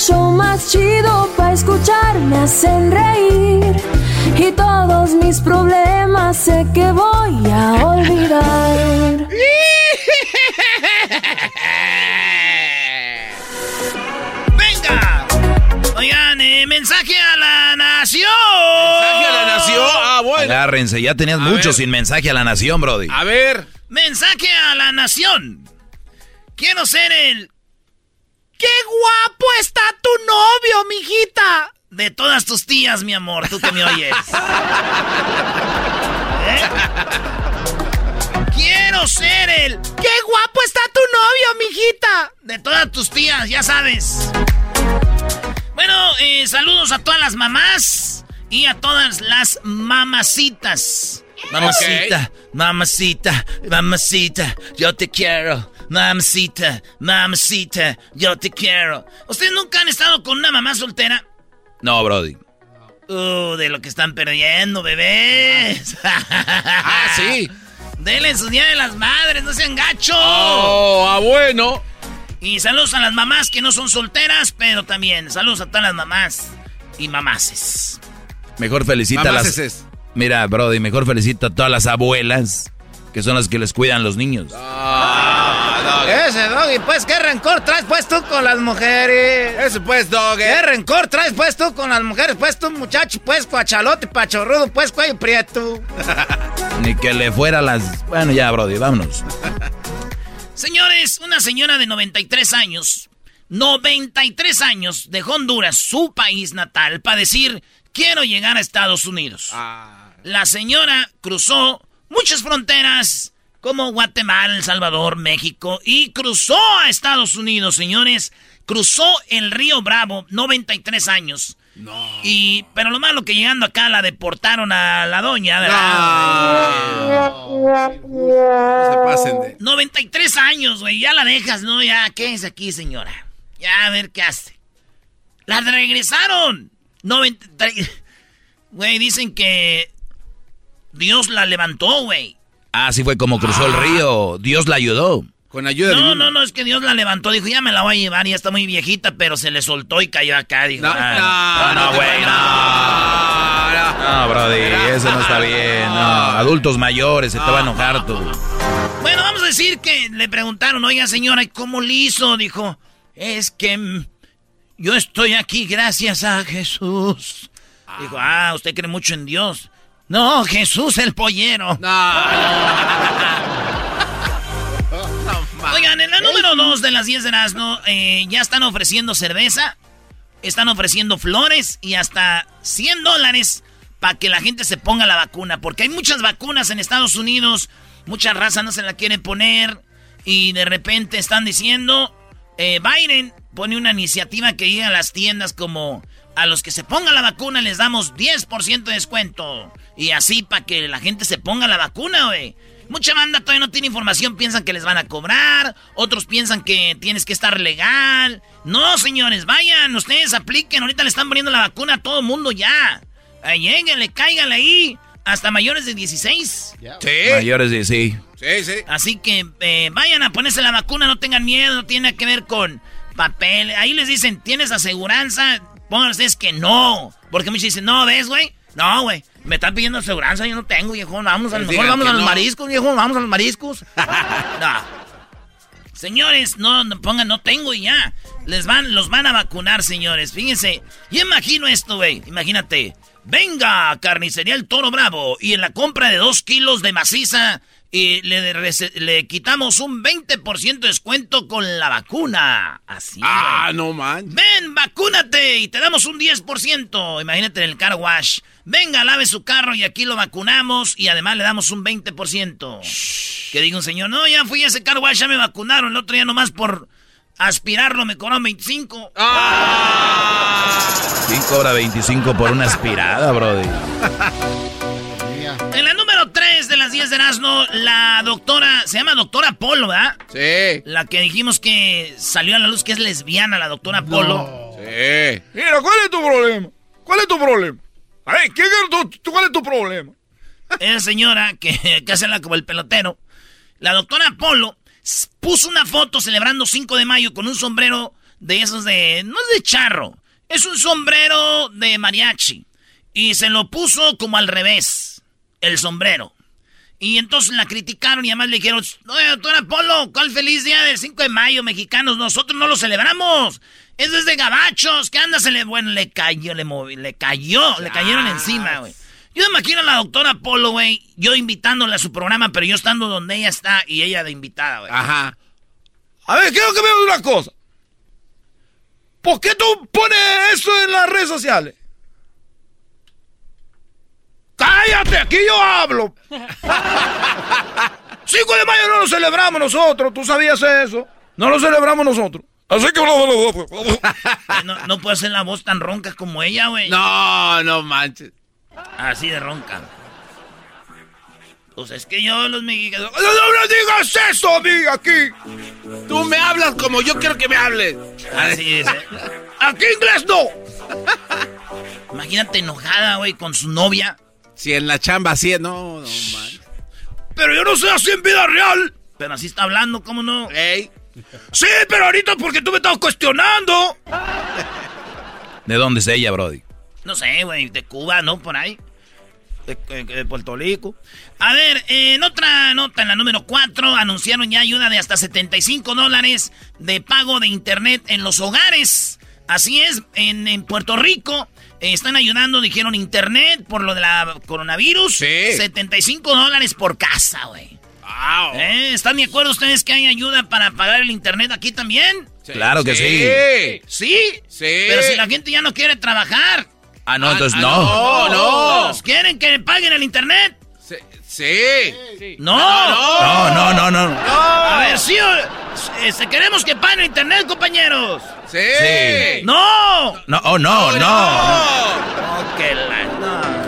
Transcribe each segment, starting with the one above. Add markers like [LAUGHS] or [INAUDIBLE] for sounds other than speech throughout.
show más chido para escuchar. Me hacen reír y todos mis problemas sé que voy a olvidar. [LAUGHS] ¡Venga! Oigan, eh, mensaje a la nación. ¿Mensaje a la nación? Ah, bueno. Agárrense, ya tenías A mucho ver. sin mensaje a la nación, Brody. A ver. Mensaje a la nación. Quiero ser el. ¡Qué guapo está tu novio, mijita! De todas tus tías, mi amor, tú que me oyes. ¿Eh? Quiero ser el. ¡Qué guapo está tu novio, mijita! De todas tus tías, ya sabes. Bueno, eh, saludos a todas las mamás y a todas las mamacitas. Mamacita, mamacita, mamacita, yo te quiero. Mamacita, mamacita, yo te quiero. ¿Ustedes nunca han estado con una mamá soltera? No, Brody. Uh, de lo que están perdiendo, bebés. [LAUGHS] Ah, sí. [LAUGHS] Denle su día de las madres, no sean gachos. Oh, ah, bueno. Y saludos a las mamás que no son solteras, pero también saludos a todas las mamás y mamaces. Mejor felicita a las... Mira, Brody, mejor felicita a todas las abuelas, que son las que les cuidan los niños. Ah, Ese doggy, pues, ¿qué rencor traes pues tú con las mujeres? Eso pues, dog. ¿Qué rencor traes pues tú con las mujeres? Pues tú, muchacho, pues, cuachalote, pachorrudo, pues, cuello prieto. [LAUGHS] Ni que le fuera las... Bueno, ya, Brody, vámonos. Señores, una señora de 93 años, 93 años, dejó Honduras, su país natal, para decir, quiero llegar a Estados Unidos. La señora cruzó muchas fronteras, como Guatemala, El Salvador, México, y cruzó a Estados Unidos, señores. Cruzó el río Bravo, 93 años. Y, pero lo malo que llegando acá la deportaron a la doña, ¿verdad? No se pasen de. 93 años, güey. Ya la dejas, ¿no? Ya, ¿qué es aquí, señora? Ya, a ver qué hace. La regresaron. 93. Güey, dicen que Dios la levantó, güey. Ah, sí fue como cruzó el río. Dios la ayudó. Con ayuda No, no, no, es que Dios la levantó. Dijo, ya me la voy a llevar, ya está muy viejita, pero se le soltó y cayó acá. Dijo, No, ah, no, no, güey, no. No, no. No, Brody, eso no está bien. No, adultos mayores, se te va a enojar tú. Bueno, vamos a decir que le preguntaron, oiga señora, ¿y cómo le hizo? Dijo, es que mm, yo estoy aquí gracias a Jesús. Dijo, ah, usted cree mucho en Dios. No, Jesús el pollero. [LAUGHS] Oigan, en la número 2 de las 10 de Erasmo, eh, ya están ofreciendo cerveza, están ofreciendo flores y hasta 100 dólares para que la gente se ponga la vacuna. Porque hay muchas vacunas en Estados Unidos, mucha raza no se la quiere poner y de repente están diciendo, eh, Biden pone una iniciativa que diga a las tiendas como a los que se pongan la vacuna les damos 10% de descuento. Y así para que la gente se ponga la vacuna, güey. Mucha banda todavía no tiene información, piensan que les van a cobrar, otros piensan que tienes que estar legal. No, señores, vayan, ustedes apliquen, ahorita le están poniendo la vacuna a todo el mundo ya. Ahí, lleguenle, cáiganle ahí, hasta mayores de 16. Sí. Mayores de sí. Sí, sí. Así que eh, vayan a ponerse la vacuna, no tengan miedo, no tiene que ver con papel. Ahí les dicen, ¿tienes aseguranza? Pongan ustedes que no. Porque muchos dicen, no, ¿ves, güey? No, güey. Me están pidiendo aseguranza, yo no tengo, viejo. Vamos a lo Pues mejor vamos a los no. mariscos, viejo. Vamos a los mariscos. [LAUGHS] no. Señores, no, no pongan, no tengo y ya. Les van, los van a vacunar, señores. Fíjense. Yo imagino esto, güey. Imagínate. Venga, carnicería el toro bravo. Y en la compra de dos kilos de maciza, y le, le quitamos un 20% de descuento con la vacuna. Así. Ah, no man. Ven, vacúnate y te damos un 10%. Imagínate en el car wash. Venga, lave su carro y aquí lo vacunamos y además le damos un 20%. Que diga un señor, no, ya fui a ese car wash, ya me vacunaron. El otro día nomás por aspirarlo me cobraron 25. ¿Quién cobra 25 por una aspirada, brody? En la número 3 de las 10 de Erasmo, la doctora, se llama doctora Polo, ¿verdad? Sí. La que dijimos que salió a la luz que es lesbiana, la doctora Polo. Sí. Mira, ¿cuál es tu problema? ¿Cuál es tu problema? Ay, ¿qué, qué- tu- ¿Cuál es tu problema? [LAUGHS] Esa señora que, que hace la como el pelotero. La doctora Polo puso una foto celebrando 5 de mayo con un sombrero de esos de... No es de charro, es un sombrero de mariachi. Y se lo puso como al revés, el sombrero. Y entonces la criticaron y además le dijeron, oye, doctora Polo, ¿cuál feliz día del 5 de mayo, mexicanos? Nosotros no lo celebramos. Eso es de gabachos, ¿qué anda? Se le... Bueno, le cayó, le movi, le cayó, le cayeron encima, güey. Yo me imagino a la doctora Polo, güey, yo invitándola a su programa, pero yo estando donde ella está y ella de invitada, güey. Ajá. A ver, quiero que me digas una cosa. ¿Por qué tú pones eso en las redes sociales? ¡Cállate! ¡Aquí yo hablo! [LAUGHS] 5 de mayo no lo celebramos nosotros. ¿Tú sabías eso? No lo celebramos nosotros. Así que... Güey, No, no puedo hacer la voz tan ronca como ella, güey. No, no manches. Así de ronca. Pues es que yo los mexicanos... ¡No, no me digas eso, amiga, aquí! Tú me hablas como yo quiero que me hables. Así es, ¿eh? [LAUGHS] ¡Aquí inglés no! [LAUGHS] Imagínate enojada, güey, con su novia. Si en la chamba así es, no, no manches. Pero yo no soy así en vida real. Pero así está hablando, ¿cómo no? Ey. Sí, pero ahorita porque tú me estás cuestionando. ¿De dónde es ella, brody? No sé, güey, de Cuba, ¿no? Por ahí. De, de- de Puerto Rico. A ver, eh, en otra nota, en la número 4, anunciaron ya ayuda de hasta 75 dólares de pago de internet en los hogares. Así es, en, en Puerto Rico eh, están ayudando, dijeron internet por lo de la coronavirus. Sí. 75 dólares por casa, güey. Wow. ¿Eh? ¿Están de acuerdo ustedes que hay ayuda para pagar el internet aquí también? Claro que sí. Sí. Sí. Pero si la gente ya no quiere trabajar. Ah, no, Ah, entonces ah, no. No, no. ¿Quieren que paguen el internet? Sí. Sí. No. No, no, no, no. A ver, sí, este, queremos que paguen el internet, compañeros. Sí. Sí. No. No, oh, no, no. No, que la- no.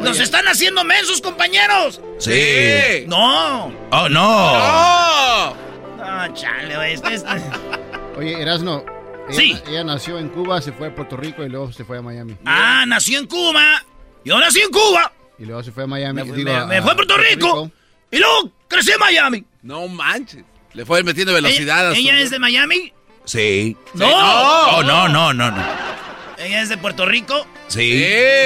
Nos están haciendo mensos, compañeros. Sí. No. Oh, no. No. No, chale, este- este- [LAUGHS] Oye, Erasno. Ella, Sí. ella nació en Cuba, se fue a Puerto Rico y luego se fue a Miami. Ah, nació en Cuba. Yo nací en Cuba. Y luego se fue a Miami. Me, fui- digo, me- me a fue a Puerto Rico. Y luego crecí en Miami. No manches. Le fue metiendo velocidad a ¿Ella, su- ella es de Miami? Sí. No. Oh, no, no, no, no. ¿Ella es de Puerto Rico? Sí.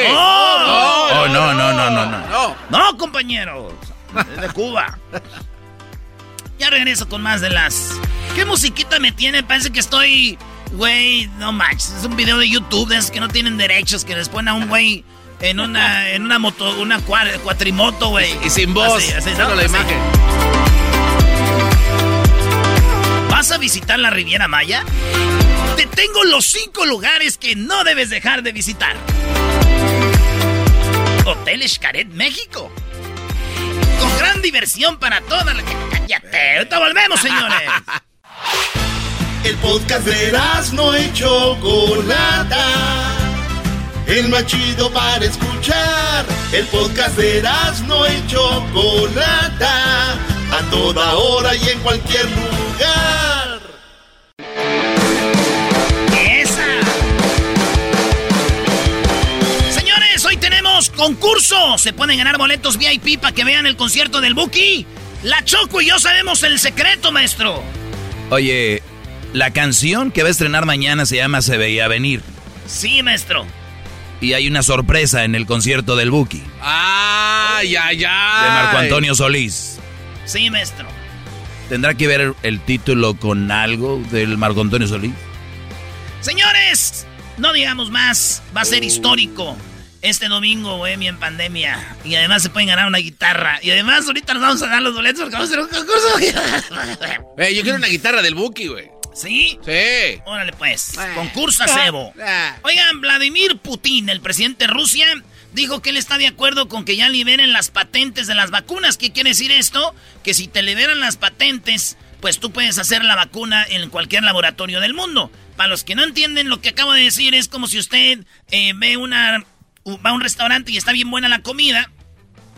No. Oh, no, no, no, no, no. No. Compañeros. Es de Cuba. Ya regreso con más de las. ¿Qué musiquita me tiene? Parece que estoy. Güey, no manches. Es un video de YouTube de esos que no tienen derechos, que les ponen a un güey en una, en una moto, una cua- cuatrimoto, güey. Y sin voz. Así, así, Solo la imagen. ¿Vas a visitar la Riviera Maya? Te tengo los cinco lugares que no debes dejar de visitar. Hotel Xcaret, México. Con gran diversión para toda la... ¡Cállate! Ahorita volvemos, señores. [LAUGHS] El podcast de no y Chocolata. El más chido para escuchar. El podcast de no y Chocolata. A toda hora y en cualquier lugar. ¡Esa! Señores, hoy tenemos concurso. Se pueden ganar boletos VIP para que vean el concierto del Buki. La Choco y yo sabemos el secreto, maestro. Oye, la canción que va a estrenar mañana se llama Se Veía Venir. Sí, maestro. Y hay una sorpresa en el concierto del Buki. ¡Ay, ay, ay! De Marco Antonio Solís. Sí, maestro. ¿Tendrá que ver el título con algo del Marco Antonio Solís? Señores, no digamos más. Va a ser histórico. Este domingo, Bohemia en pandemia. Y además se pueden ganar una guitarra. Y además ahorita nos vamos a dar los boletos porque vamos a hacer un concurso. [LAUGHS] Eh, yo quiero una guitarra del Buki, güey. ¿Sí? Sí. Órale pues. Ah. Concursa Sebo. Ah. Oigan, Vladimir Putin, el presidente de Rusia, dijo que él está de acuerdo con que ya liberen las patentes de las vacunas. ¿Qué quiere decir esto? Que si te liberan las patentes, pues tú puedes hacer la vacuna en cualquier laboratorio del mundo. Para los que no entienden lo que acabo de decir, es como si usted eh, ve una, va a un restaurante y está bien buena la comida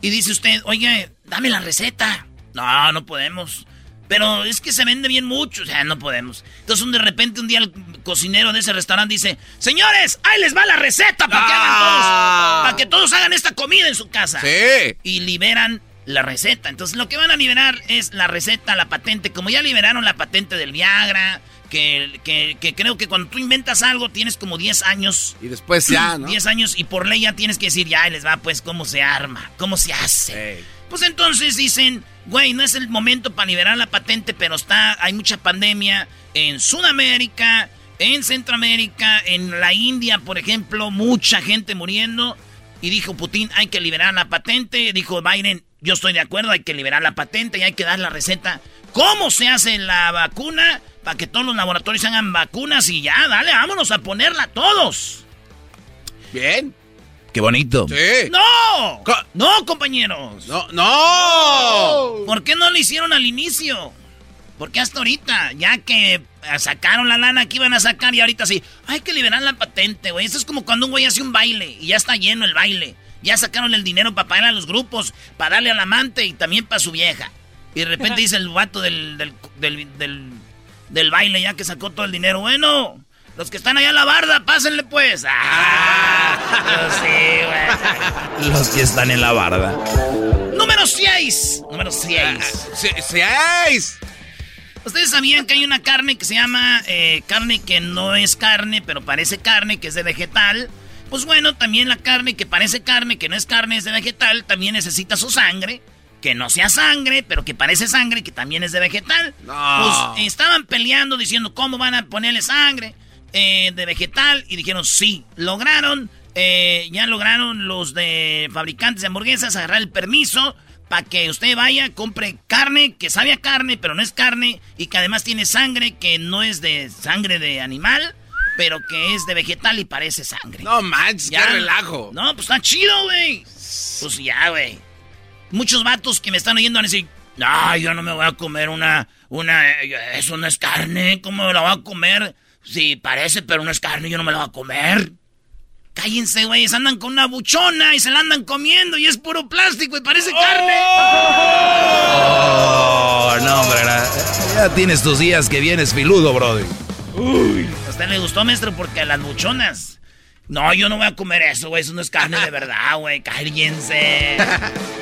y dice usted, oye, dame la receta. No, no podemos. Pero es que se vende bien mucho, o sea, no podemos. Entonces, un- de repente, un día el cocinero de ese restaurante dice, señores, ahí les va la receta para que hagan todos, para que todos hagan esta comida en su casa. Sí. Y liberan la receta. Entonces, lo que van a liberar es la receta, la patente. Como ya liberaron la patente del Viagra, que, que, que creo que cuando tú inventas algo tienes como 10 años. Y después ya, ¿no? [CLEARS THROAT] 10 años y por ley ya tienes que decir, ya ahí les va, pues, cómo se arma, cómo se hace. Pues entonces dicen, güey, no es el momento para liberar la patente, pero está, hay mucha pandemia en Sudamérica, en Centroamérica, en la India, por ejemplo, mucha gente muriendo. Y dijo Putin, hay que liberar la patente. Dijo Biden, yo estoy de acuerdo, hay que liberar la patente y hay que dar la receta. ¿Cómo se hace la vacuna? Para que todos los laboratorios hagan vacunas y ya, dale, vámonos a ponerla todos. Bien. Qué bonito. Sí. ¡No! ¡No, compañeros! No, no. ¿Por qué no lo hicieron al inicio? ¿Por qué hasta ahorita? Ya que eh, sacaron la lana que iban a sacar y ahorita sí. Hay que liberar la patente, güey. Eso es como cuando un güey hace un baile y ya está lleno el baile. Ya sacaron el dinero para pagar a los grupos, para darle al amante y también para su vieja. Y de repente dice el vato del, del, del, del- del baile ya que sacó todo el dinero. Bueno, los que están allá en la barda, pásenle pues. ¡Ah! [LAUGHS] sí, güey. Los que están en la barda. Número 6. Número 6. ¡Seis! Ustedes sabían que hay una carne que se llama eh, carne que no es carne, pero parece carne, que es de vegetal. Pues bueno, también la carne que parece carne, que no es carne, es de vegetal, también necesita su sangre. Que no sea sangre, pero que parece sangre, que también es de vegetal. No. Pues estaban peleando diciendo cómo van a ponerle sangre eh, de vegetal y dijeron sí, lograron, eh, ya lograron los de fabricantes de hamburguesas agarrar el permiso para que usted vaya, compre carne que sabe a carne, pero no es carne y que además tiene sangre que no es de sangre de animal, pero que es de vegetal y parece sangre. No manches, qué relajo. No, pues está chido, güey. Pues ya, güey. Muchos vatos que me están oyendo van a decir, no, yo no me voy a comer una, una, eso no es carne, ¿cómo me la voy a comer? Sí, parece, pero no es carne, yo no me la voy a comer. Cállense, güey, andan con una buchona y se la andan comiendo y es puro plástico y parece carne. Oh, no, hombre. Ya tienes tus días que vienes filudo, brody. ¿A usted le gustó, maestro? Porque a las buchonas. No, yo no voy a comer eso, güey, eso no es carne de verdad, güey, cállense.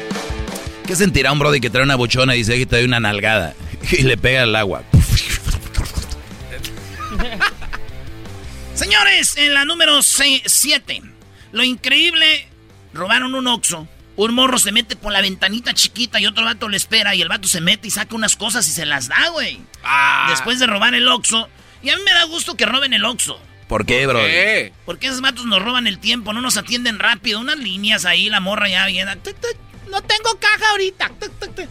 [LAUGHS] ¿Qué sentirá un brody que trae una buchona y dice que te da una nalgada? [LAUGHS] Y le pega al agua. [LAUGHS] Señores, en la número 7, lo increíble, robaron un oxo. Un morro se mete por la ventanita chiquita y otro vato le espera y el vato se mete y saca unas cosas y se las da, güey. Después de robar el oxo. Y a mí me da gusto que roben el oxo. ¿Por qué, brody? Porque esos vatos nos roban el tiempo, no nos atienden rápido. Unas líneas ahí, la morra ya viene. tuc, tuc, No tengo caja ahorita. tuc, tuc, tuc.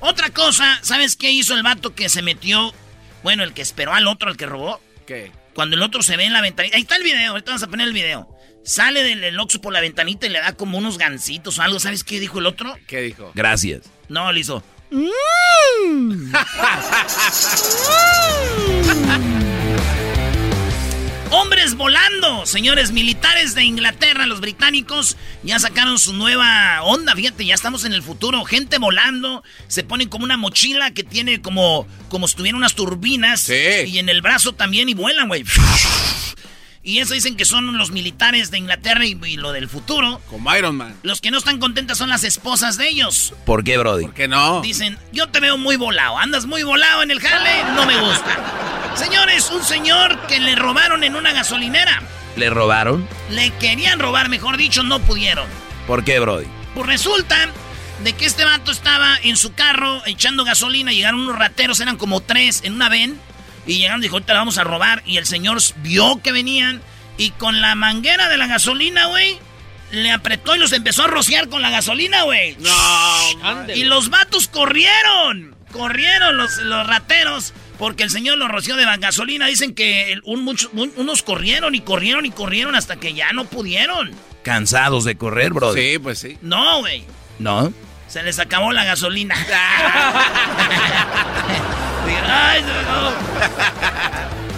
Otra cosa, ¿sabes qué hizo el vato que se metió? Bueno, el que esperó al otro, al que robó. ¿Qué? Cuando el otro se ve en la ventanita. Ahí está el video, ahorita vamos a poner el video. Sale del el Oxxo por la ventanita y le da como unos gancitos o algo. ¿Sabes qué dijo el otro? ¿Qué dijo? Gracias. No, le hizo. [LAUGHS] [LAUGHS] Hombres volando, señores militares de Inglaterra, los británicos ya sacaron su nueva onda, fíjate, ya estamos en el futuro, gente volando, se ponen como una mochila que tiene como como si tuviera unas turbinas Sí. y en el brazo también y vuelan, güey. Y eso dicen que son los militares de Inglaterra y, y lo del futuro. Como Iron Man. Los que no están contentas son las esposas de ellos. ¿Por qué, Brody? ¿Por qué no? Dicen, yo te veo muy volado, andas muy volado en el jale, no me gusta. Señores, un señor que le robaron en una gasolinera. ¿Le robaron? Le querían robar, mejor dicho, no pudieron. ¿Por qué, Brody? Pues resulta de que este vato estaba en su carro echando gasolina, llegaron unos rateros, eran como tres en una ven, y llegaron y dijo, ahorita la vamos a robar, y el señor vio que venían, y con la manguera de la gasolina, güey, le apretó y los empezó a rociar con la gasolina, güey. No, Y los vatos corrieron, corrieron los, los rateros, porque el señor los roció de la gasolina. Dicen que el- un mucho- un- unos corrieron y corrieron y corrieron hasta que ya no pudieron. ¿Cansados de correr, Brody? Sí, pues sí. No, güey. ¿No? Se les acabó la gasolina. [LAUGHS] [LAUGHS] Ay, no.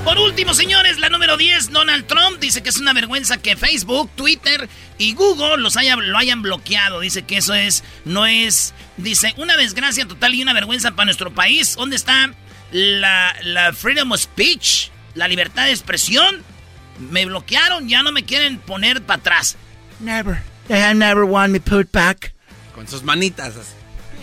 Por último, señores, la número 10, Donald Trump dice que es una vergüenza que Facebook, Twitter y Google los haya, lo hayan bloqueado. Dice que eso es, no es, dice, una desgracia total y una vergüenza para nuestro país. ¿Dónde está la, la freedom of speech? La libertad de expresión. Me bloquearon, ya no me quieren poner para atrás. Never. They have never want me put back. Con sus manitas. así.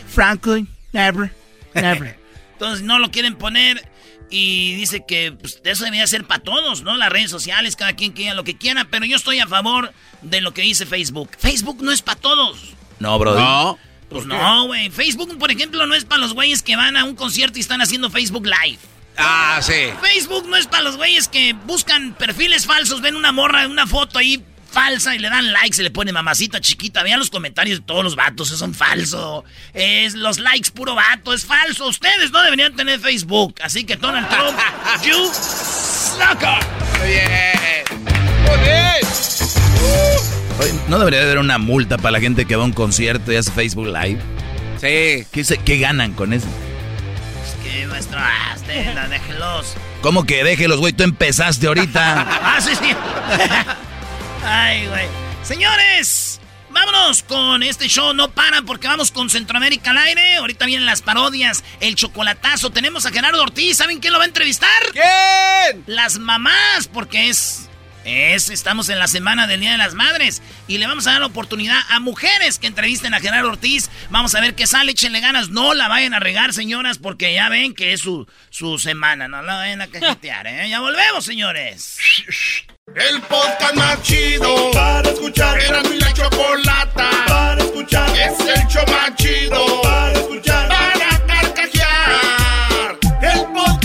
Frankly, never, never. [LAUGHS] Entonces no lo quieren poner y dice que pues, eso debería ser para todos, ¿no? Las redes sociales, cada quien diga lo que quiera, pero yo estoy a favor de lo que dice Facebook. Facebook no es para todos. No, Brody. No. Pues no, güey. Facebook, por ejemplo, no es para los güeyes que van a un concierto y están haciendo Facebook Live. Ah, sí. Facebook no es para los güeyes que buscan perfiles falsos, ven una morra, una foto ahí falsa y le dan likes, se le pone mamacita chiquita. Vean los comentarios de todos los vatos, esos son falsos. Es los likes puro vato, es falso. Ustedes no deberían tener Facebook. Así que Donald Trump, [LAUGHS] you sucker. Muy bien. Muy bien. ¿No debería haber una multa para la gente que va a un concierto y hace Facebook Live? Sí. ¿Qué, se- qué ganan con eso? Es que maestro, ah, déjenla, déjenlos. ¿Cómo que déjelos, güey? Tú empezaste ahorita. [LAUGHS] Ah, sí, sí. Ay, güey. Señores, vámonos con este show. No paran porque vamos con Centroamérica al aire. Ahorita vienen las parodias, el chocolatazo. Tenemos a Gerardo Ortiz. ¿Saben quién lo va a entrevistar? ¿Quién? Las mamás, porque es. Es, estamos en la semana del Día de las Madres y le vamos a dar la oportunidad a mujeres que entrevisten a Gerardo Ortiz. Vamos a ver qué sale, échenle ganas. No la vayan a regar, señoras, porque ya ven que es su, su semana. No la vayan a cajetear, ¿eh? Ya volvemos, señores. El podcast más chido para escuchar. Era mi la chocolata para escuchar. Es el show más chido para escuchar. Para carcajear. El podcast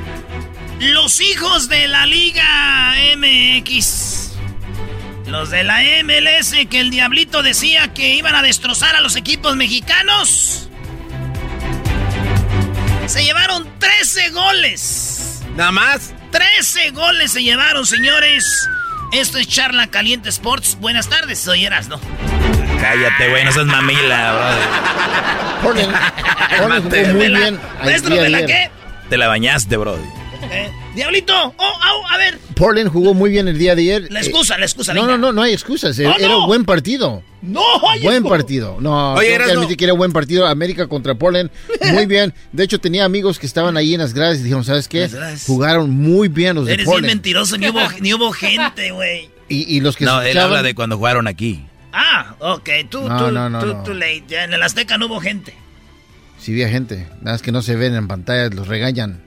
Los hijos de la Liga MX. Los de la MLS que el diablito decía que iban a destrozar a los equipos mexicanos. Se llevaron 13 goles. Nada más. 13 goles se llevaron, señores. Esto es Charla Caliente Sports. Buenas tardes, soy Erasno. Cállate, güey, no seas mamila, jugó muy ¿Me la- bien. ¿me la ayer. qué? Te la bañaste, Brody. Eh, Diablito, oh, au, a ver. Portland jugó muy bien el día de ayer. La excusa, la excusa. No, venga. no, no, no hay excusas. No, Era no. un buen partido. No, hay Buen excusa. partido. No, Oye, tengo que Erasmo. admitir que era buen partido. América contra Portland. Muy bien. De hecho, tenía amigos que estaban ahí en las gradas y dijeron, ¿sabes qué? Jugaron muy bien los de Eres bien Portland. mentiroso, ni hubo, ni hubo gente, güey. Y, y los que No, él habla de cuando jugaron aquí. Ah, ok, tú, No, tú, no, no, tú, no. tú late. Ya en el Azteca no hubo gente. Sí, había gente. Nada más que no se ven en pantalla, los regañan.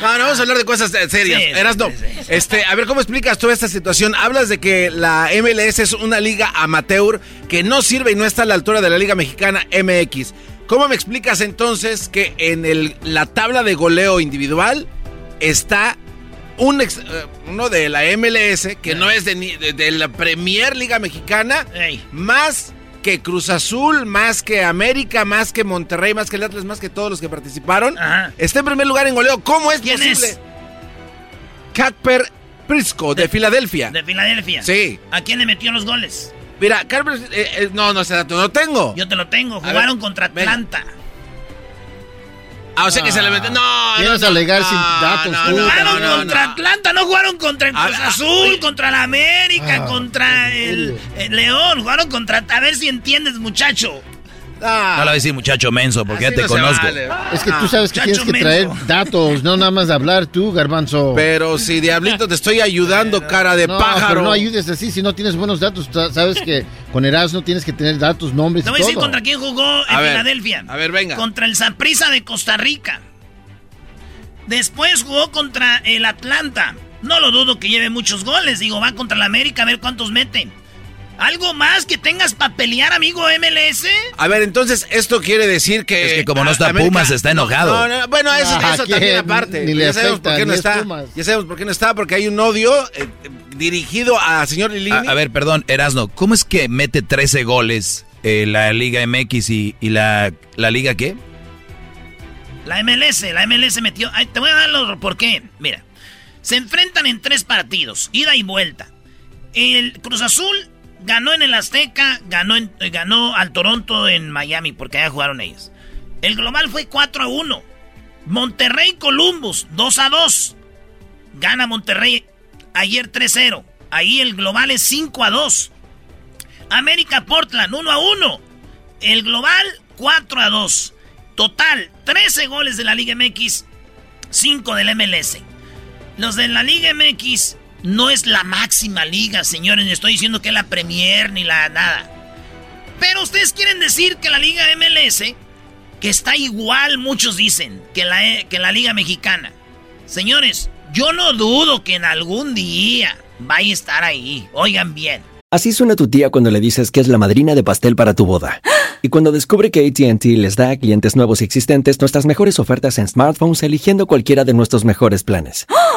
No, no, vamos a hablar de cosas eh, serias. Sí, Eras no. sí, sí, sí. Este, a ver, ¿cómo explicas tú esta situación? Hablas de que la MLS es una liga amateur que no sirve y no está a la altura de la Liga Mexicana MX. ¿Cómo me explicas entonces que en el, la tabla de goleo individual está un ex- eh, uno de la MLS que no es de, de- de la Premier Liga Mexicana Ey. más que Cruz Azul, más que América, más que Monterrey, más que el Atlas, más que todos los que participaron? Ajá. Está en primer lugar en goleo. ¿Cómo es ¿Quién posible? es? Catper Prisco, de, Filadelfia. De Filadelfia. Sí. ¿A quién le metió los goles? Mira, Catper, eh, eh, no, no, ese dato no lo tengo. Yo te lo tengo. ver, Jugaron contra. Atlanta. Ah, o sea que se le metió. No, no. Alegar no, sin datos, no, Jugaron no, no, contra no. Atlanta, no jugaron contra el Ah, Cruz ah, Azul, oye. contra la América, Ah, contra el León. Jugaron contra. A ver si entiendes, muchacho. Ah, No le voy a decir muchacho menso porque ya te no conozco. vale. Es que Ah, tú sabes que tienes que traer menso. datos, no nada más hablar tú, garbanzo. Pero si Diablito te estoy ayudando, cara de no, pájaro. pero no ayudes así si no tienes buenos datos. Sabes que con Erasmo tienes que tener datos, nombres Te voy a decir contra quién jugó en A ver, Filadelfia. a ver, venga. Contra el Saprissa de Costa Rica. Después jugó contra el Atlanta. No lo dudo que lleve muchos goles. Digo, va contra el América a ver cuántos mete. ¿Algo más que tengas para pelear, amigo MLS? A ver, entonces esto quiere decir que. Es que como no está Pumas, está No, enojado. No, no, bueno, eso, Ah, eso también aparte. Ni le ya sabemos afecta, por qué no es está. Pumas. Ya sabemos por qué no está, porque hay un odio eh, eh, dirigido a señor Lilini. A, a ver, perdón, Erasno, ¿cómo es que mete 13 goles eh, la Liga MX y, y la, la Liga qué? La MLS, la MLS metió. Ay, te voy a dar los por qué. Mira, se enfrentan en tres partidos, ida y vuelta. El Cruz Azul ganó en el Azteca, ganó, en- eh, ganó al Toronto en Miami, porque allá jugaron ellos. El global fue 4 a 1. Monterrey Columbus, 2 a 2. Gana Monterrey ayer 3-0. Ahí el global es 5 a 2. América Portland, 1 a 1. El global, 4 a 2. Total, 13 goles de la Liga MX, 5 del MLS. Los de la Liga MX no es la máxima liga, señores. No estoy diciendo que es la Premier ni la nada. Pero ustedes quieren decir que la Liga MLS, que está igual, muchos dicen, que la, eh, que la Liga Mexicana. Señores, yo no dudo que en algún día vaya a estar ahí. Oigan bien. Así suena tu tía cuando le dices que es la madrina de pastel para tu boda. [GASPS] Y cuando descubre que ATT les da a clientes nuevos y existentes nuestras mejores ofertas en smartphones eligiendo cualquiera de nuestros mejores planes. [GASPS]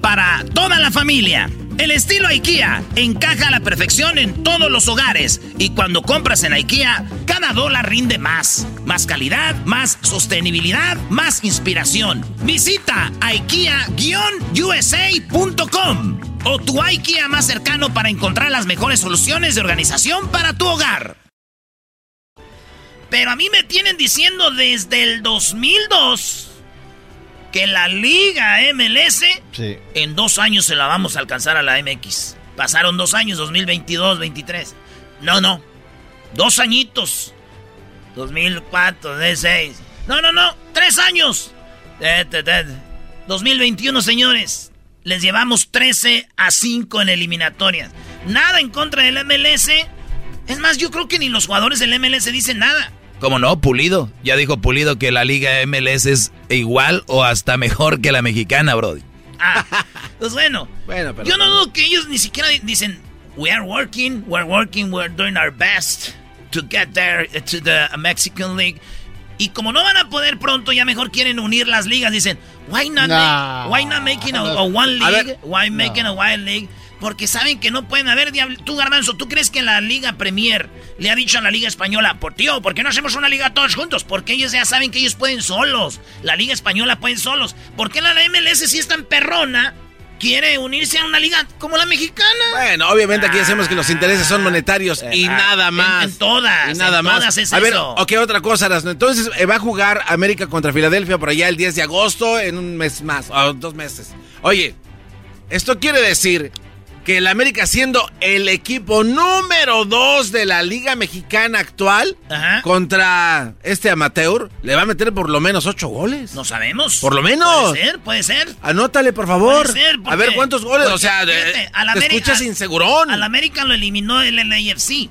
para toda la familia. El estilo IKEA encaja a la perfección en todos los hogares y cuando compras en IKEA, cada dólar rinde más. Más calidad, más sostenibilidad, más inspiración. Visita IKEA-USA.com o tu IKEA más cercano para encontrar las mejores soluciones de organización para tu hogar. Pero a mí me tienen diciendo desde el 2002 que la Liga MLS Sí. en dos años se la vamos a alcanzar a la MX. Pasaron dos años, 2022, 23. No, no. Dos añitos. 2004, 2006. No, no, no. Tres años. Eh, te, te. 2021, señores. Les llevamos 13 a 5 en eliminatorias. Nada en contra del MLS. Es más, yo creo que ni los jugadores del MLS dicen nada. ¿Cómo no? Pulido. Ya dijo Pulido que la Liga MLS es igual o hasta mejor que la mexicana, Brody. Ah, pues bueno. Bueno, pero- Yo no dudo que ellos ni siquiera di- dicen, we are working, we're working, we're doing our best to get there uh, to the Mexican League. Y como no van a poder pronto, ya mejor quieren unir las ligas. Dicen, why not, Nah. make- why not making a, a one A ver. league? Why making a one league? Porque saben que no pueden haber diablo. Tú, Garbanzo, ¿tú crees que la Liga Premier le ha dicho a la Liga Española, por tío, ¿por qué no hacemos una liga todos juntos? Porque ellos ya saben que ellos pueden solos. La Liga Española pueden solos. ¿Por qué la MLS si es tan perrona? Quiere unirse a una liga como la mexicana. Bueno, obviamente aquí decimos que los intereses son monetarios y Ah, nada más. en- en todas, Y nada en más. todas es a ver, eso. ok, otra cosa. Entonces eh, va a jugar América contra Filadelfia por allá el 10 de agosto en un mes más, o dos meses. Oye, esto quiere decir que el América siendo el equipo número dos de la Liga Mexicana actual Ajá. contra este amateur, le va a meter por lo menos ocho goles. No sabemos. Por lo menos. Puede ser, puede ser. Anótale, por favor. Puede ser, a porque- ver cuántos goles. o sea, fíjate, eh, al te América- escuchas insegurón. Al América lo eliminó el LAFC.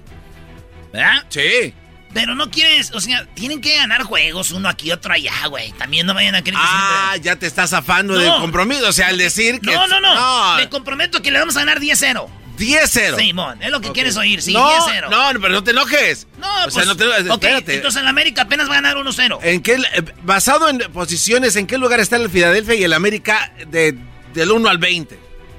¿Verdad? Sí. Pero no quieres, o sea, tienen que ganar juegos, uno aquí, otro allá, güey. También no vayan a creer que Ah, siempre- ya te estás afando No. del compromiso. O sea, al decir que. No, no, no, Me comprometo que le vamos a ganar 10-0. 10-0. Simón, es lo que Ok. quieres oír, sí, no, 10-0. No, pero no te enojes. No, o sea, pues, no te enojes. ok, Espérate. entonces el América apenas va a ganar 1-0. ¿En qué, eh, basado en posiciones, ¿en qué lugar está el Filadelfia y el América de, del 1 al 20?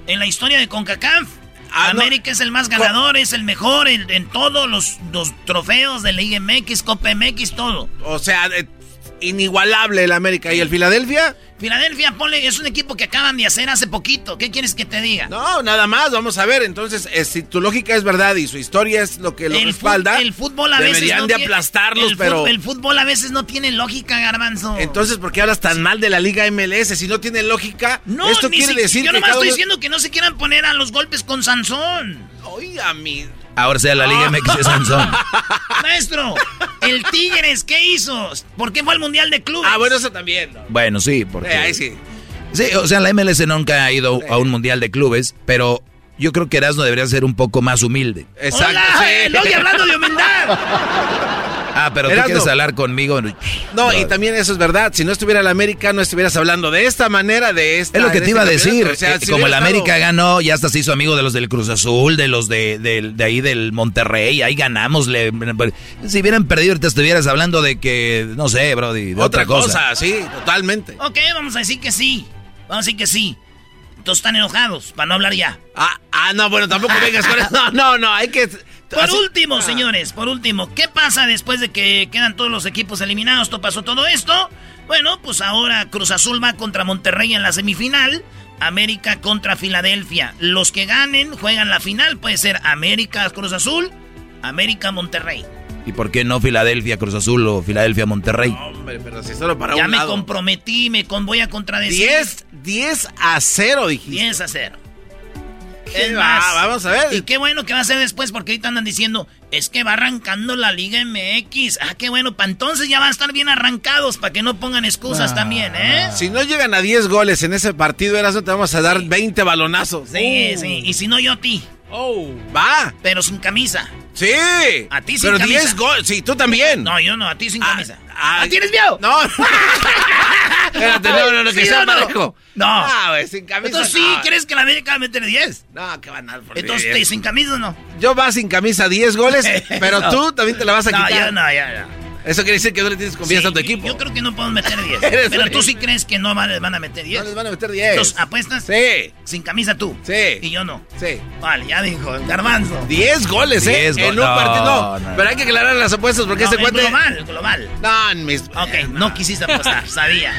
En la historia de CONCACAF, Ah, no. América es el más ganador, es el mejor en, en todos los, los trofeos de la Liga MX, Copa MX, todo. O sea, eh, inigualable el América. ¿Y el Filadelfia? Filadelfia, ponle, es un equipo que acaban de hacer hace poquito. ¿Qué quieres que te diga? No, nada más. Vamos a ver. Entonces, eh, si tu lógica es verdad y su historia es lo que lo el, respalda, el fútbol a veces deberían no de aplastarlos, el pero... El fútbol a veces no tiene lógica, garbanzo. Entonces, ¿por qué hablas tan mal de la Liga MLS? Si no tiene lógica, no, esto quiere si- decir yo que cada estoy diciendo que no se quieran poner a los golpes con Sansón. Oiga, mi... Ahora sea la Liga MX de Sansón. [LAUGHS] Maestro, el Tigres, ¿qué hizo? ¿Por qué fue al Mundial de Clubes? Ah, bueno, eso también. ¿no? Bueno, sí, porque... Eh, ahí sí. Sí, o sea, la MLS nunca ha ido a un mundial de clubes, pero yo creo que Erasmo debería ser un poco más humilde. Exacto. Hola, sí. Eloy, hablando de humildad. [LAUGHS] Ah, pero tú Erasmo. quieres hablar conmigo. No, y también eso es verdad. Si no estuviera el América, no estuvieras hablando de esta manera, de esta. Es lo que te este iba a decir. O sea, eh, si como el América estado- ganó, ya hasta se hizo amigo de los del Cruz Azul, de los de, de- de ahí del Monterrey. Ahí ganamos. le- si hubieran perdido, ahorita estuvieras hablando de que, no sé, Brody, de otra, Otra cosa, sí, totalmente. ok, vamos a decir que sí. Vamos a decir que sí. Entonces están enojados, para no hablar ya. Ah, ah, no, bueno, tampoco vengas con eso. [LAUGHS] No, no, no, hay que. Por así- último, Ah. señores, por último, ¿qué pasa después de que quedan todos los equipos eliminados? ¿Todo pasó todo esto? Bueno, pues ahora Cruz Azul va contra Monterrey en la semifinal, América contra Filadelfia. Los que ganen juegan la final, puede ser América Cruz Azul, América Monterrey. ¿Y por qué no Filadelfia, Cruz Azul o Filadelfia, Monterrey? Hombre, pero si solo para ya un me lado. comprometí, me con, voy a contradecir. 10, 10 a 0, dijiste. 10 a 0. ¿Qué Es va? más, Vamos a ver. Y qué bueno que va a ser después, porque ahorita andan diciendo, es que va arrancando la Liga MX. Ah, qué bueno, para entonces ya van a estar bien arrancados, para que no pongan excusas también, ¿eh? Si no llegan a 10 goles en ese partido, Erasmo, te vamos a dar 20 balonazos. Sí, Uh. sí, y si no yo a ti, Oh, va. pero sin camisa. Sí. A ti sin Pero camisa. 10 goles. Sí, tú también. No, yo no, a ti sin Ah, camisa. ah, ¿Ah, tienes miedo? No. [LAUGHS] Espérate, no, no, no, que ¿Sí sea no? parejo. No. Ah, güey, sin camisa. Entonces sí, no. ¿crees que la América va a meter 10? No, que van a por Entonces. ¿sin camisa o no? Yo vas sin camisa 10 goles, [LAUGHS] pero No. tú también te la vas a No, quitar. ya no, ya, ya. Eso quiere decir que no le tienes confianza Sí, a tu equipo. Yo creo que no podemos meter 10. [LAUGHS] Eres pero tú sí crees que no van, van a meter 10. No les van a meter 10. Entonces, ¿apuestas? Sí, Sin camisa tú. sí. Y yo no. Sí. Vale, ya dijo, Garbanzo. 10 goles, ¿eh? 10 en un no, partido. No, no. pero hay que aclarar las apuestas porque No, este en cuate. global, global. No, en mis. Ok, eh, no quisiste apostar, [LAUGHS] sabía.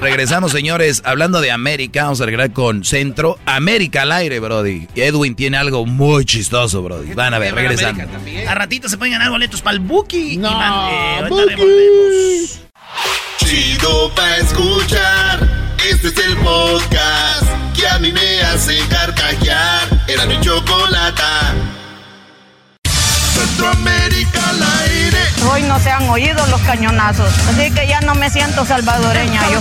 Regresamos, señores. Hablando de América, vamos a regresar con Centro. América al aire, Brody. Y Edwin tiene algo muy chistoso, Brody. Van a ver, regresando. A ratito se pueden ganar boletos para el Buki. No, Y man- eh, ahorita Buki. volvemos. Chido pa' escuchar. Este es el podcast que a mí me hace carcajear. Era mi chocolata. Centroamérica al aire. Hoy no se han oído los cañonazos, así que ya no me siento salvadoreña yo.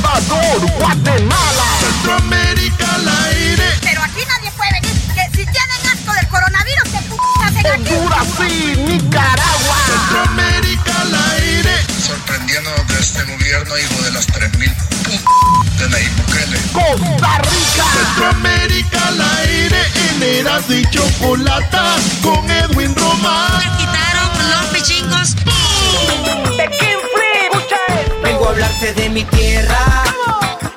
Centroamérica al aire. Pero aquí nadie puede venir. Que si tienen asco del coronavirus, ¿qué p hacen aquí? Centroamérica al aire. sorprendiendo de este gobierno, hijo de las 3000 de Nayib Bukele. Centroamérica al aire. En Erasmo y chocolata con Edwin Román. quitaron los pichingos. Vengo a hablarte de mi tierra,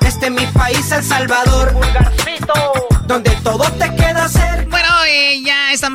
este es mi país, El Salvador, donde todo te queda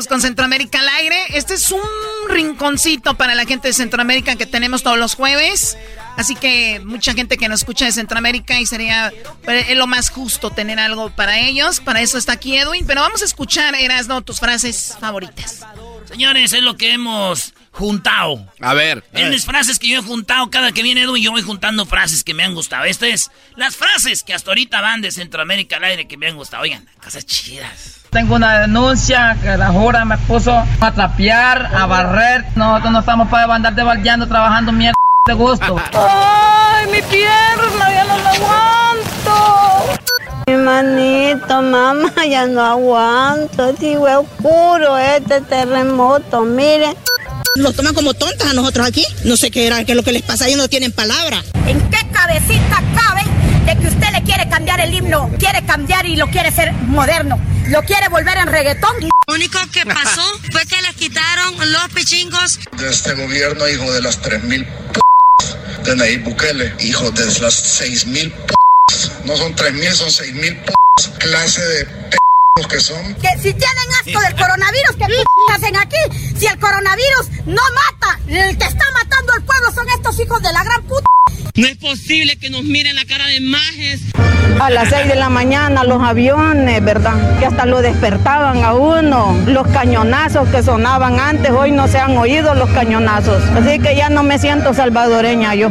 con Centroamérica al aire. Este es un rinconcito para la gente de Centroamérica que tenemos todos los jueves. Así que mucha gente que nos escucha de Centroamérica y sería eh, lo más justo tener algo para ellos. Para eso está aquí Edwin. Pero vamos a escuchar, Erasno, tus frases favoritas. Señores, es lo que hemos juntado. A ver. En mis frases que yo he juntado, cada que viene Edwin, yo voy juntando frases que me han gustado. Estas es las frases que hasta ahorita van de Centroamérica al aire que me han gustado. Oigan, cosas chidas. Tengo una denuncia que la jura me puso a trapear, a barrer. Nosotros no estamos para andar de trabajando mierda de gusto. ¡Ay, mi pierna! ¡Ya no la aguanto! Mi manito, mamá, ya no aguanto. Digo, es oscuro este terremoto, miren. Nos toman como tontas a nosotros aquí. No sé qué era, qué es lo que les pasa, ellos no tienen palabra. ¿En qué cabecita cabe de que usted le quiere cambiar el himno? Quiere cambiar y lo quiere hacer moderno. Lo quiere volver en reggaetón. Lo único que pasó [LAUGHS] fue que les quitaron los pichingos. De este gobierno, hijo de las 3.000 p de Nayib Bukele, hijo de las 6.000 p no son 3.000, son 6.000 p clase de p que son. Que si tienen asco del coronavirus, ¿qué p hacen aquí? Si el coronavirus no mata, el que está matando al pueblo son estos hijos de la gran puta. No es posible que nos miren la cara de majes. A las 6 de la mañana los aviones, ¿verdad? Que hasta lo despertaban a uno. Los cañonazos que sonaban antes, hoy no se han oído los cañonazos. Así que ya no me siento salvadoreña yo.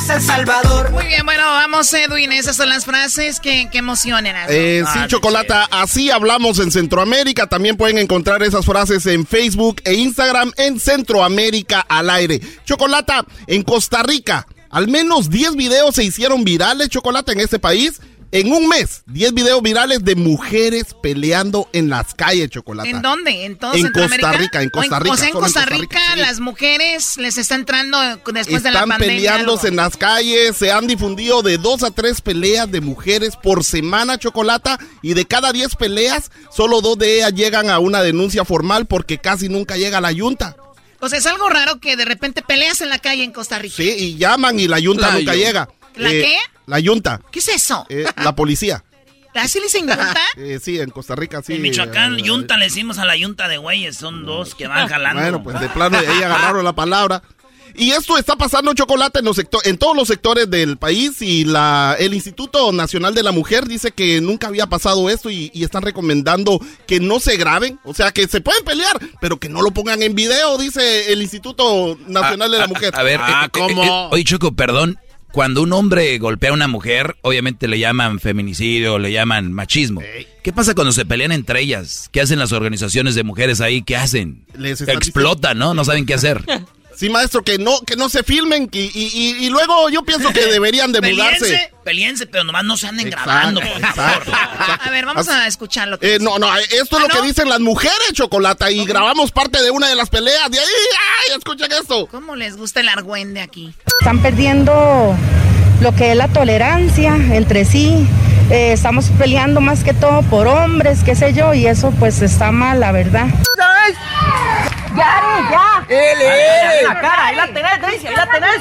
País, El Salvador. Muy bien, bueno, vamos, Edwin. Esas son las frases que, que emocionan. Eh, sí, Ah, Chocolata, así hablamos en Centroamérica. También pueden encontrar esas frases en Facebook e Instagram en Centroamérica al aire. Chocolata, en Costa Rica, al menos 10 videos se hicieron virales, Chocolata, en este país. En un mes, 10 videos virales de mujeres peleando en las calles, Chocolata. ¿En dónde? ¿En todo En? Costa Rica, en Costa Rica, O sea, en solo en Costa Costa Rica, Rica, sí. las mujeres les está entrando después de la Están pandemia. peleándose algo. en las calles, se han difundido de dos a tres peleas de mujeres por semana, Chocolata, y de cada diez peleas, solo dos de ellas llegan a una denuncia formal porque casi nunca llega la yunta. O sea, es algo raro que de repente peleas en la calle en Costa Rica. Sí, y llaman y la yunta La nunca llega. ¿La Eh, qué? La yunta. ¿Qué es eso? eh, la policía. ¿Así le dicen yunta? [LAUGHS] Eh, sí, en Costa Rica sí. En Michoacán, eh, yunta le decimos a la yunta de güeyes, son dos que van jalando. Bueno, pues de plano de ahí agarraron la palabra. Y esto está pasando chocolate en, los sector- en todos los sectores del país y la, el Instituto Nacional de la Mujer dice que nunca había pasado esto y, y están recomendando que no se graben, o sea, que se pueden pelear, pero que no lo pongan en video, dice el Instituto Nacional de la Mujer. A ver, Ah, eh, eh, eh, oye, Choco, perdón. Cuando un hombre golpea a una mujer, obviamente le llaman feminicidio, le llaman machismo. ¿Qué pasa cuando se pelean entre ellas? ¿Qué hacen las organizaciones de mujeres ahí? ¿Qué hacen? Les Explotan, ¿no? No saben qué hacer. [LAUGHS] Sí, maestro, que no, que no se filmen y, y- y luego yo pienso que [LAUGHS] deberían de mudarse. Peleense, pero nomás no se anden grabando, por favor. A ver, vamos a escuchar lo que Eh, no, no, esto es lo que dicen las mujeres, Chocolata, y grabamos parte de una de las peleas. De ahí, ¡ay! Escuchen esto. ¿Cómo les gusta el argüende aquí? Están perdiendo lo que es la tolerancia entre sí. Eh, estamos peleando más que todo por hombres, qué sé yo, y eso pues está mal, la verdad. ¡Ya, ya! ¡Ele, ele! la cara! ¡Ahí la tenés, Daisy! ¡Ahí la tenés!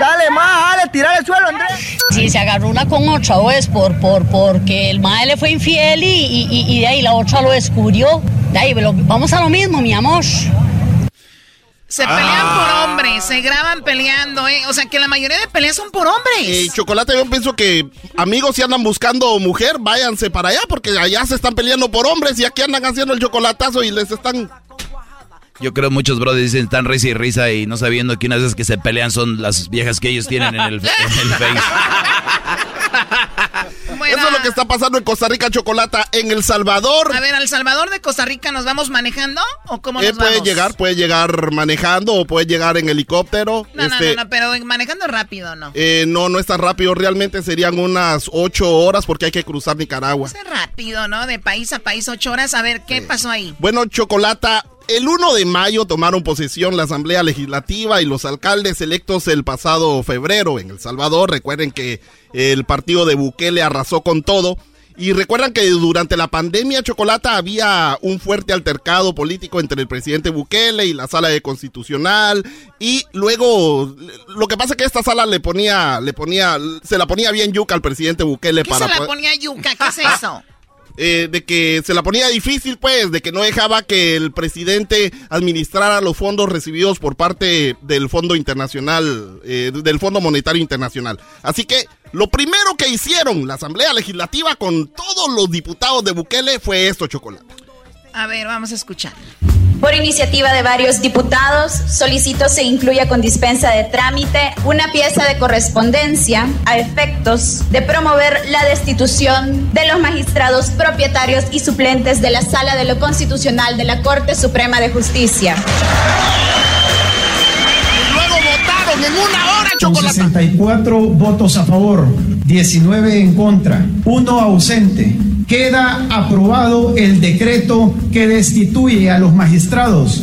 ¡Dale más! ¡Dale! ¡Tirar el suelo, Andrés! Si se agarró una con otra o es por, por, porque el madre le fue infiel y, y, y- y de ahí la otra lo descubrió. De ahí, lo- vamos a lo mismo, mi amor. Se pelean por hombres, se graban peleando, ¿eh? O sea, que la mayoría de peleas son por hombres. Eh, Chocolate, yo pienso que amigos si andan buscando mujer, váyanse para allá, porque allá se están peleando por hombres y aquí andan haciendo el chocolatazo y les están... Yo creo muchos brothers dicen tan risa y risa y no sabiendo que unas veces que se pelean son las viejas que ellos tienen en el, en el Face. Eso es lo que está pasando en Costa Rica, Chocolata. En El Salvador, A ver, ¿al Salvador de Costa Rica nos vamos manejando o cómo nos eh, puede vamos? llegar, puede llegar manejando o puede llegar en helicóptero. No, no, Este, no, no, pero manejando rápido, ¿no? eh, no, no es tan rápido. Realmente serían unas ocho horas porque hay que cruzar Nicaragua. Es rápido, ¿no? De país a país, ocho horas. A ver, ¿qué pasó ahí? Bueno, Chocolata, el 1 de mayo tomaron posesión la Asamblea Legislativa y los alcaldes electos el pasado febrero en El Salvador. Recuerden que el partido de Bukele arrasó con todo. Y recuerdan que durante la pandemia, Chocolata, había un fuerte altercado político entre el presidente Bukele y la sala de constitucional. Y luego, lo que pasa es que esta sala le ponía, le ponía, se la ponía bien yuca al presidente Bukele ¿Qué para se la ponía yuca? ¿Qué es eso? [LAUGHS] eh, de que se la ponía difícil, pues, de que no dejaba que el presidente administrara los fondos recibidos por parte del Fondo Internacional, eh, del Fondo Monetario Internacional. Así que lo primero que hicieron la Asamblea Legislativa con todos los diputados de Bukele fue esto, Chocolate. A ver, vamos a escuchar. Por iniciativa de varios diputados, solicito se incluya con dispensa de trámite una pieza de correspondencia a efectos de promover la destitución de los magistrados propietarios y suplentes de la Sala de lo Constitucional de la Corte Suprema de Justicia. En una hora, Con Chocolate. 64 votos a favor, 19 en contra, uno ausente. Queda aprobado el decreto que destituye a los magistrados.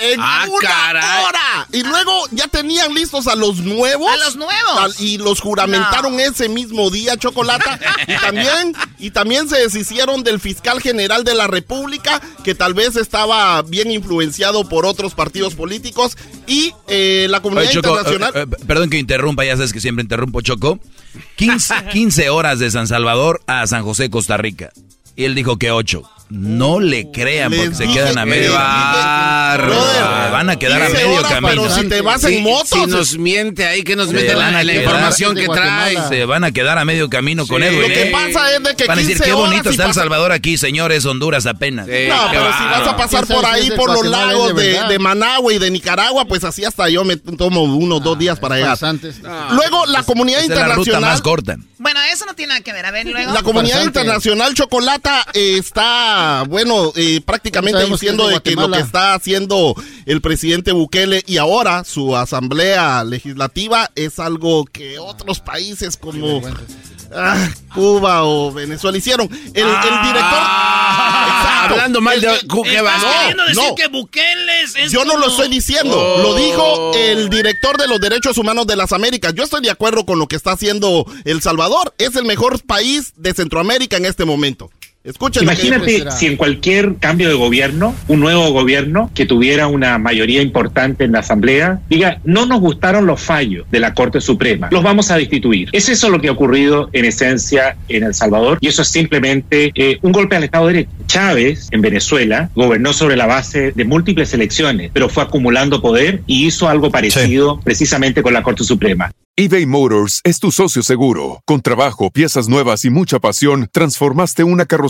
En Ah, una caray. hora. Y luego ya tenían listos a los nuevos. A los nuevos. Y los juramentaron ese mismo día, Chocolata. y también, y también se deshicieron del fiscal general de la República, que tal vez estaba bien influenciado por otros partidos políticos. Y eh, la comunidad Oye, Choco, internacional. eh, eh, perdón que interrumpa, ya sabes que siempre interrumpo, Choco. 15, 15 horas de San Salvador a San José, Costa Rica. Y él dijo que 8. No le crean porque se quedan a medio. Brother, van a quedar a 15 medio camino. pero si te vas en moto, Si nos miente ahí, que nos miente la, información que trae. Se van a quedar a medio camino con. Edwin. Lo que ¿eh? pasa es de que Van a decir, 15 qué bonito está El Salvador aquí, señores, Honduras apenas. No, pero si vas a pasar ¿Quién por ahí por los lagos de Managua y de Nicaragua, pues así hasta yo me tomo unos dos días para llegar. Farsantes. Luego la comunidad Esa es la ruta internacional, más corta. Bueno, eso no tiene nada que ver. A ver, luego. la comunidad internacional chocolata eh, está, bueno, eh, prácticamente diciendo de de que lo que está haciendo el presidente Bukele y ahora su asamblea legislativa es algo que otros países como ah, Cuba o Venezuela hicieron. El, el director, Exacto. Hablando mal de El- el- Cu- ¿qué Estás va? ¿Estás queriendo decir no. que Bukele es, Yo no lo estoy diciendo, Oh. lo dijo el director de los derechos humanos de las Américas. Yo estoy de acuerdo con lo que está haciendo El Salvador. Es el mejor país de Centroamérica en este momento. Imagínate si en cualquier cambio de gobierno, un nuevo gobierno que tuviera una mayoría importante en la Asamblea, diga, no nos gustaron los fallos de la Corte Suprema, los vamos a destituir. ¿Es eso lo que ha ocurrido en esencia en El Salvador? Y eso es simplemente eh, un golpe al Estado de Derecho. Chávez, en Venezuela, gobernó sobre la base de múltiples elecciones, pero fue acumulando poder y hizo algo parecido precisamente con la Corte Suprema. eBay Motors es tu socio seguro. Con trabajo, piezas nuevas y mucha pasión, transformaste una carrocería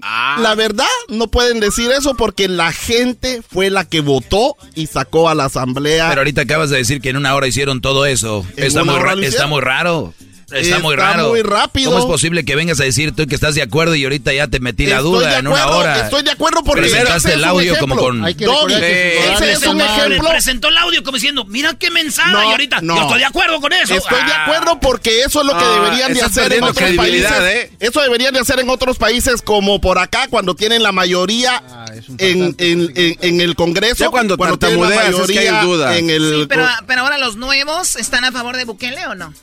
La verdad, no pueden decir eso porque la gente fue la que votó y sacó a la asamblea. Pero ahorita acabas de decir que en una hora hicieron todo eso. ¿En Está muy, está muy raro. Está, Está muy raro. muy rápido. ¿Cómo es posible que vengas a decir tú que estás de acuerdo y ahorita ya te metí la Estoy duda de en una hora? Estoy de acuerdo porque Presentaste ese es el audio como con... Doggy, ese es un ejemplo. Presentó el audio como diciendo, mira qué mensaje. No, y ahorita, no. yo estoy de acuerdo con eso. Estoy de Ah. acuerdo porque eso es lo que Ah, deberían de hacer en otros países. ¿eh? Eso deberían de hacer en otros países como por acá cuando tienen la mayoría Ah, en, en, en- en el Congreso. Ya cuando tienen la tartamudeas es que hay mayoría duda. En el, Sí, pero, pero ahora los nuevos están a favor de Bukele o no?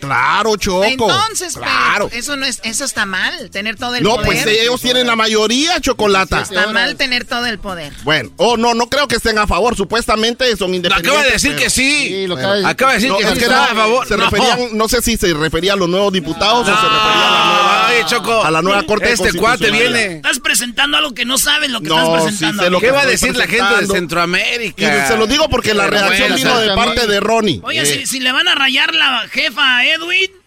Claro, Choco. Entonces, pero claro. eso no es, eso está mal, tener todo el No, poder. pues ellos tienen la mayoría, Chocolata. Está mal tener todo el poder. Bueno, oh, no, no creo que estén a favor. Supuestamente son independientes. Acaba de decir pero- que sí. Sí, lo acaba de decir. Acaba de decir No, que es sí que no, a favor. Se No. referían, no sé si se refería a los nuevos diputados o se refería a la nueva, Ay, Choco. a la nueva Corte Este cuate viene. Estás presentando algo que no sabes lo que No, estás sí presentando. sé lo ¿Qué que va a decir la gente de. Centroamérica? Y se lo digo porque la Pero reacción vino de parte de Ronnie. Oye, si, si le van a rayar la jefa a Edwin,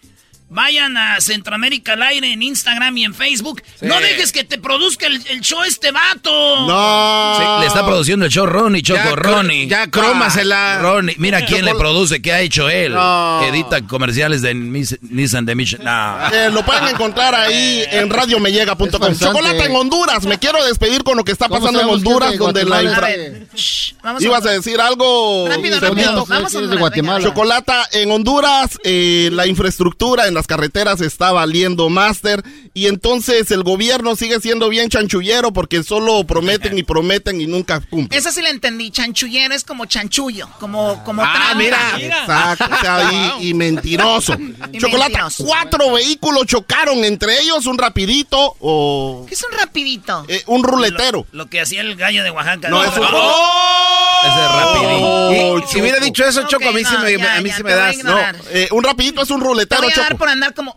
Vayan a Centroamérica al aire en Instagram y en Facebook. No dejes que te produzca el, show este vato. No. le está produciendo el show Ronnie, Choco Ronnie. Ya crómasela. Ronnie, mira quién le produce, qué ha hecho él. Edita comerciales de Nissan de Mission. Eh, lo pueden encontrar ahí en radiomellega.com. Chocolate en Honduras. Me quiero despedir con lo que está pasando en Honduras, donde la infra... Ibas a decir algo. Rápido, rápido. Vamos a de Guatemala. Chocolata en Honduras, eh, la infraestructura en las carreteras está valiendo máster y entonces el gobierno sigue siendo bien chanchullero porque solo prometen y prometen y nunca cumplen. Esa sí la entendí, chanchullero es como chanchullo, como como Ah, mira, exacto, [LAUGHS] y, mentiroso. Chocolata, cuatro vehículos chocaron entre ellos, un rapidito o ¿Qué es un rapidito? Eh, un ruletero. Lo, que hacía el gallo de Oaxaca. No, es un ¡Oh! Ese rapidito. si hubiera dicho eso, Choco, a mí sí me, a mí sí me das. No, eh, un rapidito es un ruletero, te voy a Choco. dar por andar como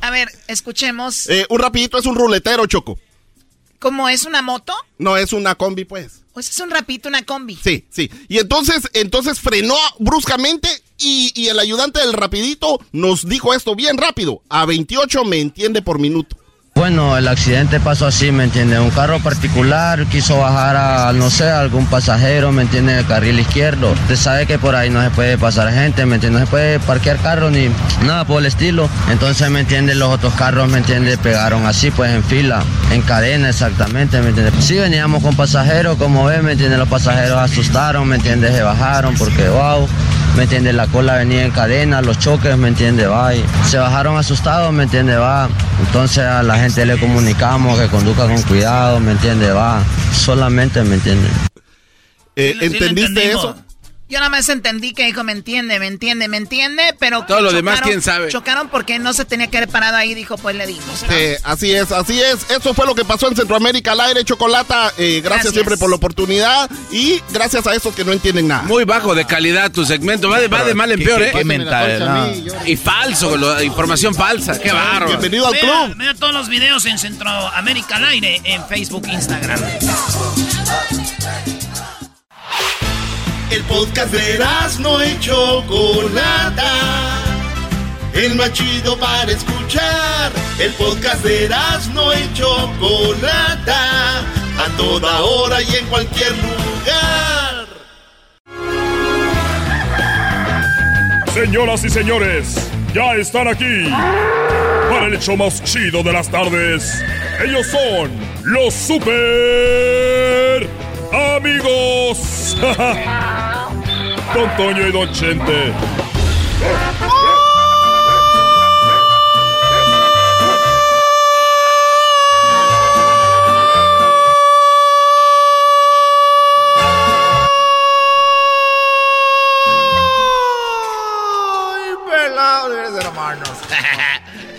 A ver, escuchemos. Eh, un rapidito es un ruletero, Choco. ¿Cómo es una moto? No, es una combi, pues. Pues es un rapidito, una combi. Sí, sí. Y entonces, entonces frenó bruscamente y, y el ayudante del rapidito nos dijo esto bien rápido. A 28 me entiende por minuto. Bueno, el accidente pasó así, ¿me entiende? Un carro particular quiso bajar a, no sé, algún pasajero, ¿me entiende? En el carril izquierdo. Usted sabe que por ahí no se puede pasar gente, ¿me entiende? No se puede parquear carro ni nada por el estilo. Entonces, ¿me entiende? Los otros carros, ¿me entiende? Pegaron así, pues en fila, en cadena exactamente, ¿me entiende? Sí, veníamos con pasajeros, como ven, ¿me entiende? Los pasajeros asustaron, ¿me entiende? Se bajaron porque, wow. ¿Me entiende? La cola venía en cadena, los choques, ¿me entiende? Va, y se bajaron asustados, ¿me entiende? Va, entonces a la gente le comunicamos que conduzca con cuidado, ¿me entiende? Va, solamente, ¿me entiende? Eh, ¿Entendiste eso? Yo nada más entendí que dijo, me entiende, me entiende, me entiende, pero... Todo lo demás, ¿quién sabe? Chocaron porque no se tenía que haber parado ahí, dijo, pues le dimos. Sí, así es, así es. Eso fue lo que pasó en Centroamérica al aire, Chocolata. Eh, gracias, siempre por la oportunidad y gracias a esos que no entienden nada. Muy bajo de calidad tu segmento, va de, va de mal en peor, ¿eh? Qué mental. Y falso, información falsa, qué barro. Bienvenido al club. Vea todos los videos en Centroamérica al aire, en Facebook, Instagram. El podcast de no y Chocolata. El más chido para escuchar. El podcast de no y Chocolata. A toda hora y en cualquier lugar. Señoras y señores, ya están aquí. Para el hecho más chido de las tardes. Ellos son los super amigos. [LAUGHS] Don Toño y Don Chente.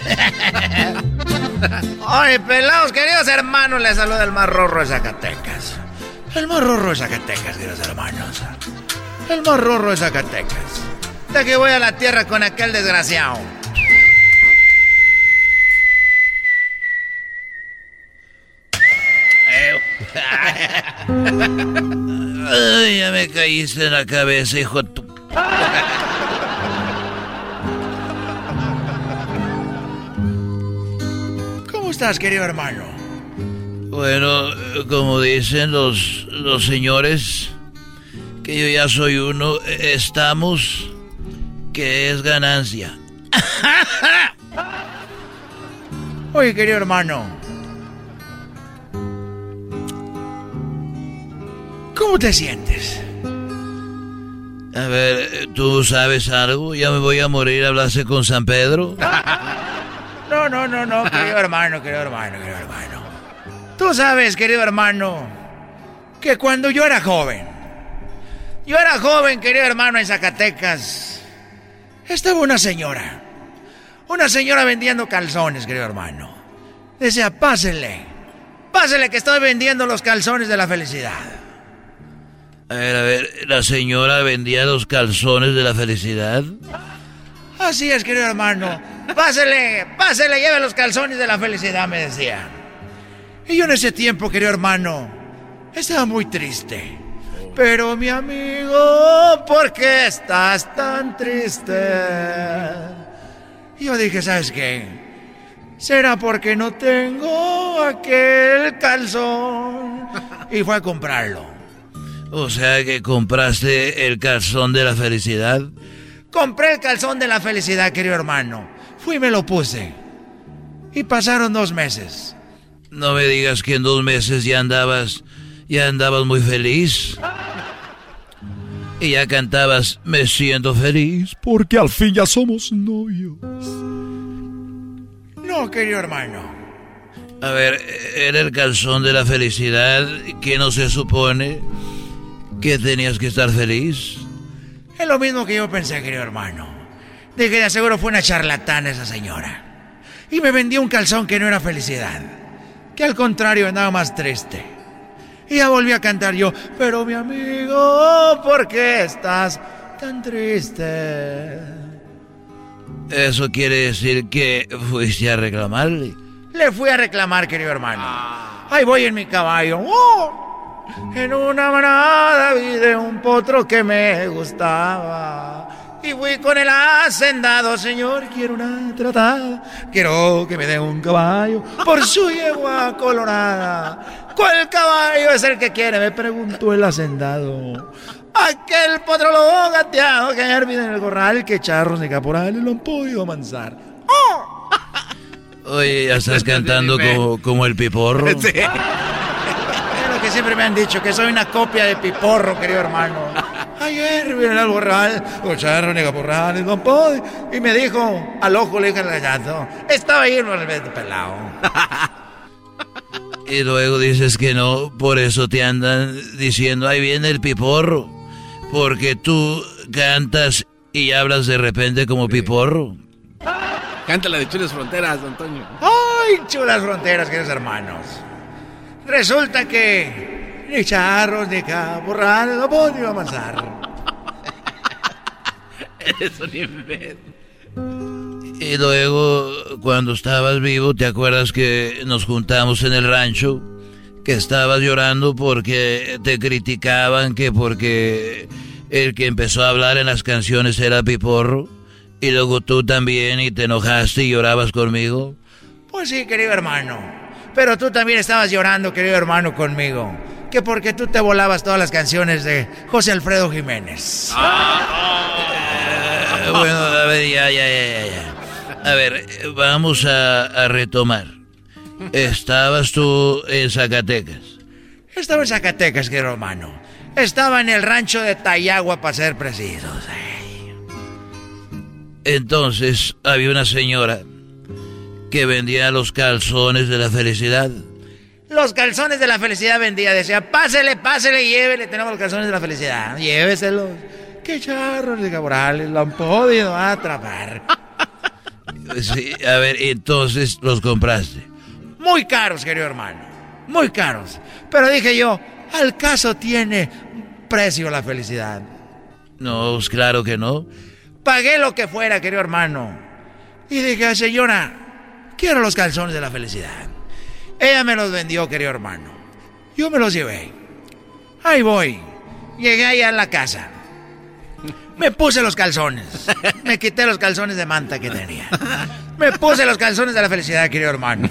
[LAUGHS] Ay, pelados, queridos hermanos, les saluda el más rorro de Zacatecas. El más rorro de Zacatecas, queridos hermanos. El más rorro de Zacatecas. De que voy a la tierra con aquel desgraciado. Ay, ya me caíste en la cabeza, hijo de tu... ¿Cómo estás, querido hermano? Bueno, como dicen los, los señores, que yo ya soy uno, estamos, que es ganancia. [LAUGHS] Oye, querido hermano, ¿cómo te sientes? A ver, ¿tú sabes algo? ¿Ya me voy a morir a hablarse con San Pedro? [LAUGHS] no, no, no, no, querido hermano, querido hermano, querido hermano. Tú sabes, querido hermano, que cuando yo era joven, yo era joven, querido hermano, en Zacatecas, estaba una señora, una señora vendiendo calzones, querido hermano. Decía, pásele, pásele que estoy vendiendo los calzones de la felicidad. A ver, a ver, ¿la señora vendía los calzones de la felicidad? Así es, querido hermano. Pásele, pásele, lleve los calzones de la felicidad, me decía. Y yo en ese tiempo, querido hermano, estaba muy triste. Pero mi amigo, ¿por qué estás tan triste? Y yo dije, ¿sabes qué? ¿Será porque no tengo aquel calzón? Y fue a comprarlo. O sea que compraste el calzón de la felicidad. Compré el calzón de la felicidad, querido hermano. Fui y me lo puse. Y pasaron dos meses. No me digas que en dos meses ya andabas, ya andabas muy feliz. Y ya cantabas, me siento feliz porque al fin ya somos novios. No, querido hermano. A ver, era el calzón de la felicidad que no se supone que tenías que estar feliz. Es lo mismo que yo pensé, querido hermano. De que de seguro fue una charlatana esa señora. Y me vendió un calzón que no era felicidad. Que al contrario andaba más triste. Y ya volví a cantar yo, pero mi amigo, ¿por qué estás tan triste? ¿Eso quiere decir que fuiste a reclamarle? Le fui a reclamar, querido hermano. Ahí voy en mi caballo. ¡Oh! En una manada vi de un potro que me gustaba. Y fui con el hacendado, señor, quiero una tratada. Quiero que me dé un caballo por su yegua colorada. ¿Cuál caballo es el que quiere? Me preguntó el hacendado. Aquel potro lo gateado que ayer en el corral, que charros ni caporales lo han podido amansar. ¡Oh! Oye, ya estás [LAUGHS] cantando como, como el piporro. [LAUGHS] Sí. Es lo que siempre me han dicho, que soy una copia de Piporro, querido hermano. Ayer vine al borral, con charro, ni caporales, no puedo. Y me dijo, al ojo le dije al gato, estaba ahí en el pelado. Y luego dices que no, por eso te andan diciendo, ahí viene el piporro. Porque tú cantas y hablas de repente como piporro. Canta la de Chulas Fronteras, Antonio. ¡Ay, chulas fronteras, queridos hermanos! Resulta que ni charros ni caporrales no puedo avanzar. [LAUGHS] Eres un. Y luego, cuando estabas vivo, ¿te acuerdas que nos juntamos en el rancho? Que estabas llorando porque te criticaban, que porque el que empezó a hablar en las canciones era Piporro. Y luego tú también y te enojaste y llorabas conmigo. Pues sí, querido hermano. Pero tú también estabas llorando, querido hermano, conmigo. Que porque tú te volabas todas las canciones de José Alfredo Jiménez. Eh, bueno, a ver, ya, ya, ya, ya, ya. A ver, vamos a, a retomar. Estabas tú en Zacatecas. Estaba en Zacatecas, querido hermano. Estaba en el rancho de Tayagua, para ser precisos. Entonces había una señora que vendía los calzones de la felicidad. Los calzones de la felicidad vendía. Decía, pásele, pásele, llévele. Tenemos los calzones de la felicidad. Lléveselos. Qué charros de cabrales. Lo han podido atrapar. [LAUGHS] Sí, a ver, entonces los compraste. Muy caros, querido hermano. Muy caros. Pero dije yo, al caso tiene precio la felicidad. No, pues claro que no. Pagué lo que fuera, querido hermano. Y dije, señora, quiero los calzones de la felicidad. Ella me los vendió, querido hermano. Yo me los llevé. Ahí voy. Llegué allá a la casa. Me puse los calzones. Me quité los calzones de manta que tenía. Me puse los calzones de la felicidad, querido hermano.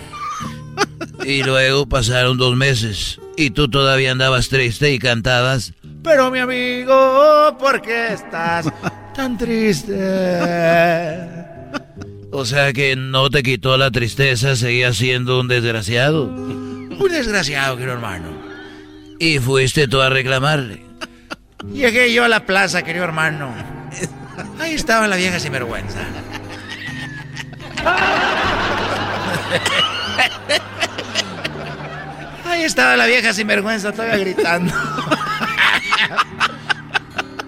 Y luego pasaron dos meses y tú todavía andabas triste y cantabas. Pero mi amigo, ¿por qué estás tan triste? O sea que no te quitó la tristeza, seguías siendo un desgraciado. Un desgraciado, querido hermano. Y fuiste tú a reclamarle. Llegué yo a la plaza, querido hermano. Ahí estaba la vieja sinvergüenza. Ahí estaba la vieja sinvergüenza, todavía gritando.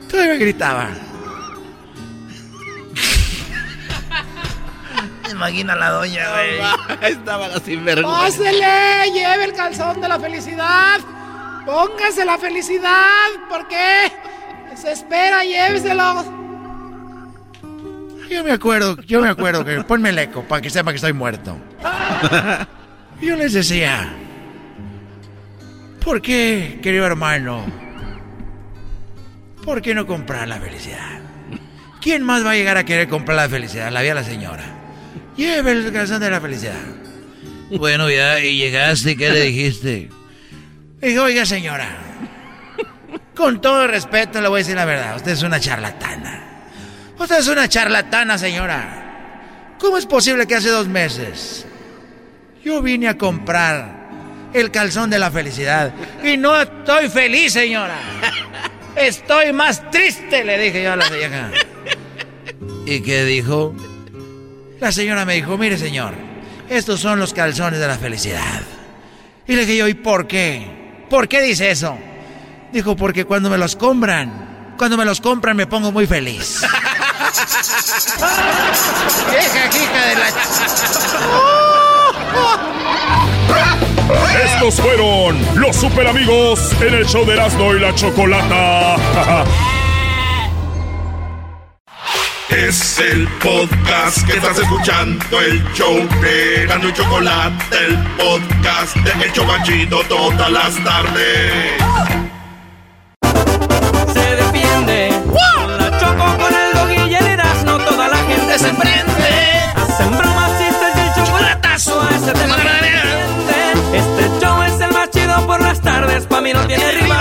todavía gritaba. Imagina la doña, güey. Estaba la sinvergüenza. ¡Pásele! ¡Lleve el calzón de la felicidad! ¡Póngase la felicidad! ¿Por qué? Se espera, lléveselo. Yo me acuerdo, yo me acuerdo que ponme el eco para que sepa que estoy muerto. Yo les decía, ¿por qué, querido hermano, ¿por qué no comprar la felicidad? ¿Quién más va a llegar a querer comprar la felicidad? La vi a la señora. Lleve el calzón de la felicidad. Bueno, ya, y llegaste, ¿qué le dijiste? Dijo, oiga, señora, con todo respeto le voy a decir la verdad, usted es una charlatana. Usted es una charlatana, señora. ¿Cómo es posible que hace dos meses yo vine a comprar el calzón de la felicidad y no estoy feliz, señora? Estoy más triste, le dije yo a la vieja. ¿Y qué dijo? La señora me dijo, mire señor, estos son los calzones de la felicidad. Y le dije yo, ¿y por qué? ¿Por qué dice eso? Dijo, porque cuando me los compran, cuando me los compran me pongo muy feliz. [LAUGHS] Vieja hija de la... [LAUGHS] Estos fueron los super amigos en el show de Erasmo y la Chocolata. [LAUGHS] Es el podcast que estás escuchando, el show de Erasmo y Chocolata, el podcast de El Chocachito todas las tardes. Se defiende con la choco, con el dog y el toda la gente se prende. Hacen bromas, chistes y el chocolatazo a ese tema que. Este show es el más chido por las tardes, pa' mí no tiene rival.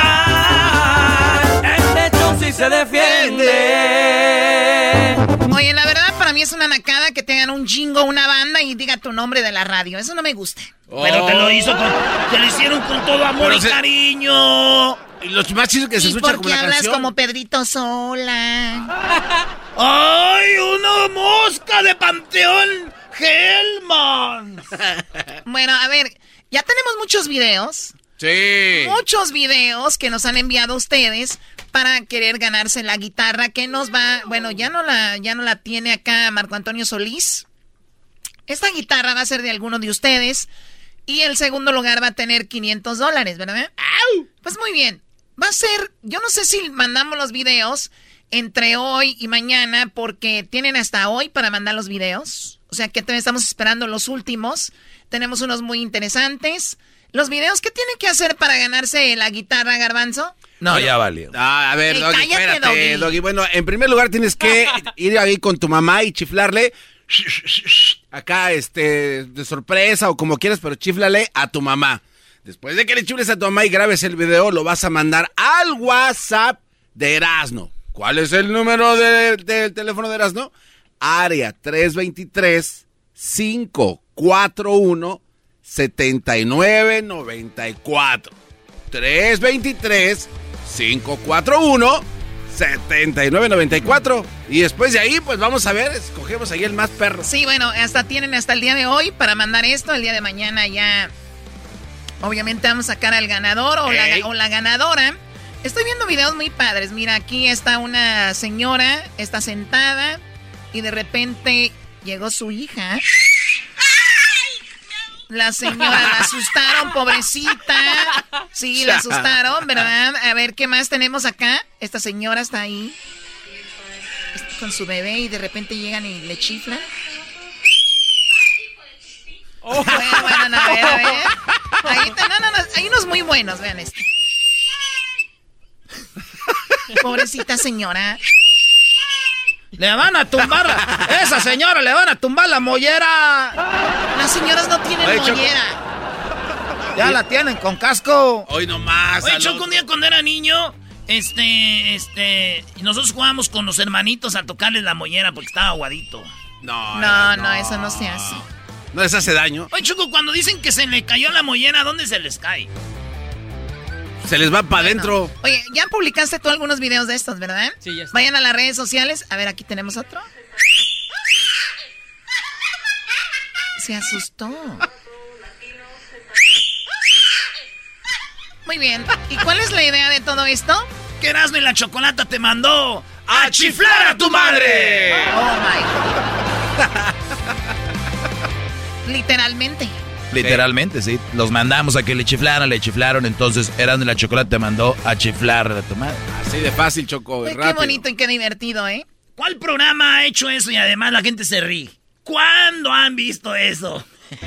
Se defiende. Oye, la verdad para mí es una nacada que tengan un jingo, una banda y diga tu nombre de la radio. Eso no me gusta. Pero te lo hizo con, te lo hicieron con todo amor Pero y se- cariño. Y los más chidos que se ¿Y escuchan por como qué la hablas canción. como Pedrito Sola? ¡Ay, una mosca de Panteón Hellman! [LAUGHS] bueno, a ver, ya tenemos muchos videos. Sí. Muchos videos que nos han enviado ustedes para querer ganarse la guitarra que nos va, bueno, ya no la ya no la tiene acá Marco Antonio Solís. Esta guitarra va a ser de alguno de ustedes y el segundo lugar va a tener 500 dólares, ¿verdad? Pues muy bien. Va a ser, yo no sé si mandamos los videos entre hoy y mañana porque tienen hasta hoy para mandar los videos. O sea que todavía estamos esperando los últimos. Tenemos unos muy interesantes. Los videos, ¿qué tienen que hacer para ganarse la guitarra, Garbanzo? No, ya valió. Ah, a ver, Ey, Doggy, cállate, espérate, Doggy. Doggy. Bueno, en primer lugar tienes que [LAUGHS] ir ahí con tu mamá y chiflarle. Acá, este, de sorpresa o como quieras, pero chiflale a tu mamá. Después de que le chifles a tu mamá y grabes el video, lo vas a mandar al WhatsApp de Erasno. ¿Cuál es el número de- del teléfono de Erasno? Área 323 541 7994. 323 541 7994. Y después de ahí, pues vamos a ver, escogemos ahí el más perro. Sí, bueno, hasta tienen hasta el día de hoy para mandar esto. El día de mañana ya, obviamente vamos a sacar al ganador o, la, o la ganadora. Estoy viendo videos muy padres. Mira, aquí está una señora, está sentada y de repente llegó su hija. La señora la asustaron, pobrecita. Sí, la asustaron, ¿verdad? A ver, ¿qué más tenemos acá? Esta señora está ahí con su bebé y de repente llegan y le chiflan. Bueno, bueno, no, a ver, a ver. Ahí está, no, no, no, hay unos muy buenos, vean este. Pobrecita señora. Le van a tumbar, esa señora le van a tumbar la mollera. Las señoras no tienen Oye, Choco. mollera. Ya la tienen con casco. Hoy nomás. Oye, Choco, un día cuando era niño, este, este, nosotros jugábamos con los hermanitos a tocarles la mollera porque estaba aguadito. No, No, no, eso no se hace. No les hace daño. Oye, Choco, cuando dicen que se le cayó la mollera, ¿dónde se les cae? Se les va para adentro. Oye, ya publicaste tú algunos videos de estos, ¿verdad? Sí, ya está. Vayan a las redes sociales. A ver, aquí tenemos otro. Se asustó. Muy bien. ¿Y cuál es la idea de todo esto? Que Erasmo y la Chocolata te mandó a chiflar a tu madre. Oh my God. Literalmente. Literalmente, sí. Los mandamos a que le chiflaran, le chiflaron. Entonces, Erasmo y la Chocolate te mandó a chiflar a tu madre. Así de fácil, Choco. Qué bonito y qué divertido, ¿eh? ¿Cuál programa ha hecho eso y además la gente se ríe? ¿Cuándo han visto eso? [LAUGHS]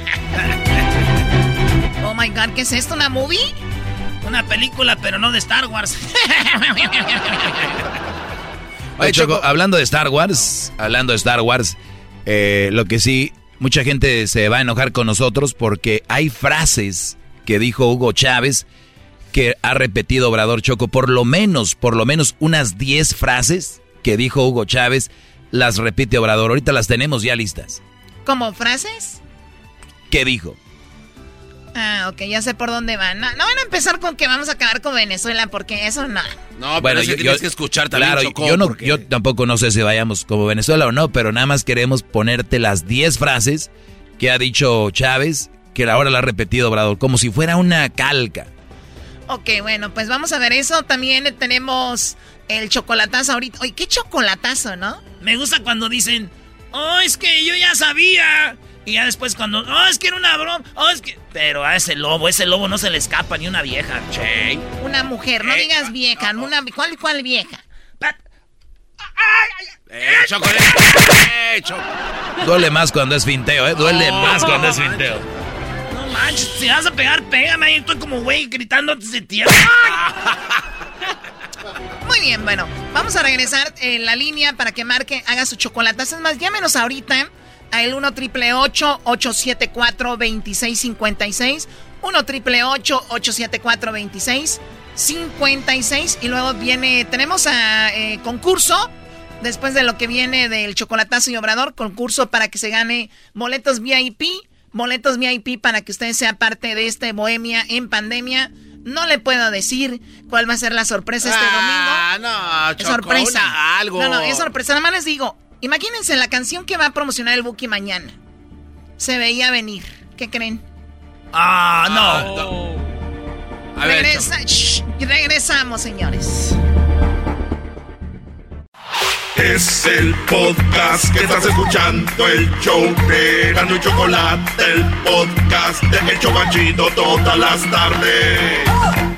Oh my God, ¿qué es esto? ¿Una movie? Una película, pero no de Star Wars. [LAUGHS] Oye, Choco, hablando de Star Wars, hablando de Star Wars, eh, lo que sí, mucha gente se va a enojar con nosotros porque hay frases que dijo Hugo Chávez que ha repetido Obrador Choco, por lo menos, por lo menos unas 10 frases que dijo Hugo Chávez, las repite Obrador. Ahorita las tenemos ya listas. ¿Como frases? ¿Qué dijo? Ah, ok, ya sé por dónde van. No, no van a empezar con que vamos a acabar con Venezuela, porque eso no. No, pero yo, tienes que escuchar también, claro, yo, no, yo tampoco no sé si vayamos como Venezuela o no, pero nada más queremos ponerte las 10 frases que ha dicho Chávez, que ahora la ha repetido Obrador, como si fuera una calca. Ok, bueno, pues vamos a ver eso. También tenemos el chocolatazo ahorita. Oye, qué chocolatazo, ¿no? Me gusta cuando dicen, oh, es que yo ya sabía. Y ya después cuando, oh, es que era una broma, oh, es que... Pero a ese lobo, ese lobo no se le escapa ni una vieja, che. Una mujer, no digas vieja, una... ¿Cuál, cuál vieja? ¡Eh, chocolate! ¡Eh, Duele más cuando es finteo, ¿eh? Duele más cuando es finteo. No manches, si vas a pegar, pégame ahí. Estoy como güey gritando antes de tierra. Muy bien, bueno, vamos a regresar en la línea para que marque, haga su chocolatazo. Es más, llámenos ahorita al 1 triple 874 2656 1 triple 874 2656 y luego viene, tenemos a eh, concurso, después de lo que viene del chocolatazo y obrador, concurso para que se gane boletos VIP, boletos VIP para que usted sea parte de este Bohemia en pandemia. No le puedo decir cuál va a ser la sorpresa este ah, domingo. no, es sorpresa. algo. No, no, es sorpresa. Nada más les digo, Imagínense la canción que va a promocionar el Buki mañana. Se veía venir. ¿Qué creen? Ah, no. A Regresa, regresamos, señores. Es el podcast que estás escuchando, el show de Gano y Chocolate, el podcast de El Chocachito todas las tardes.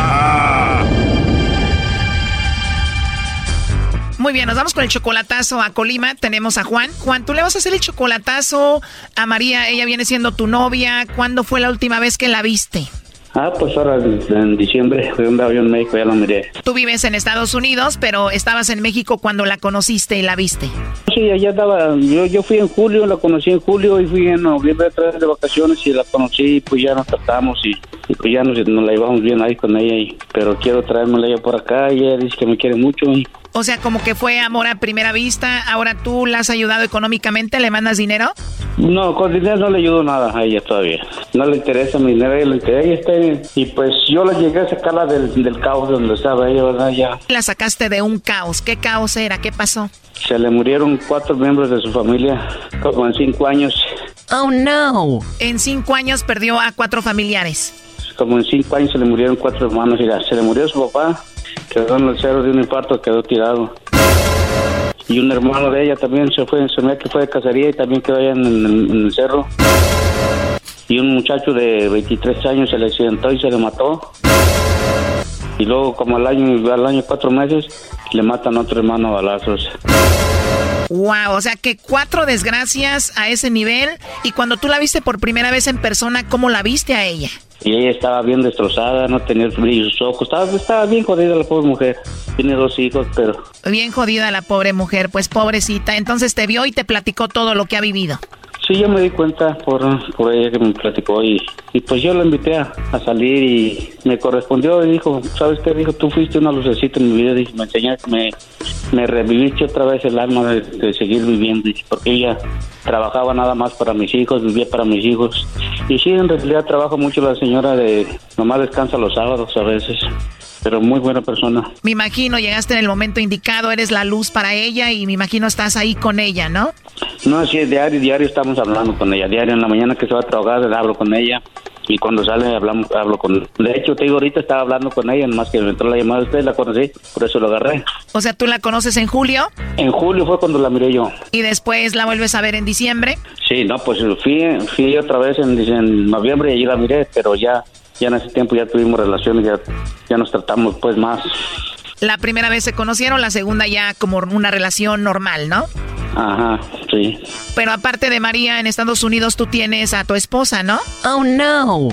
Muy bien, nos vamos con el chocolatazo a Colima. Tenemos a Juan. Juan, tú le vas a hacer el chocolatazo a María. Ella viene siendo tu novia. ¿Cuándo fue la última vez que la viste? Ah, pues ahora en diciembre fui un avión en México, ya la miré. Tú vives en Estados Unidos, pero estabas en México cuando la conociste y la viste. Sí, allá estaba, yo, yo fui en julio, la conocí en julio y fui en noviembre a través de vacaciones y la conocí y pues ya nos tratamos y, pues ya nos, nos, la llevamos bien ahí con ella, y, pero quiero traérmela ella por acá ella dice que me quiere mucho y o sea, como que fue amor a primera vista. Ahora tú la has ayudado económicamente, ¿le mandas dinero? No, con dinero no le ayudo nada a ella todavía. No le interesa mi dinero, ella le interesa. Ella y pues yo la llegué a sacarla del, del caos donde estaba ella, ¿verdad? Ya. La sacaste de un caos. ¿Qué caos era? ¿Qué pasó? Se le murieron cuatro miembros de su familia, como en cinco años. Oh, no. En cinco años perdió a cuatro familiares. Como en cinco años se le murieron cuatro hermanos. Mira, se le murió su papá, quedó en el cerro de un infarto, quedó tirado. Y un hermano de ella también se fue, se me que fue de cacería y también quedó allá en, en, el cerro. Y un muchacho de 23 años se le accidentó y se le mató. Y luego, como al año, al año cuatro meses, le matan a otro hermano a balazos. Wow, o sea que cuatro desgracias a ese nivel. Y cuando tú la viste por primera vez en persona, ¿cómo la viste a ella? Y ella estaba bien destrozada, no tenía brillo sus ojos, estaba, estaba bien jodida la pobre mujer. Tiene dos hijos, pero... Bien jodida la pobre mujer, pues pobrecita. Entonces te vio y te platicó todo lo que ha vivido. Sí, yo me di cuenta por, por ella que me platicó y, y pues yo la invité a, salir y me correspondió y dijo, ¿sabes qué? Dijo, tú fuiste una lucecita en mi vida, y me enseñaste, me, me reviviste otra vez el alma de, seguir viviendo, porque ella trabajaba nada más para mis hijos, vivía para mis hijos. Y sí, en realidad trabajo mucho la señora de, nomás descansa los sábados a veces pero muy buena persona. Me imagino, llegaste en el momento indicado, eres la luz para ella y me imagino estás ahí con ella, ¿no? No, sí, diario, diario estamos hablando con ella, diario en la mañana que se va a trabajar, hablo con ella y cuando sale hablamos, hablo con De hecho, te digo, ahorita estaba hablando con ella, más que me entró la llamada de usted, la conocí, por eso lo agarré. O sea, ¿tú la conoces en julio? En julio fue cuando la miré yo. ¿Y después la vuelves a ver en diciembre? Sí, no, pues fui, fui otra vez en, en noviembre y allí la miré, pero ya, ya en ese tiempo ya tuvimos relaciones, ya, ya nos tratamos pues más. La primera vez se conocieron, la segunda ya como una relación normal, ¿no? Ajá, sí. Pero aparte de María, en Estados Unidos tú tienes a tu esposa, ¿no? Oh, no.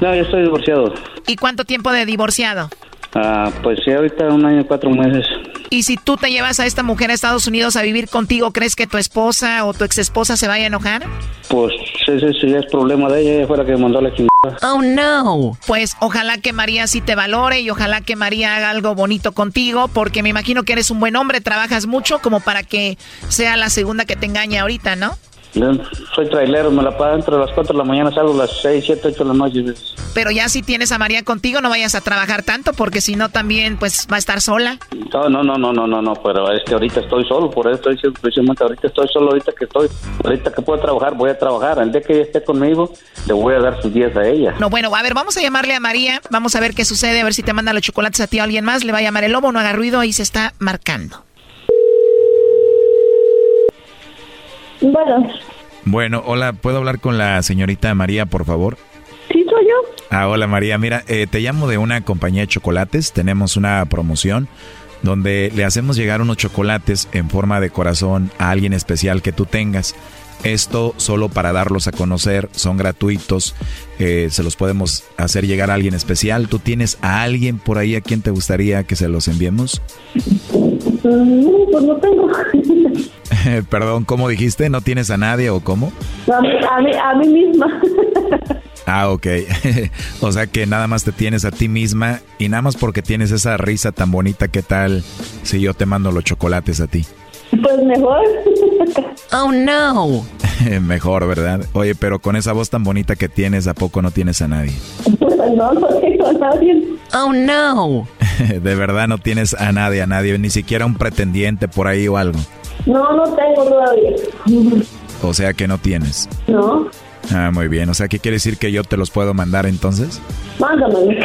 No, yo estoy divorciado. ¿Y cuánto tiempo de divorciado? Ah, pues sí, ahorita un año y cuatro meses. Y si tú te llevas a esta mujer a Estados Unidos a vivir contigo, ¿crees que tu esposa o tu ex esposa se vaya a enojar? Pues ese sí es problema de ella, ella fue la que mandó la chingada. Oh no. Pues ojalá que María sí te valore y ojalá que María haga algo bonito contigo, porque me imagino que eres un buen hombre, trabajas mucho como para que sea la segunda que te engañe ahorita, ¿no? Soy trailero, me la pago entre las 4 de la mañana, salgo a las 6, 7, 8 de la noche. Pero ya si tienes a María contigo, no vayas a trabajar tanto, porque si no también pues va a estar sola. No, no, no, no, no, no, no, pero es que ahorita estoy solo, por eso estoy diciendo precisamente ahorita estoy solo, ahorita que estoy, ahorita que puedo trabajar, voy a trabajar. El día que ella esté conmigo, le voy a dar sus días a ella. No, bueno, a ver, vamos a llamarle a María, vamos a ver qué sucede, a ver si te manda los chocolates a ti o a alguien más, le va a llamar el lobo, no haga ruido y se está marcando. Bueno. Bueno, hola, ¿puedo hablar con la señorita María, por favor? Sí, soy yo. Ah, hola María, mira, eh, te llamo de una compañía de chocolates, tenemos una promoción donde le hacemos llegar unos chocolates en forma de corazón a alguien especial que tú tengas. Esto solo para darlos a conocer, son gratuitos, eh, se los podemos hacer llegar a alguien especial. ¿Tú tienes a alguien por ahí a quien te gustaría que se los enviemos? Pues no tengo. [LAUGHS] Perdón, ¿cómo dijiste? ¿No tienes a nadie o cómo? A mí, a mí, misma. Ah, ok. [LAUGHS] o sea que nada más te tienes a ti misma y nada más porque tienes esa risa tan bonita, ¿qué tal si yo te mando los chocolates a ti? Pues mejor. Oh, no. [LAUGHS] mejor, ¿verdad? Oye, pero con esa voz tan bonita que tienes, ¿a poco no tienes a nadie? Pues no, no tengo a nadie. Oh, no. [LAUGHS] De verdad no tienes a nadie, a nadie, ni siquiera un pretendiente por ahí o algo. No, no tengo todavía. O sea que no tienes. No. Ah, muy bien. O sea, ¿qué quiere decir que yo te los puedo mandar entonces? Mándame.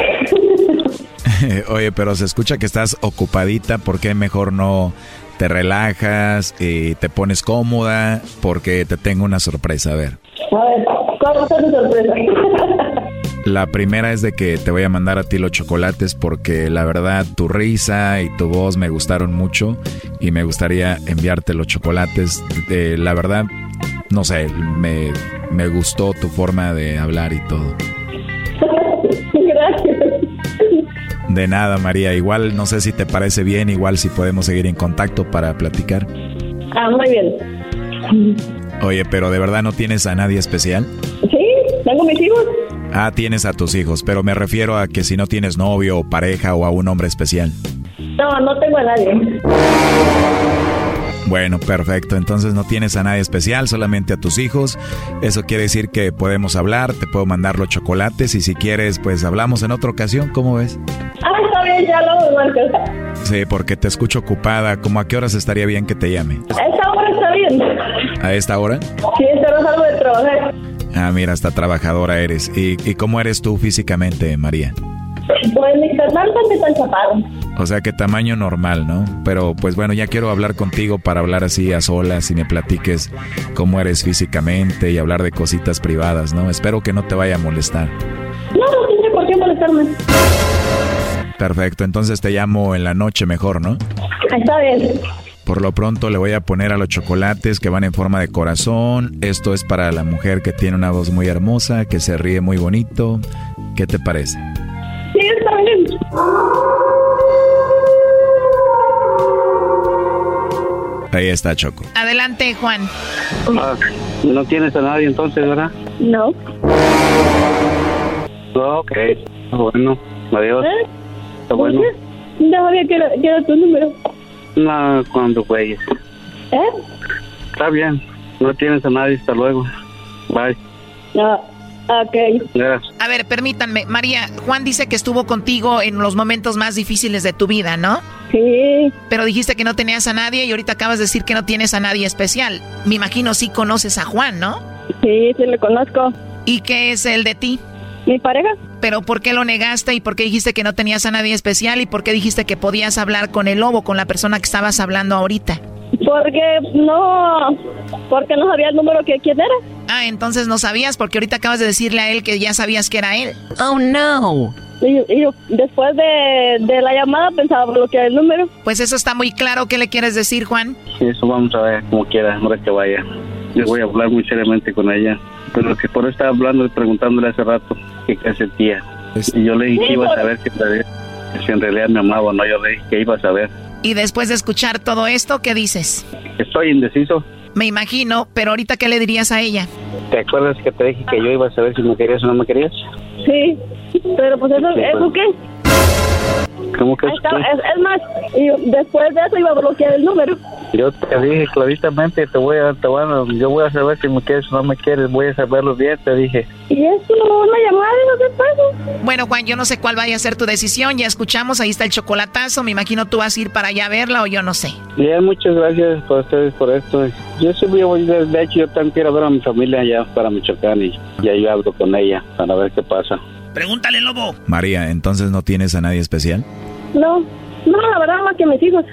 [LAUGHS] Oye, pero se escucha que estás ocupadita. ¿Por qué mejor no te relajas y te pones cómoda? Porque te tengo una sorpresa. A ver. A ver, ¿cómo está tu sorpresa? [LAUGHS] La primera es de que te voy a mandar a ti los chocolates porque la verdad tu risa y tu voz me gustaron mucho y me gustaría enviarte los chocolates. Eh, la verdad, no sé, me, me gustó tu forma de hablar y todo. Gracias. De nada, María. Igual no sé si te parece bien, igual si podemos seguir en contacto para platicar. Ah, muy bien. Oye, pero ¿de verdad no tienes a nadie especial? Sí, tengo mis hijos. Ah, tienes a tus hijos, pero me refiero a que si no tienes novio o pareja o a un hombre especial. No, no tengo a nadie. Bueno, perfecto. Entonces no tienes a nadie especial, solamente a tus hijos. Eso quiere decir que podemos hablar, te puedo mandar los chocolates y si quieres, pues hablamos en otra ocasión. ¿Cómo ves? Ah, está bien, ya lo Marcos. Sí, porque te escucho ocupada. ¿Cómo a qué horas estaría bien que te llame? A esta hora está bien. ¿A esta hora? Sí, esta hora salgo de trabajar. Ah, mira, hasta trabajadora eres. ¿Y, y cómo eres tú físicamente, María? Pues mi carnal está tan chapado. O sea que tamaño normal, ¿no? Pero pues bueno, ya quiero hablar contigo para hablar así a solas y me platiques cómo eres físicamente y hablar de cositas privadas, ¿no? Espero que no te vaya a molestar. No, no tiene por qué molestarme. Perfecto, entonces te llamo en la noche mejor, ¿no? Está bien. Por lo pronto le voy a poner a los chocolates que van en forma de corazón. Esto es para la mujer que tiene una voz muy hermosa, que se ríe muy bonito. ¿Qué te parece? Sí, está bien. Ahí está Choco. Adelante, Juan. Ah, no tienes a nadie entonces, ¿verdad? No. Ok, bueno, adiós. ¿Eh? Está bueno. No sabía que era, que era tu número. No, cuando güeyes. ¿Eh? Está bien, no tienes a nadie, hasta luego. Bye. No. Ok. Gracias. A ver, permítanme. María, Juan dice que estuvo contigo en los momentos más difíciles de tu vida, ¿no? Sí. Pero dijiste que no tenías a nadie y ahorita acabas de decir que no tienes a nadie especial. Me imagino sí conoces a Juan, ¿no? Sí, sí le conozco. ¿Y qué es el de ti? mi pareja. ¿Pero por qué lo negaste y por qué dijiste que no tenías a nadie especial y por qué dijiste que podías hablar con el lobo, con la persona que estabas hablando ahorita? Porque no, porque no sabía el número que quién era. Ah, entonces no sabías porque ahorita acabas de decirle a él que ya sabías que era él. Oh, no. Y, y yo, después de, de la llamada pensaba bloquear el número. Pues eso está muy claro. ¿Qué le quieres decir, Juan? Sí, eso vamos a ver como quiera, ahora que vaya. Yo voy a hablar muy seriamente con ella. Pero que por eso estaba hablando y preguntándole hace rato que qué sentía. Y yo le dije que iba a saber que en realidad- que si en realidad me amaba o no. Yo le dije que iba a saber. Y después de escuchar todo esto, ¿qué dices? Estoy indeciso. Me imagino, pero ahorita, ¿qué le dirías a ella? ¿Te acuerdas que te dije que yo iba a saber si me querías o no me querías? Sí, pero pues eso, Sí, pues. ¿eso qué? ¿Cómo que Ahí es está, es, es más, y después de eso iba a bloquear el número. Yo te dije claramente, te voy a, te voy a- yo voy a saber si me quieres o no me quieres, voy a saberlo bien, te dije. Y eso, una llamada de qué pasa. Bueno, Juan, yo no sé cuál vaya a ser tu decisión. Ya escuchamos, ahí está el chocolatazo. Me imagino tú vas a ir para allá a verla o yo no sé. Bien, muchas gracias por ustedes por esto. Yo siempre voy, de de hecho, yo también quiero ver a mi familia allá para Michoacán y ya yo hablo con ella para ver qué pasa. Pregúntale, lobo. María, entonces no tienes a nadie especial. No, no, la verdad más que mis hijos.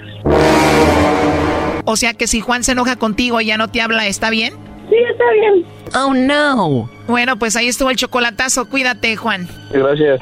O sea que si Juan se enoja contigo y ya no te habla, ¿está bien? Sí, está bien. Oh, no. Bueno, pues ahí estuvo el chocolatazo. Cuídate, Juan. Gracias.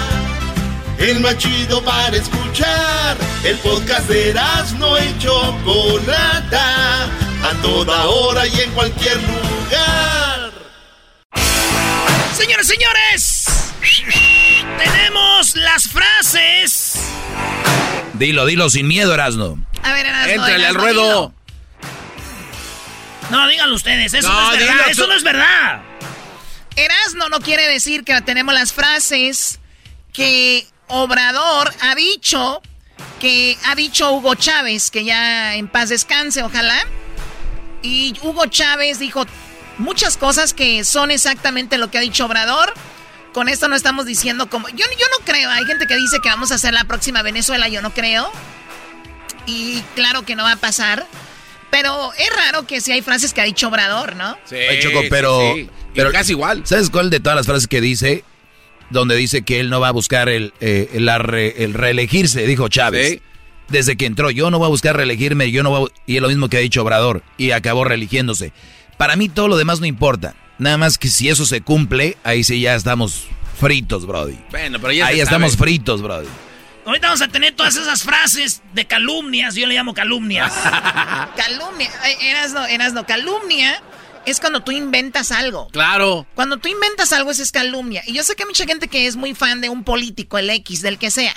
El más chido para escuchar. El podcast de no y Chocolata. A toda hora y en cualquier lugar. Señores, señores. Tenemos las frases. Dilo, dilo sin miedo, Erasno. A ver, Erasno, Éntrale al ruedo. dilo. No, díganlo ustedes. Eso No, no, es verdad. dígalo Eso no es verdad. Erasno no quiere decir que tenemos las frases que Obrador ha dicho, que ha dicho Hugo Chávez, que ya en paz descanse, ojalá. Y Hugo Chávez dijo muchas cosas que son exactamente lo que ha dicho Obrador. Con esto no estamos diciendo como... Yo, yo no creo, hay gente que dice que vamos a hacer la próxima Venezuela, yo no creo. Y claro que no va a pasar. Pero es raro que si hay frases que ha dicho Obrador, ¿no? Choco, pero, pero casi igual. ¿Sabes cuál de todas las frases que dice? Donde dice que él no va a buscar el, eh, re- el reelegirse, dijo Chávez. Desde que entró, yo no voy a buscar reelegirme, yo no voy a- Y es lo mismo que ha dicho Obrador, y acabó reeligiéndose. Para mí todo lo demás no importa. Nada más que si eso se cumple, ahí sí ya estamos fritos, Brody. Bueno, pero ya Ahí estamos sabe. fritos, Brody. Ahorita vamos a tener todas esas frases de calumnias. Yo le llamo calumnias. [LAUGHS] Calumnia, Ay, Erasno, Erasno, calumnia es cuando tú inventas algo. Claro. Cuando tú inventas algo, eso es calumnia. Y yo sé que hay mucha gente que es muy fan de un político, el X, del que sea.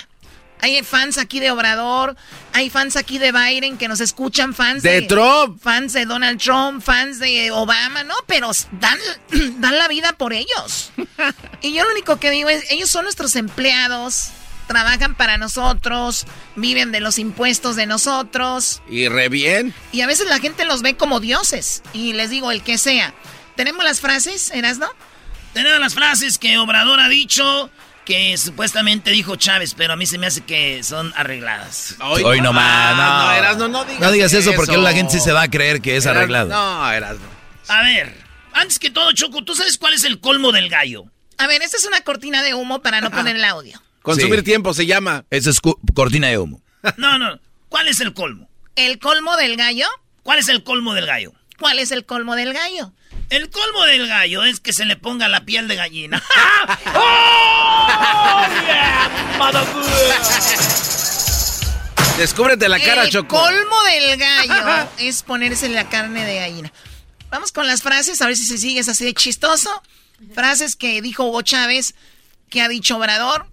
Hay fans aquí de Obrador, hay fans aquí de Biden que nos escuchan, fans De Trump. Fans de Donald Trump, fans de Obama, ¿no? Pero dan, [CLEARS THROAT] dan la vida por ellos. [LAUGHS] Y yo lo único que digo es, ellos son nuestros empleados, trabajan para nosotros, viven de los impuestos de nosotros. Y re bien. Y a veces la gente los ve como dioses. Y les digo, el que sea. ¿Tenemos las frases, Erasno? Tenemos las frases que Obrador ha dicho, que supuestamente dijo Chávez, pero a mí se me hace que son arregladas. Hoy, no más, no. no, Erasno, no digas No digas eso, porque la gente sí se va a creer que es Erasno, arreglado. No, Erasno. A ver, antes que todo, Choco, ¿tú sabes cuál es el colmo del gallo? A ver, esta es una cortina de humo para no poner el audio. Consumir Sí. tiempo se llama. Esa es cortina de humo. [LAUGHS] No, no, ¿cuál es el colmo? ¿El colmo del gallo? ¿Cuál es el colmo del gallo? ¿Cuál es el colmo del gallo? El colmo del gallo es que se le ponga la piel de gallina. [LAUGHS] ¡Oh, Descúbrete la cara, el Choco. colmo del gallo [LAUGHS] es ponerse la carne de gallina. Vamos con las frases, a ver si se sigue es así de chistoso. Frases que dijo Hugo Chávez, que ha dicho Obrador.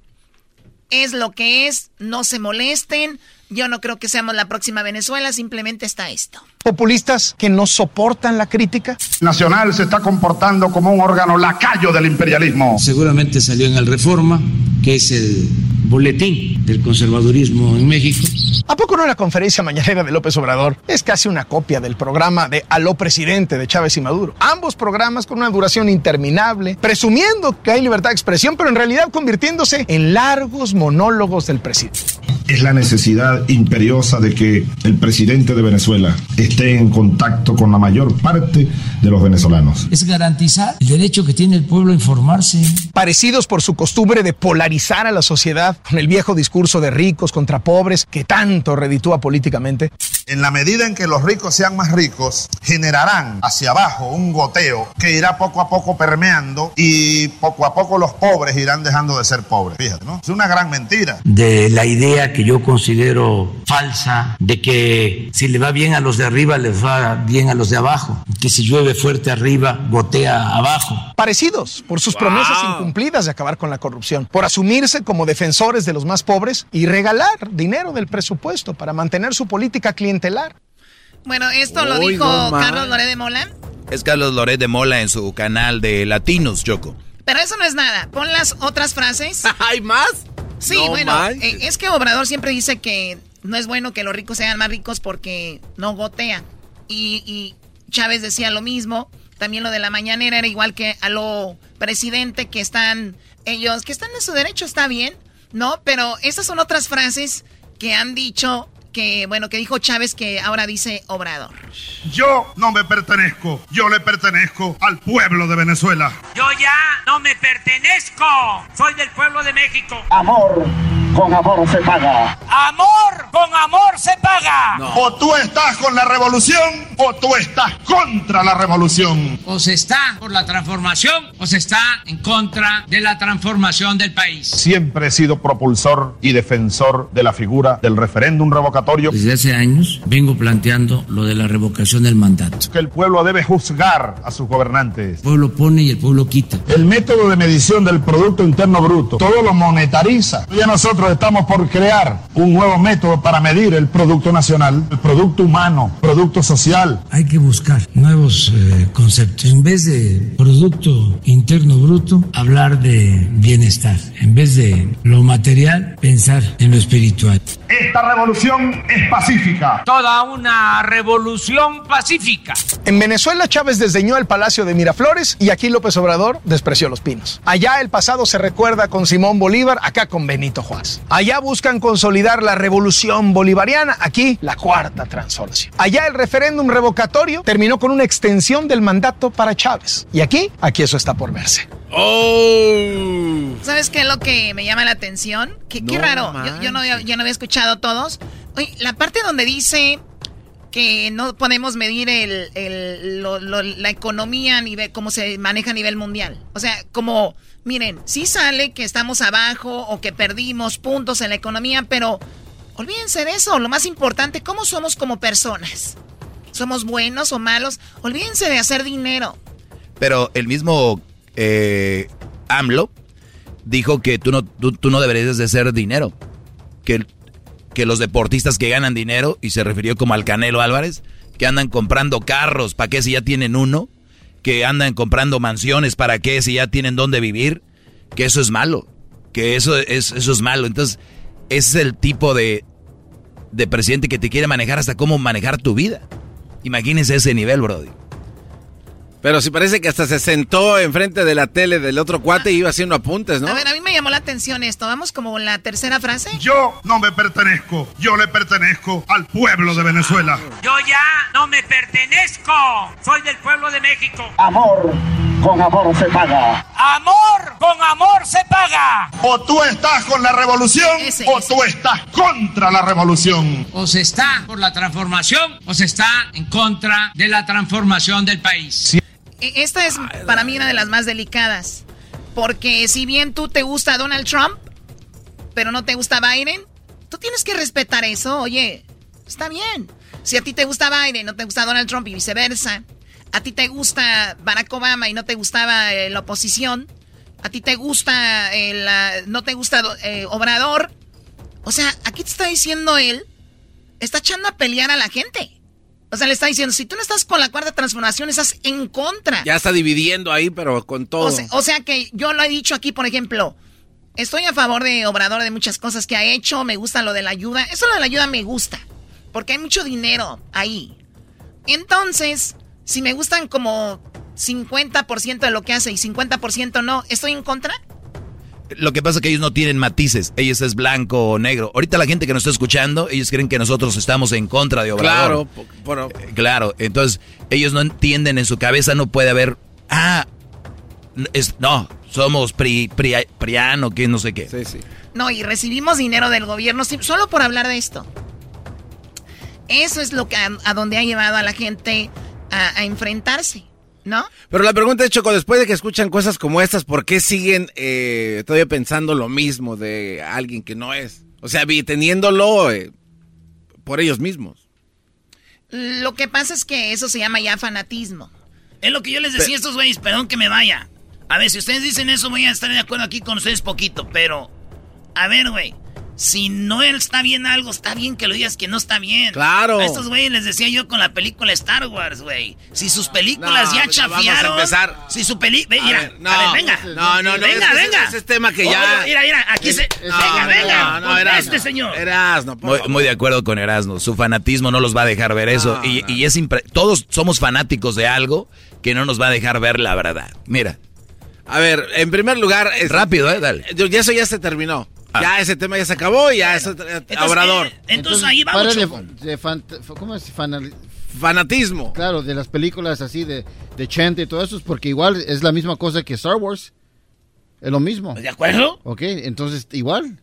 Es lo que es, no se molesten. Yo no creo que seamos la próxima Venezuela, simplemente está esto. Populistas que no soportan la crítica. Nacional se está comportando como un órgano lacayo del imperialismo. Seguramente salió en el Reforma, que es el boletín del conservadurismo en México. ¿A poco no la conferencia mañanera de López Obrador es casi una copia del programa de Aló Presidente de Chávez y Maduro? Ambos programas con una duración interminable, presumiendo que hay libertad de expresión, pero en realidad convirtiéndose en largos monólogos del presidente. Es la necesidad imperiosa de que el presidente de Venezuela esté en contacto con la mayor parte de los venezolanos. Es garantizar el derecho que tiene el pueblo a informarse. Parecidos por su costumbre de polarizar a la sociedad con el viejo discurso de ricos contra pobres que tanto reditúa políticamente. En la medida en que los ricos sean más ricos, generarán hacia abajo un goteo que irá poco a poco permeando y poco a poco los pobres irán dejando de ser pobres. Fíjate, ¿no? Es una gran mentira. De la idea que yo considero falsa de que si le va bien a los de arriba, les va bien a los de abajo. Que si llueve fuerte arriba, gotea abajo. Parecidos por sus promesas incumplidas de acabar con la corrupción, por asumirse como defensores de los más pobres y regalar dinero del presupuesto para mantener su política clientelar. Bueno, esto lo Uy, dijo no. Carlos Loré de Mola. Es Carlos Loret de Mola en su canal de Latinos, Choco. Pero eso no es nada. Pon las otras frases. [LAUGHS] ¿Hay más? Sí, No bueno, eh, es que Obrador siempre dice que no es bueno que los ricos sean más ricos porque no gotean. Y, y Chávez decía lo mismo. También lo de la mañanera era igual que a lo presidente que están ellos, que están en su derecho, está bien, ¿no? Pero esas son otras frases que han dicho que, bueno, que dijo Chávez que ahora dice Obrador. Yo no me pertenezco, yo le pertenezco al pueblo de Venezuela. Yo ya no me pertenezco. Soy del pueblo de México. Amor, con amor se paga. Amor con amor se paga. O tú estás con la revolución o tú estás contra la revolución. O se está por la transformación o se está en contra de la transformación del país. Siempre he sido propulsor y defensor de la figura del referéndum revocatorio. Desde hace años vengo planteando lo de la revocación del mandato. Que el pueblo debe juzgar a sus gobernantes. El pueblo pone y el pueblo quita. El método de medición del Producto Interno Bruto, todo lo monetariza. Ya nosotros estamos por crear un nuevo método para medir el Producto Nacional, el Producto Humano, Producto Social. Hay que buscar nuevos eh, conceptos. En vez de Producto Interno Bruto, hablar de bienestar. En vez de lo material, pensar en lo espiritual. Esta revolución es pacífica. Toda una revolución pacífica. En Venezuela Chávez desdeñó el Palacio de Miraflores y aquí López Obrador despreció los pinos. Allá el pasado se recuerda con Simón Bolívar, acá con Benito Juárez. Allá buscan consolidar la revolución bolivariana, aquí la cuarta transformación. Allá el referéndum revocatorio terminó con una extensión del mandato para Chávez. Y aquí, aquí eso está por verse. ¿Sabes qué es lo que me llama la atención? Que, qué No raro. Yo, yo no, yo no había escuchado todos. Oye, la parte donde dice que no podemos medir el, la economía a nivel, cómo se maneja a nivel mundial. O sea, como, miren, sí sale que estamos abajo o que perdimos puntos en la economía, pero olvídense de eso. Lo más importante, ¿cómo somos como personas? ¿Somos buenos o malos? Olvídense de hacer dinero. Pero el mismo eh, AMLO dijo que tú no, tú, tú no deberías de hacer dinero. Que, que los deportistas que ganan dinero, y se refirió como al Canelo Álvarez, que andan comprando carros, ¿para qué si ya tienen uno? Que andan comprando mansiones, ¿para qué si ya tienen dónde vivir? Que eso es malo. Que eso es, eso es malo. Entonces, ese es el tipo de, de presidente que te quiere manejar hasta cómo manejar tu vida. Imagínense ese nivel, Brody. Pero si parece que hasta se sentó enfrente de la tele del otro cuate y iba haciendo apuntes, ¿no? A ver, a mí me llamó la atención esto. Vamos como la tercera frase. Yo no me pertenezco, yo le pertenezco al pueblo de Venezuela. Yo ya no me pertenezco. Soy del pueblo de México. Amor, con amor se paga. Amor con amor se paga. O tú estás con la revolución o tú estás contra la revolución. O se está por la transformación o se está en contra de la transformación del país. E- Esta es para mí una de las más delicadas. Porque si bien tú te gusta Donald Trump, pero no te gusta Biden, tú tienes que respetar eso. Oye, está bien. Si a ti te gusta Biden, no te gusta Donald Trump y viceversa. A ti te gusta Barack Obama y no te gustaba eh, la oposición. A ti te gusta, eh, no te gusta eh, Obrador. O sea, aquí te está diciendo él está echando a pelear a la gente. O sea, le está diciendo, si tú no estás con la cuarta transformación, estás en contra. Ya está dividiendo ahí, pero con todo. O sea, o sea que yo lo he dicho aquí, por ejemplo, estoy a favor de Obrador de muchas cosas que ha hecho, me gusta lo de la ayuda. Eso lo de la ayuda me gusta, porque hay mucho dinero ahí. Entonces, si me gustan como 50% de lo que hace y 50% no, ¿estoy en contra? Lo que pasa es que ellos no tienen matices. Ellos es blanco o negro. Ahorita la gente que nos está escuchando, ellos creen que nosotros estamos en contra de Obrador. Claro, Eh, claro. Entonces, ellos no entienden en su cabeza, no puede haber. Ah, es, no, somos pri, pri, priano, que no sé qué. Sí, sí. No, y recibimos dinero del gobierno solo por hablar de esto. Eso es lo que a, a donde ha llevado a la gente a, a enfrentarse, ¿no? Pero la pregunta es, Choco, después de que escuchan cosas como estas, ¿por qué siguen eh, todavía pensando lo mismo de alguien que no es? O sea, teniéndolo eh, por ellos mismos. Lo que pasa es que eso se llama ya fanatismo. Es lo que yo les decía a estos güeyes, perdón que me vaya. A ver, si ustedes dicen eso, voy a estar de acuerdo aquí con ustedes poquito, pero... A ver, güey. Si no está bien algo, está bien que lo digas que no está bien. Claro. A estos güeyes les decía yo con la película Star Wars, güey. Si sus películas No, ya pues ya vamos a chafiaron... empezar. Si su película... A Mira, ver, no. a ver, venga. No, no, no, Venga, ese- venga. ese es tema que Oh, ya- mira, mira, aquí se... No, venga, no, venga. no, no, Erasmo. este señor. Erasmo, por Muy, favor. muy de acuerdo con Erasmo. Su fanatismo no los va a dejar ver eso. No, y, no. y es impre- todos somos fanáticos de algo que no nos va a dejar ver la verdad. Mira. A ver, en primer lugar... es- Rápido, ¿eh? Dale. Yo- Ya eso ya se terminó. Ah. Ya ese tema ya se acabó y ya eso... eh, Obrador. eh, entonces, ahí vamos, de- de fan- ¿Cómo es? Fanal- Fanatismo. Claro, de las películas así de, de Chente y todo eso, es porque igual es la misma cosa que Star Wars. Es lo mismo. ¿De acuerdo? Ok, entonces igual.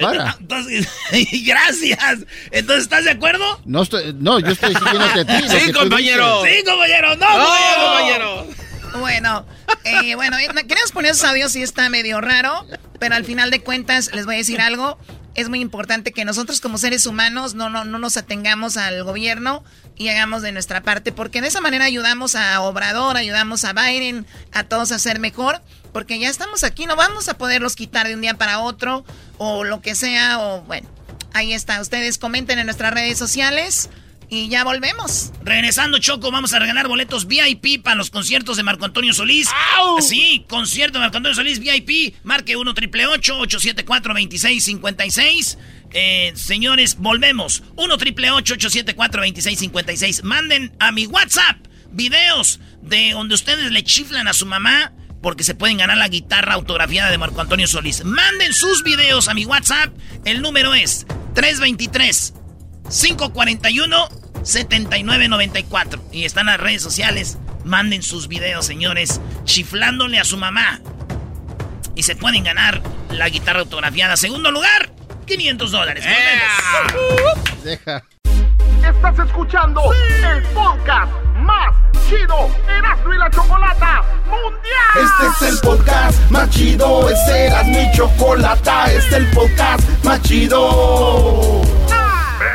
Para. Entonces, [LAUGHS] gracias. Entonces, ¿estás de acuerdo? No, estoy, no, yo estoy siguiéndote a ti. Sí, compañero. Sí, compañero. No, ¡No, compañero. Bueno, eh, bueno, eh, queremos poner esos audios sí está medio raro, pero al final de cuentas les voy a decir algo. Es muy importante que nosotros como seres humanos no, no, no nos atengamos al gobierno y hagamos de nuestra parte, porque de esa manera ayudamos a Obrador, ayudamos a Biden, a todos a ser mejor, porque ya estamos aquí, no vamos a poderlos quitar de un día para otro o lo que sea, o bueno, ahí está. Ustedes comenten en nuestras redes sociales y ya volvemos. Regresando, Choco, vamos a regalar boletos VIP para los conciertos de Marco Antonio Solís. Sí, concierto de Marco Antonio Solís VIP. Marque 1 triple 874 2656 eh, señores, volvemos. 1 triple 874 2656 Manden a mi WhatsApp videos de donde ustedes le chiflan a su mamá porque se pueden ganar la guitarra autografiada de Marco Antonio Solís. Manden sus videos a mi WhatsApp. El número es 323 541-7994. Y están las redes sociales. Manden sus videos, señores, chiflándole a su mamá. Y se pueden ganar la guitarra autografiada. Segundo lugar, 500 dólares. Volvemos. Deja. Estás escuchando el podcast más chido Erasmo y la Chocolata Mundial. Este es el podcast más chido, este era mi chocolata, este es el podcast más chido.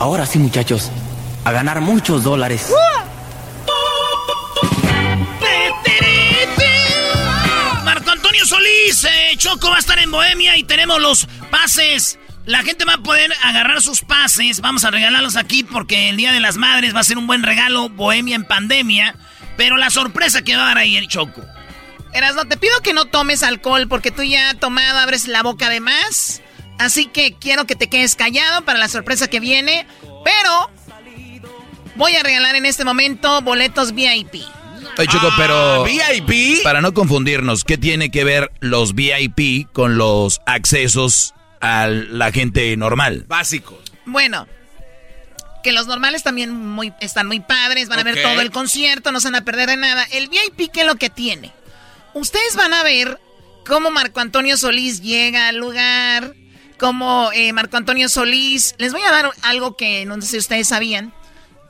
Ahora sí, muchachos, a ganar muchos dólares. Marco Antonio Solís, eh, Choco va a estar en Bohemia y tenemos los pases. La gente va a poder agarrar sus pases. Vamos a regalarlos aquí porque el Día de las Madres va a ser un buen regalo. Bohemia en pandemia. Pero la sorpresa que va a dar ahí el Choco. Erasno, te pido que no tomes alcohol porque tú ya tomado abres la boca de más. Así que quiero que te quedes callado para la sorpresa que viene. Pero voy a regalar en este momento boletos VIP. Oye, Choco, pero. ¿VIP? Para no confundirnos, ¿qué tiene que ver los VIP con los accesos a la gente normal? Básico. Bueno, que los normales también muy, están muy padres, van a ver todo el concierto, no se van a perder de nada. El VIP, ¿qué es lo que tiene? Ustedes van a ver cómo Marco Antonio Solís llega al lugar, como eh, Marco Antonio Solís. Les voy a dar algo que no sé si ustedes sabían.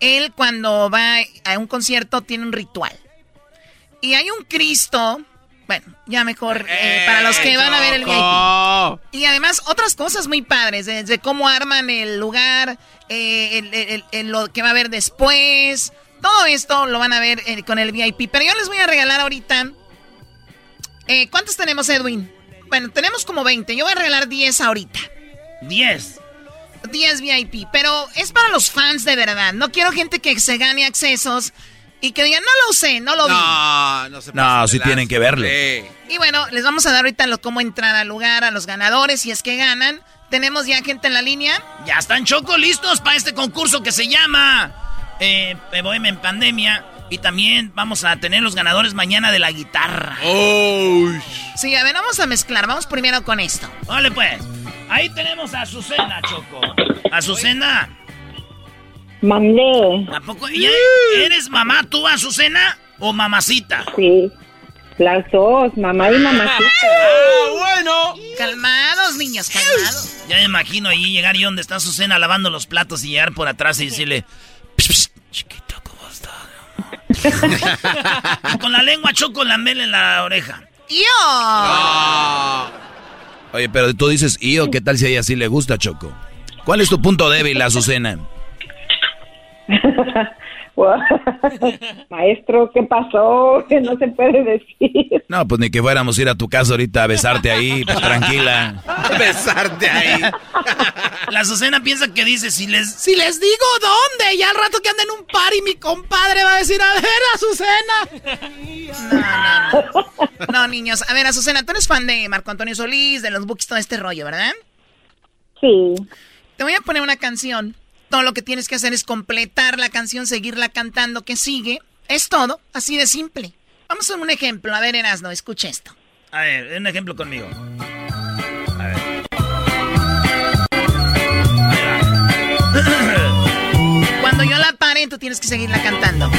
Él cuando va a un concierto tiene un ritual. Y hay un Cristo, bueno, ya mejor eh, para los que van a ver el VIP. Y además otras cosas muy padres, desde cómo arman el lugar, eh, lo que va a haber después. Todo esto lo van a ver eh, con el VIP. Pero yo les voy a regalar ahorita. ¿Cuántos tenemos, Edwin? Bueno, tenemos como 20. Yo voy a regalar 10 ahorita. 10. 10 VIP. Pero es para los fans de verdad. No quiero gente que se gane accesos y que digan, no lo sé, no lo vi. No, no se No, sí tienen que verlo. Y bueno, les vamos a dar ahorita lo, cómo entrar al lugar, a los ganadores, si es que ganan. Tenemos ya gente en la línea. Ya están Choco listos para este concurso que se llama eh, Bohemia en Pandemia. Y también vamos a tener los ganadores mañana de la guitarra. Sí, a ver, vamos a mezclar. Vamos primero con esto. Vale, pues. Ahí tenemos a Azucena, Choco. Azucena. Mandé. ¿A poco? ¿Eres mamá tú, Azucena? ¿O mamacita? Sí. Las dos, mamá y mamacita. ¡Ah, bueno! Calmados, niños, calmados. Ya me imagino ahí llegar y donde está Azucena lavando los platos y llegar por atrás y decirle... chiquito, ¿cómo estás? [LAUGHS] con la lengua choco la mel en la oreja. ¡Yo! Oye, pero tú dices, ¿y qué tal si a ella sí le gusta, Choco? ¿Cuál es tu punto débil, Azucena? [LAUGHS] [LAUGHS] Maestro, ¿qué pasó? Que no se puede decir. No, pues ni que fuéramos a ir a tu casa ahorita a besarte ahí, pues [LAUGHS] tranquila. besarte ahí. La Azucena piensa que dice, si les... Si les digo dónde, ya al rato que anden en un par y mi compadre va a decir, a ver, Azucena. No, no, no. No, niños. A ver, Azucena, tú eres fan de Marco Antonio Solís, de los books, todo este rollo, ¿verdad? Sí. Te voy a poner una canción todo lo que tienes que hacer es completar la canción, seguirla cantando que sigue. Es todo, así de simple. Vamos a un ejemplo. A ver, Erasno, escucha esto. A ver, un ejemplo conmigo. A ver. [COUGHS] Cuando yo la pare, tú tienes que seguirla cantando.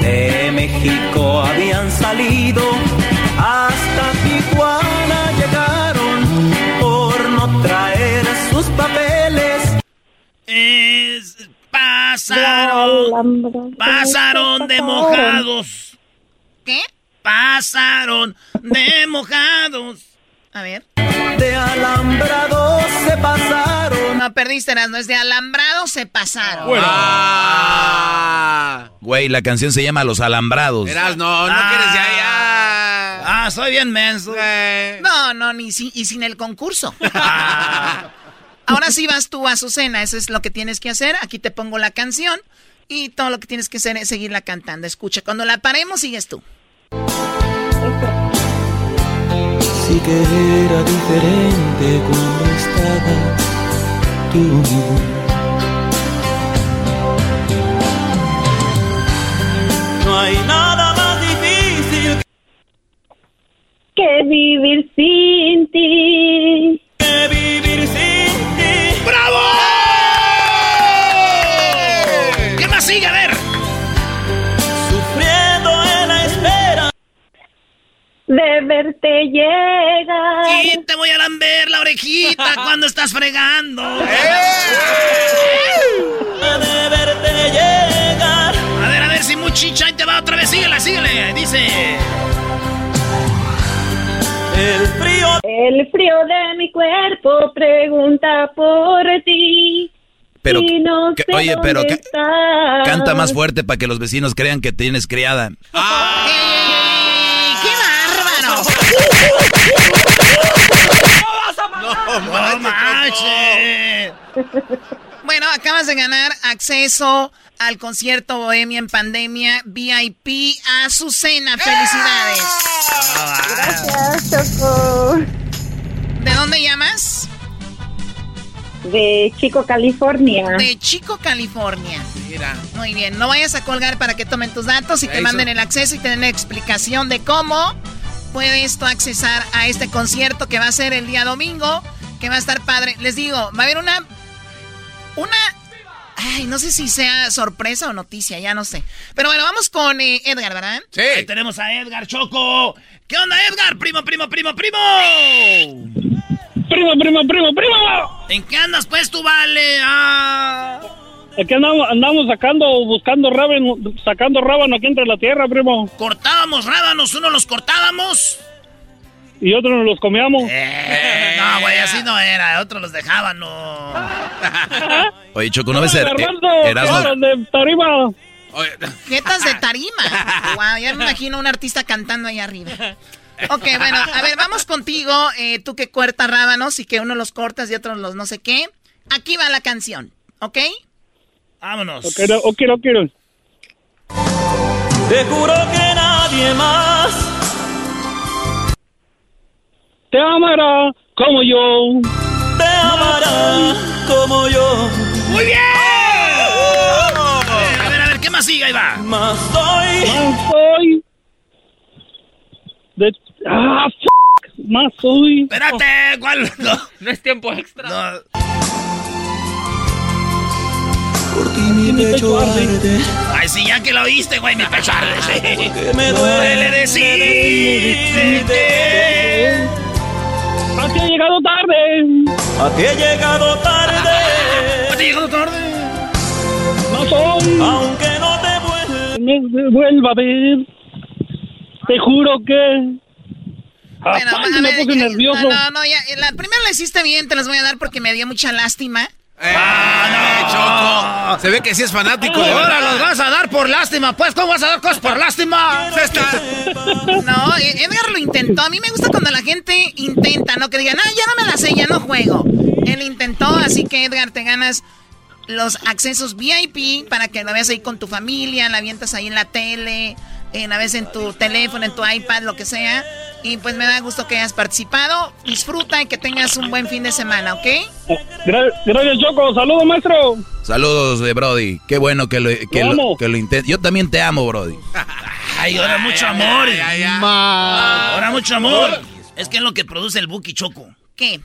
De México habían salido, hasta Tijuana pasaron, pasaron de mojados. ¿Qué? Pasaron de mojados. A ver. De alambrados se pasaron. No perdiste, no es de alambrados se pasaron. Ah. Güey, la canción se llama Los Alambrados. Verás, no, no quieres ya, ya. Ah, soy bien menso. No, no, ni si, y sin el concurso. [LAUGHS] Ahora sí vas tú, a Azucena, eso es lo que tienes que hacer. Aquí te pongo la canción y todo lo que tienes que hacer es seguirla cantando. Escucha, cuando la paremos, sigues tú. Sí que era diferente cuando estabas tú. No hay nada más difícil que vivir sin ti. De verte llegar. Y te voy a lamber la orejita [LAUGHS] cuando estás fregando. [LAUGHS] De verte llegar. A ver, a ver si muchicha ahí te va otra vez. Síguele, síguele. Dice. El frío. El frío de mi cuerpo pregunta por ti. Pero, y no que- sé oye, pero dónde ca- estás. canta más fuerte para que los vecinos crean que tienes criada. ¡Qué No manches. Bueno, acabas de ganar acceso al concierto Bohemia en Pandemia VIP a Azucena. ¡Felicidades! Gracias, Choco. ¿De dónde llamas? De Chico, California. De Chico, California. Mira. Muy bien, no vayas a colgar para que tomen tus datos y te manden el acceso y te den la explicación de cómo puedes tú accesar a este concierto que va a ser el día domingo, que va a estar padre. Les digo, va a haber una... Una... Ay, no sé si sea sorpresa o noticia, ya no sé. Pero bueno, vamos con eh, Edgar, ¿verdad? Sí. Ahí tenemos a Edgar Choco. ¿Qué onda, Edgar? Primo, primo, primo, primo. primo, primo, primo, primo. ¿En qué andas pues tú, vale? Ah. Aquí andamos, andamos sacando, buscando rábano, sacando rábano aquí entre la tierra, primo. Cortábamos rábanos, uno los cortábamos. Y otros nos los comíamos. Eh, no, güey, así no era. Otros los dejaban, no. [LAUGHS] Oye, Choco, ¿no ves er- Garbanzo, Erasmo? de tarima. Jetas de tarima. [LAUGHS] Wow, ya me imagino un artista cantando ahí arriba. Ok, bueno, a ver, vamos contigo. eh, tú que cortas rábanos y que uno los cortas y otros los no sé qué. Aquí va la canción, ¿ok? Vámonos. Ok, no, ok, no quiero. Te juro que nadie más Te amará como yo. te amará como yo. ¡Muy bien! A ver, a ver, ¿qué más sigue? Ahí va. Más soy. Más soy. De... Ah, f Más soy. Espérate, ¿cuál? No, No es tiempo extra. no. Por ti mi pecho arde. Ay, sí, ya que lo oíste, güey, mi pecho arde, sí. Me duele decirte. A ti he llegado tarde. A ti he llegado tarde. ¿A ti llegado tarde? Más soy. Aunque no te vuelva. Me vuelva a ver. Te juro que. Bueno, a me ver, puse ya- nervioso. No, no, no, ya, la primera la hiciste bien, te las voy a dar porque me dio mucha lástima. Ah, no, Choco. Se ve que sí es fanático de Ahora los vas a dar por lástima, pues, ¿cómo vas a dar cosas por lástima? No, E- Edgar lo intentó. A mí me gusta cuando la gente intenta, no que digan, ah, ya no me la sé, ya no juego. Él intentó, así que Edgar, te ganas los accesos VIP para que la veas ahí con tu familia, la avientas ahí en la tele, en la vez en tu teléfono, en tu iPad, lo que sea. Y pues me da gusto que hayas participado. Disfruta y que tengas un buen fin de semana, ¿ok? Gra- Gracias, Choco. Saludos, maestro. Saludos de Brody. Qué bueno que lo, que Lo lo, amo. que lo intent- Yo también te amo, Brody. [LAUGHS] Ay, ahora mucho amor. Ma- Ahora mucho amor. Es que es lo que produce el Buki Choco. ¿Qué?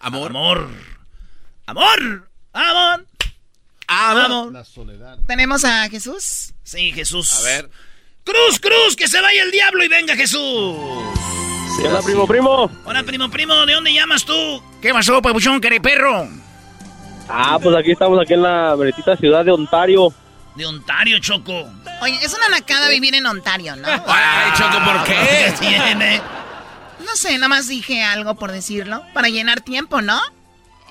Amor. Amor. Amor. Amor. Amor. La soledad. ¿Tenemos a Jesús? Sí, Jesús. A ver. Cruz, cruz, que se vaya el diablo y venga Jesús. Hola, primo, primo. Hola, primo, primo, ¿de dónde llamas tú? ¿Qué pasó, papuchón, perro? Ah, pues aquí estamos, aquí en la bendita ciudad de Ontario. De Ontario, Choco. Oye, es una nacada vivir en Ontario, ¿no? [LAUGHS] Ay, Choco, ¿por qué? [LAUGHS] ¿Qué tiene? No sé, nada más dije algo por decirlo. Para llenar tiempo, ¿no?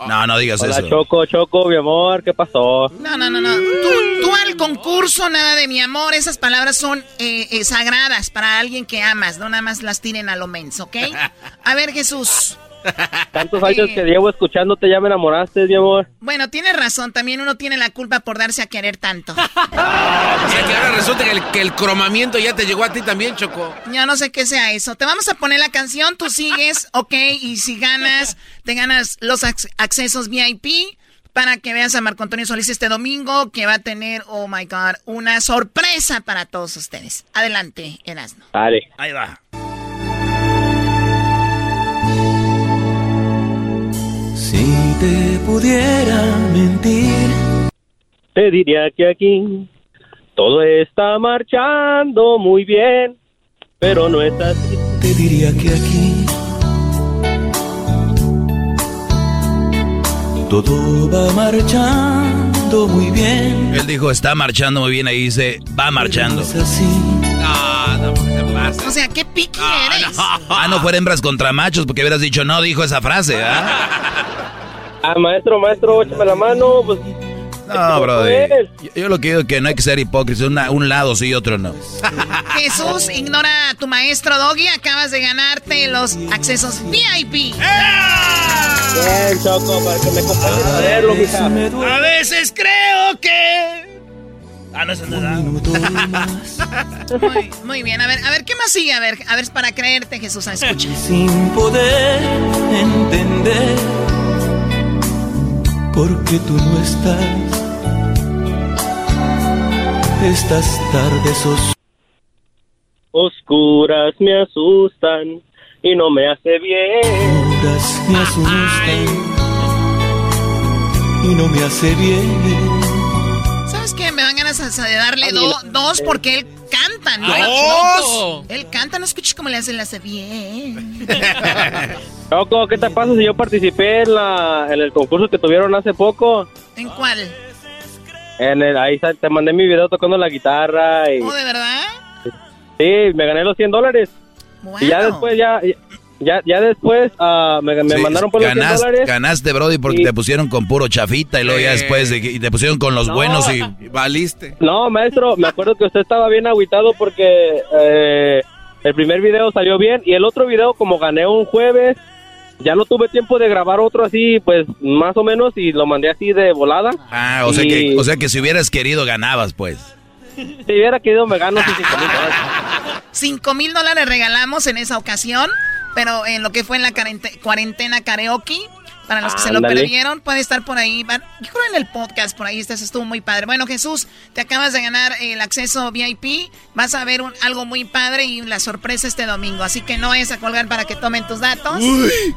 No, no digas Hola, eso. Choco, Choco, mi amor, ¿qué pasó? No, no, no, no. Tú, tú al concurso, nada de mi amor. Esas palabras son eh, eh, sagradas para alguien que amas. No nada más las tiren a lo menso, ¿ok? [LAUGHS] A ver, Jesús. Tantos [LAUGHS] años que llevo escuchándote, ya me enamoraste, mi amor. Bueno, tienes razón. También uno tiene la culpa por darse a querer tanto. [LAUGHS] O sea que ahora resulta que el, que el cromamiento ya te llegó a ti también, Choco. Yo no sé qué sea eso. Te vamos a poner la canción, tú sigues, [LAUGHS] ok, y si ganas, te ganas los ac- accesos VIP para que veas a Marco Antonio Solís este domingo, que va a tener, oh my god, una sorpresa para todos ustedes. Adelante, Erasmo. Dale. Ahí va. Te pudiera mentir. Te diría que aquí todo está marchando muy bien, pero no es así. Te diría que aquí todo va marchando muy bien. Él dijo, está marchando muy bien, ahí dice, va marchando. Es así. No, no, ¿qué te pasa? O sea, qué piqui eres. Ah, no fuera hembras contra machos, porque hubieras dicho, no, dijo esa frase, ¿ah? Ah, maestro, maestro, échame la mano, pues. No, brody. Yo, yo lo que digo es que no hay que ser hipócrita, una- un lado sí y otro no. [LAUGHS] Jesús, ignora a tu maestro Doggy. Acabas de ganarte los accesos VIP. Bien, Choco, para que me acompañes a verlo, mija. A veces creo que. Ah, no es verdad. [LAUGHS] Muy, muy bien, a ver, a ver, ¿qué más sigue? A ver, a ver, para creerte, Jesús, escucha. Sin poder entender por qué tú no estás. Estas tardes os Oscuras me asustan y no me hace bien. oscuras me asustan y no me hace bien. De darle do- dos porque él canta ¿no? ¡Dos! Él canta, no escuches cómo le hace, le hace bien. [LAUGHS] Choco, ¿qué te pasa si yo participé en, la, en el concurso que tuvieron hace poco? ¿En cuál? En el, ahí te mandé mi video tocando la guitarra y ¿Oh, de verdad? sí, me gané los 100 dólares. Y ya después, ya, ya, ya después ah, me, me Sí, mandaron por los 100 ganaste, dólares. ganaste, Brody, porque Y- te pusieron con puro chafita y luego ya después de que- y te pusieron con los No. buenos y... Y valiste. No, maestro, me acuerdo que usted estaba bien agüitado porque eh, el primer video salió bien y el otro video, como gané un jueves, ya no tuve tiempo de grabar otro así, pues más o menos, y lo mandé así de volada. Ah, o sea, que, o sea que si hubieras querido ganabas, pues. Si hubiera querido, me gano sus 5 mil dólares. [LAUGHS] Cinco mil dólares regalamos en esa ocasión, pero en lo que fue en la cuarente- cuarentena karaoke, para los que se lo perdieron, puede estar por ahí. van- Yo creo en el podcast, por ahí este estuvo muy padre. Bueno, Jesús, te acabas de ganar el acceso VIP. Vas a ver un- algo muy padre y la sorpresa este domingo. Así que no vayas a colgar para que tomen tus datos.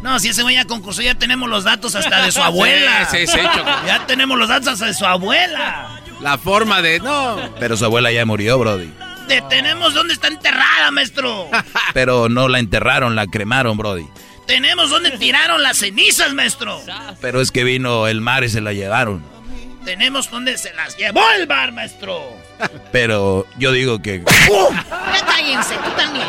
No, si ese güey ya concursó, ya tenemos los datos hasta de su [LAUGHS] abuela. Sí, sí, sí. Ya tenemos los datos hasta de su abuela. La forma de. No. Pero su abuela ya murió, Brody. Te tenemos dónde está enterrada, maestro. [LAUGHS] Pero no la enterraron, la cremaron, Brody. tenemos dónde tiraron las cenizas, maestro. Pero es que vino el mar y se la llevaron. Tenemos dónde se las llevó el bar, maestro. [LAUGHS] Pero yo digo que... Ya cállense, tú también.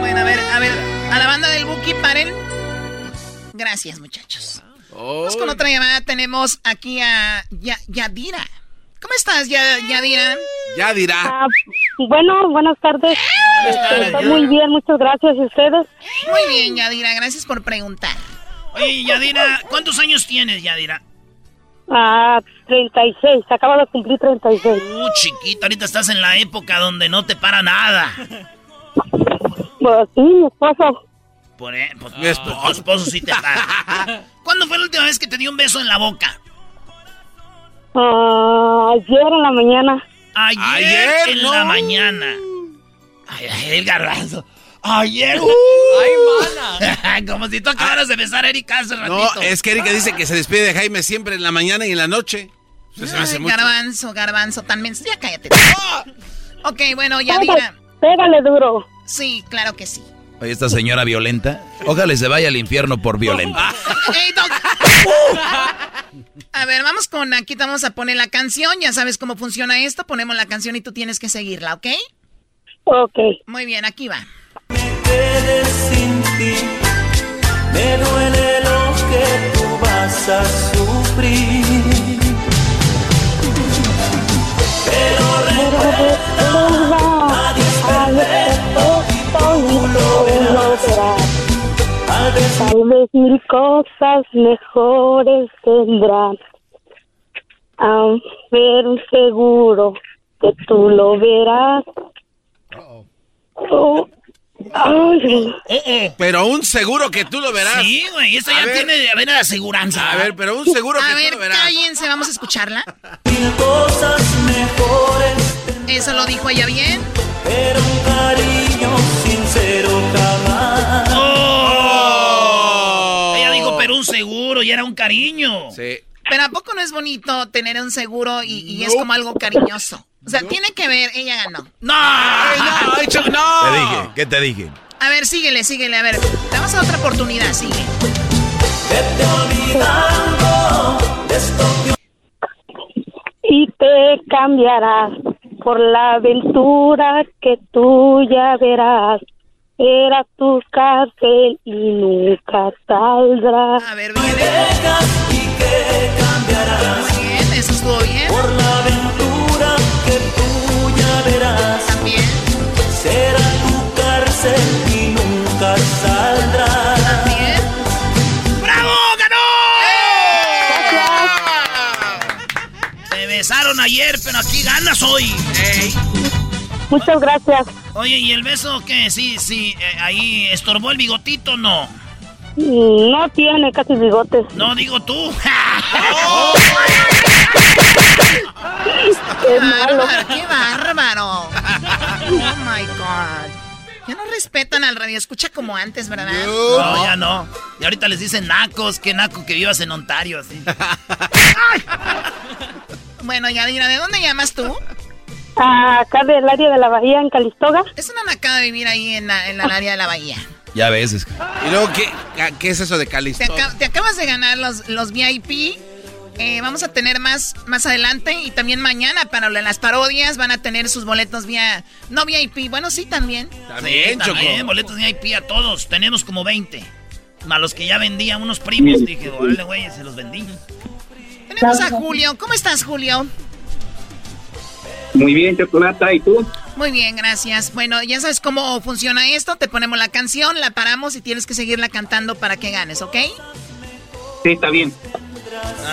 Bueno, a ver, a ver, a la banda del Buki, paren. Gracias, muchachos. Vamos con otra llamada. Tenemos aquí a Ya- Yadira. ¿Cómo estás, Ya- Yadira? Ya dirá. Ah, bueno, buenas tardes. Este, estoy muy bien, muchas gracias. ¿Y ustedes? Muy bien, Yadira, gracias por preguntar. Oye, Yadira, ¿cuántos años tienes, Yadira? Ah, 36, acaba de cumplir 36. Uh, chiquita, ahorita estás en la época donde no te para nada. Pues sí, mi esposo. Por, e- pues, mi esposo, tu esposo sí te para. [LAUGHS] ¿Cuándo fue la última vez que te dio un beso en la boca? Ah, ayer en la mañana. Ayer, Ayer, en no. la mañana. Ay, ay, el garbanzo. Ayer. uh. Ay, mana. [LAUGHS] Como si tú acabaras de besar a Erika hace ratito. No, es que Erika dice que se despide de Jaime siempre en la mañana y en la noche. Pues Ay, mucho. garbanzo, garbanzo, también. Ya cállate. [LAUGHS] ok, bueno, Yadira. Pégale duro. Sí, claro que sí. Oye, esta señora violenta. Ojalá se vaya al infierno por violenta. [LAUGHS] Ey, doc- [LAUGHS] A ver, vamos con aquí, te vamos a poner la canción. Ya sabes cómo funciona esto. Ponemos la canción y tú tienes que seguirla, ¿ok? Ok. Muy bien, aquí va. quedes sin ti. Me duele lo que tú vas a sufrir. Pero recuerda, nadie es perfecto tú lo verás. Tal vez mil cosas mejores tendrán. Ah, pero seguro que tú lo verás. Oh, ay, Pero aún seguro que tú lo verás. Sí, güey, esta A ya ver. tiene de haber aseguranza. A ver, pero un seguro A que ver, tú lo verás. cállense, vamos a escucharla. mil cosas mejores, Eso lo dijo ella bien. pero un cariño sincero jamás. Oh. Ella dijo, pero un seguro y era un cariño. Sí. Pero ¿a poco no es bonito tener un seguro y, y es como algo cariñoso? O sea, tiene que ver, ella ganó. ¡No! Ay, no, no. Te dije, ¿qué te dije? A ver, síguele, síguele, a ver. Te vamos a otra oportunidad, sigue. Vete olvidando de esto y te cambiarás por la aventura que tú ya verás. Era tu cárcel y nunca saldrás. A ver, viene. y que cambiarás. Muy bien, eso estuvo bien. Por la aventura que tú ya verás. También. Será tu cárcel y nunca saldrás. También. ¡Bravo! ¡Ganó! Se besaron ayer, pero aquí ganas hoy. Muchas gracias. Oye, ¿y el beso qué? Sí, sí, eh, ahí estorbó el bigotito, ¿no? No tiene casi bigotes. No, digo tú. [LAUGHS] Malo. Bárbaro, qué bárbaro. Oh my God. Ya no respetan al radio, escucha como antes, ¿verdad? No, ya no. Y ahorita les dicen nacos, que naco que vivas en Ontario, así. [LAUGHS] bueno, Yadira, ¿de dónde llamas tú? Acá del área de la bahía en Calistoga. Es una nacada vivir ahí en la, en la área de la bahía. Ya ves. ¿Y luego qué, qué es eso de Te, Calistoga? te acabas de ganar los, los VIP. Eh, vamos a tener más más adelante y también mañana para las parodias van a tener sus boletos vía no VIP. Bueno, sí también. También, también, boletos de IP a todos. Tenemos como 20. Más los que ya vendía unos primos. Dije, órale, güey, se los vendí. Tenemos a Julio. ¿Cómo estás, Julio? Muy bien, Chocolata, ¿y tú? Muy bien, gracias. Bueno, ya sabes cómo funciona esto. Te ponemos la canción, la paramos y tienes que seguirla cantando para que ganes, ¿ok? Sí, está bien.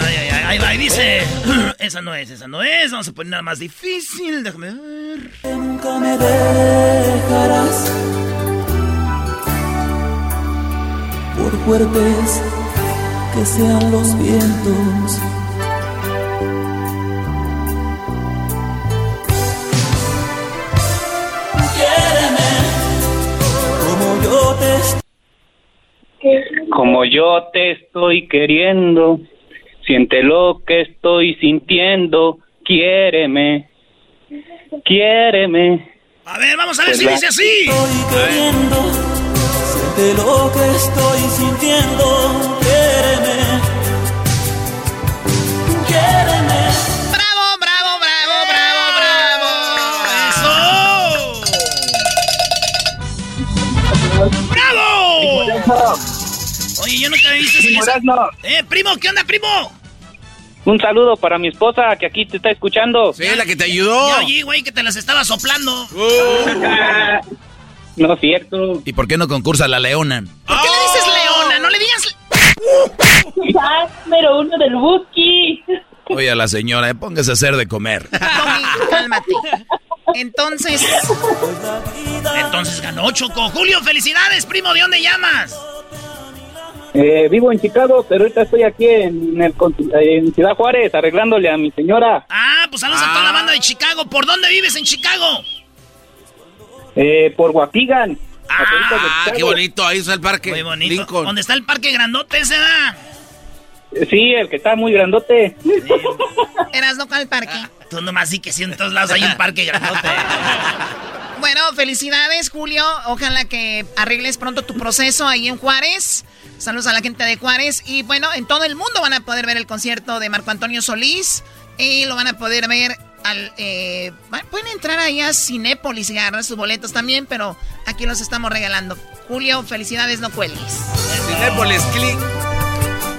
Ay, ay, ay, ahí va, y dice. [CLEARS THROAT] esa no es, esa no es. Vamos a poner nada más difícil. Déjame ver. Nunca me dejarás por fuertes que sean los vientos. Te Como yo te estoy queriendo, siente lo que estoy sintiendo, quiéreme, quiéreme. A ver, vamos a ver si dice así. estoy queriendo, siente lo que estoy sintiendo, quiéreme. [LAUGHS] Oye, yo nunca he visto sin esa... Eh, primo, ¿qué onda, primo? Un saludo para mi esposa que aquí te está escuchando. Sí, la que te ayudó. Allí, güey, que te las estaba soplando. [LAUGHS] No es cierto. ¿Y por qué no concursa la leona? ¿Por qué le dices leona? No le digas... [LAUGHS] Número uno del Buki. Oye, a la señora, eh, póngase a hacer de comer. Tommy, cálmate. Entonces... Entonces ganó Choco. Julio, felicidades, primo. ¿De dónde llamas? Eh, vivo en Chicago, pero ahorita estoy aquí en, el, en Ciudad Juárez arreglándole a mi señora. Ah, pues saludos a toda la banda de Chicago. ¿Por dónde vives en Chicago? Eh, por Guapigan. Ah, qué bonito, ahí está el parque. Muy bonito. Lincoln. ¿Dónde está el parque grandote ese, da? Sí, el que está muy grandote. [LAUGHS] Eras no al parque. Tú nomás sí que sí, en todos lados hay un parque grandote. [LAUGHS] Bueno, felicidades, Julio. Ojalá que arregles pronto tu proceso ahí en Juárez. Saludos a la gente de Juárez. Y bueno, en todo el mundo van a poder ver el concierto de Marco Antonio Solís. Y lo van a poder ver al... eh, pueden entrar ahí a Cinépolis y agarrar sus boletos también, pero aquí los estamos regalando. Julio, felicidades, no cuelgues. Cinépolis, click.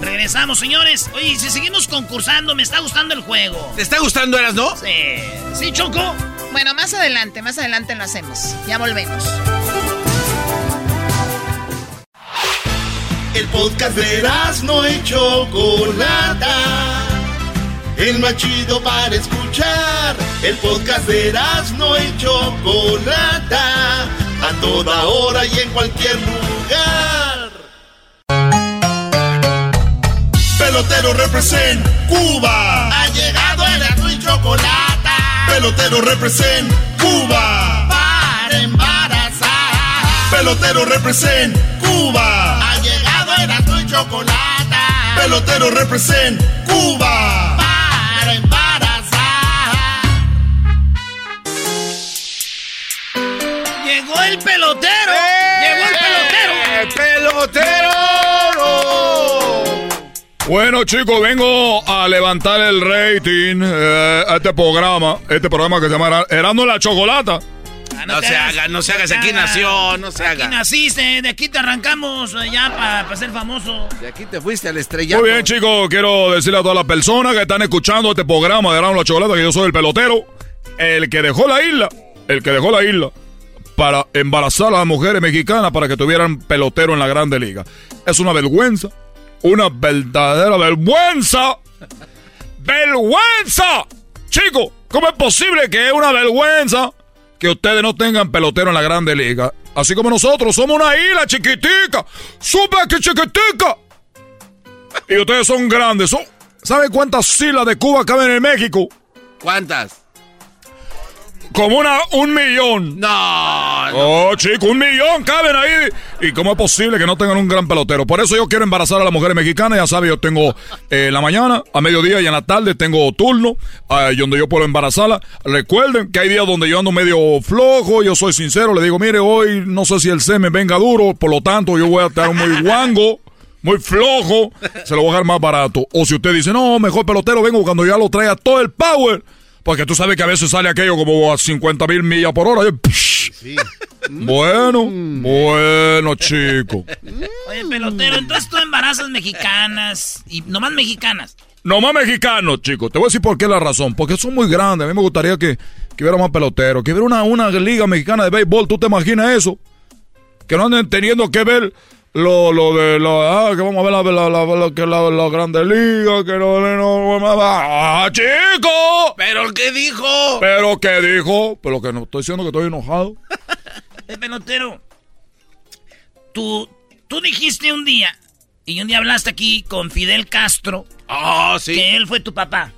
Regresamos, señores. Oye, si seguimos concursando, me está gustando el juego. ¿Te está gustando, Eras, no? Sí. ¿Sí, Choco? Bueno, más adelante, más adelante lo hacemos. Ya volvemos. El podcast de no y Chocolata. El más chido para escuchar. El podcast de no y Chocolata. A toda hora y en cualquier lugar. Pelotero represent Cuba. Ha llegado el y Chocolata. Pelotero represent Cuba. Para embarazar. Pelotero represent Cuba. Ha llegado el y Chocolata. Pelotero represent Cuba. Para embarazar. Llegó el pelotero. Llegó el pelotero. pelotero! Bueno, chicos, vengo a levantar el rating eh, a este programa, este programa que se llama Erando la Chocolata. Ah, No se hagas. haga, no se haga, si aquí nació, no se Aquí haga. naciste, de aquí te arrancamos eh, ya para ser famoso. De aquí te fuiste al estrellato. Muy bien, chicos, quiero decirle a todas las personas que están escuchando este programa de Erando la Chocolata que yo soy el pelotero, el que dejó la isla, el que dejó la isla para embarazar a las mujeres mexicanas para que tuvieran pelotero en la Grande Liga. Es una vergüenza, una verdadera vergüenza. ¡Vergüenza! Chicos, ¿cómo es posible que es una vergüenza que ustedes no tengan pelotero en la Grande Liga? Así como nosotros somos una isla chiquitica, súper chiquitica. Y ustedes son grandes. ¿Saben cuántas islas de Cuba caben en México? ¿Cuántas? Como una, un millón. No. Oh, chico, un millón caben ahí. ¿Y cómo es posible que no tengan un gran pelotero? Por eso yo quiero embarazar a las mujeres mexicanas. Ya sabes, yo tengo eh, en la mañana, a mediodía y en la tarde tengo turno eh, donde yo puedo embarazarla. Recuerden que hay días donde yo ando medio flojo. Yo soy sincero. Le digo, mire, hoy no sé si el semen venga duro. Por lo tanto, yo voy a estar muy guango. Muy flojo, se lo voy a dejar más barato. O si usted dice, no, mejor pelotero vengo cuando ya lo traiga todo el power. Porque tú sabes que a veces sale aquello como a 50 mil millas por hora. y Bueno, bueno, chico. Oye, pelotero, entonces tú embarazas mexicanas y nomás mexicanas. Nomás mexicanos, chicos. Te voy a decir por qué la razón. Porque son muy grandes. A mí me gustaría que, que hubiera más peloteros. Que hubiera una, una liga mexicana de béisbol. ¿Tú te imaginas eso? Que no anden teniendo que ver lo, lo de la, ah, que vamos a ver la, la, la, la, que la, la grande liga, que no, no, no, ah, chico. ¿Pero qué dijo? ¿Pero qué dijo? Pero que no estoy diciendo que estoy enojado. [LAUGHS] El pelotero, tú, tú dijiste un día, y un día hablaste aquí con Fidel Castro, Ah, sí. que él fue tu papá.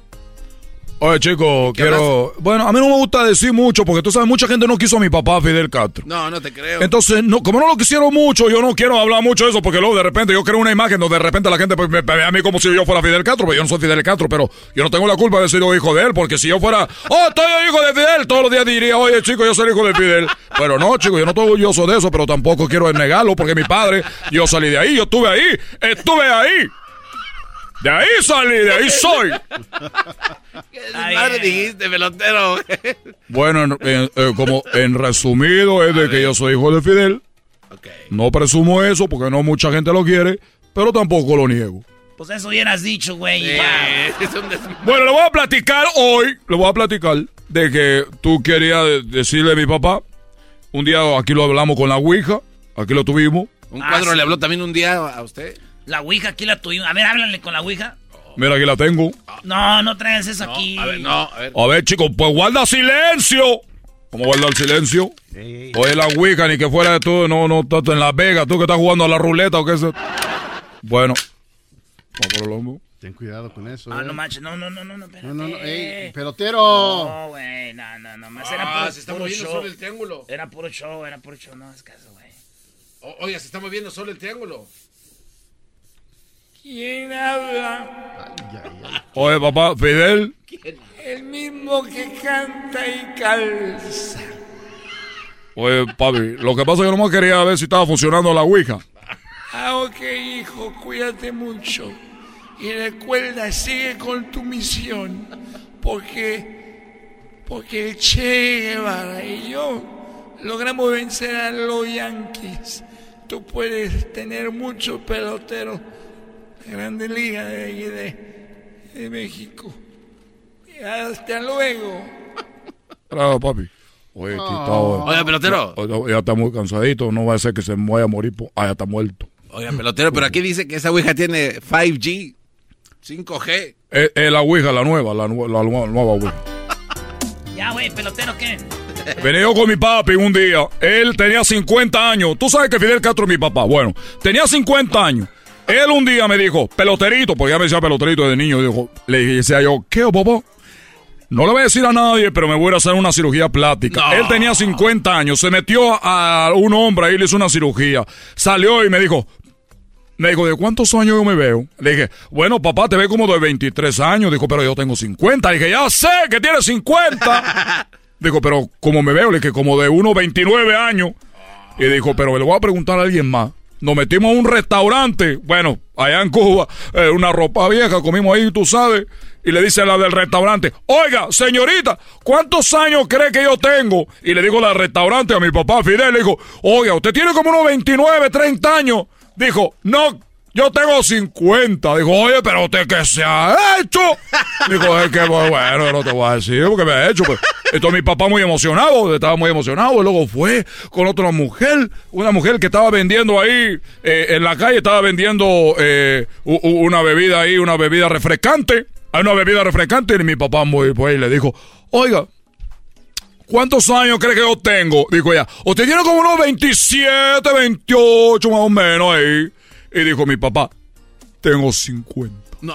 Oye, chico, quiero... Bueno, a mí no me gusta decir mucho, porque tú sabes, mucha gente no quiso a mi papá, Fidel Castro. No, no te creo. Entonces, no, como no lo quisieron mucho, yo no quiero hablar mucho de eso, porque luego de repente yo creo una imagen donde de repente la gente pues, me ve a mí como si yo fuera Fidel Castro, pero yo no soy Fidel Castro, pero yo no tengo la culpa de ser hijo de él, porque si yo fuera, oh, estoy hijo de Fidel, todos los días diría, oye, chico, yo soy hijo de Fidel. Pero no, chico, yo no estoy orgulloso de eso, pero tampoco quiero negarlo, porque mi padre, yo salí de ahí, yo estuve ahí, estuve ahí. De ahí salí, de ahí soy. Madre dijiste, pelotero. Bueno, en- en- eh, como en resumido es de que yo soy hijo de Fidel. No presumo eso porque no mucha gente lo quiere, pero tampoco lo niego. Pues eso hubieras dicho, güey. Bueno, le voy a platicar hoy, le voy a platicar de que tú querías de- decirle a mi papá. Un día aquí lo hablamos con la Ouija, aquí lo tuvimos. Un Ah, cuadro sí. le habló también un día a usted. La Ouija aquí la tuvimos. A ver, háblale con la Ouija. Mira, aquí la tengo. No, no traigas eso aquí. A ver, no, a ver. A ver, chicos, pues guarda silencio. ¿Cómo guarda el silencio? Oye, la Ouija, ni que fuera de tú, no, no, estás en Las Vegas, tú que estás jugando a la ruleta o qué sé. Bueno, vamos por el hombro. Ten cuidado con eso. Ah, eh. no manches, no, no, no, no, no, espérate. No, no, no, ey, pelotero. No, güey, no, no, no, más Ah, era puro, se está puro moviendo show. solo el triángulo. Era puro show, era puro show, no es caso, güey. Oiga, se está moviendo solo el triángulo. ¿Quién habla? Oye, papá, Fidel. El mismo que canta y calza. Oye, papi, lo que pasa es que nomás quería ver si estaba funcionando la Ouija. Ah, ok, hijo, cuídate mucho. Y recuerda, sigue con tu misión. Porque, porque el Che Guevara y yo logramos vencer a los Yankees. Tú puedes tener muchos peloteros Grande Liga de, ahí de, de México. Y hasta luego. Claro, papi. Oye, quitado. Oiga, pelotero. Ya, ya está muy cansadito, no va a ser que se vaya a morir. po- Ah, ya está muerto. Oiga, pelotero, pero aquí dice que esa Ouija tiene 5G, 5G. Es, es la Ouija, la nueva, la, nue- la nue- nueva Ouija. [LAUGHS] Ya, güey, pelotero, ¿qué? Venía yo con mi papi un día. Él tenía 50 años. Tú sabes que Fidel Castro es mi papá. Bueno, tenía 50 años. Él un día me dijo, peloterito, porque ya me decía peloterito de niño. Dijo, le decía yo, ¿qué, papá? No le voy a decir a nadie, pero me voy a hacer una cirugía plástica. Él tenía 50 años, se metió a un hombre ahí, le hizo una cirugía. Salió y me dijo, me dijo, ¿de cuántos años yo me veo? Le dije, bueno, papá, te ve como de 23 años. Dijo, pero yo tengo 50. Le dije, ya sé que tienes [LAUGHS] 50. Dijo, pero como me veo, le dije, como de unos 29 años. Y dijo, pero le voy a preguntar a alguien más. Nos metimos a un restaurante, bueno, allá en Cuba, eh, una ropa vieja, comimos ahí, tú sabes. Y le dice a la del restaurante, oiga, señorita, ¿cuántos años cree que yo tengo? Y le digo la restaurante a mi papá Fidel, le dijo, oiga, usted tiene como unos 29, 30 años. Dijo, no, yo tengo 50. Dijo, oye, pero usted qué se ha hecho. [LAUGHS] Dijo, es que pues, bueno, no te voy a decir porque me ha hecho. Pues. Entonces mi papá muy emocionado, estaba muy emocionado. Y luego fue con otra mujer, una mujer que estaba vendiendo ahí eh, en la calle, estaba vendiendo eh, una bebida ahí, una bebida refrescante. Hay una bebida refrescante y mi papá muy, pues, le dijo, oiga, ¿Cuántos años cree que yo tengo? Dijo ella. Usted tiene como unos 27, 28 más o menos ahí. Y dijo mi papá, tengo 50. No.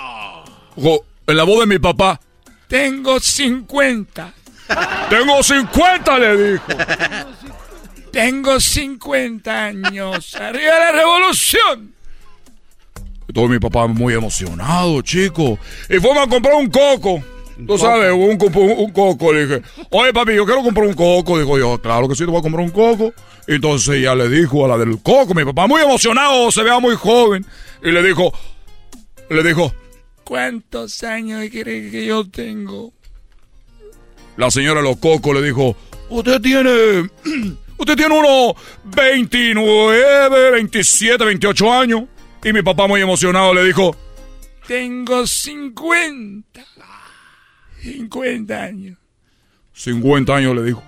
Dijo, en la voz de mi papá, Tengo 50. Tengo 50, le dijo. Tengo 50 años. ¡Arriba la revolución! Entonces mi papá muy emocionado, chico. Y fuimos a comprar un coco. Tú sabes, un, un, un, coco. Le dije, oye papi, yo quiero comprar un coco. Dijo yo, claro que sí, te voy a comprar un coco. Entonces ella le dijo a la del coco, mi papá muy emocionado, se vea muy joven. Y le dijo, le dijo, ¿cuántos años cree que yo tengo? La señora de los cocos le dijo, usted tiene, [CLEARS THROAT] usted tiene unos 29, 27, 28 años. Y mi papá muy emocionado le dijo, tengo 50. 50 años. 50 años le dijo.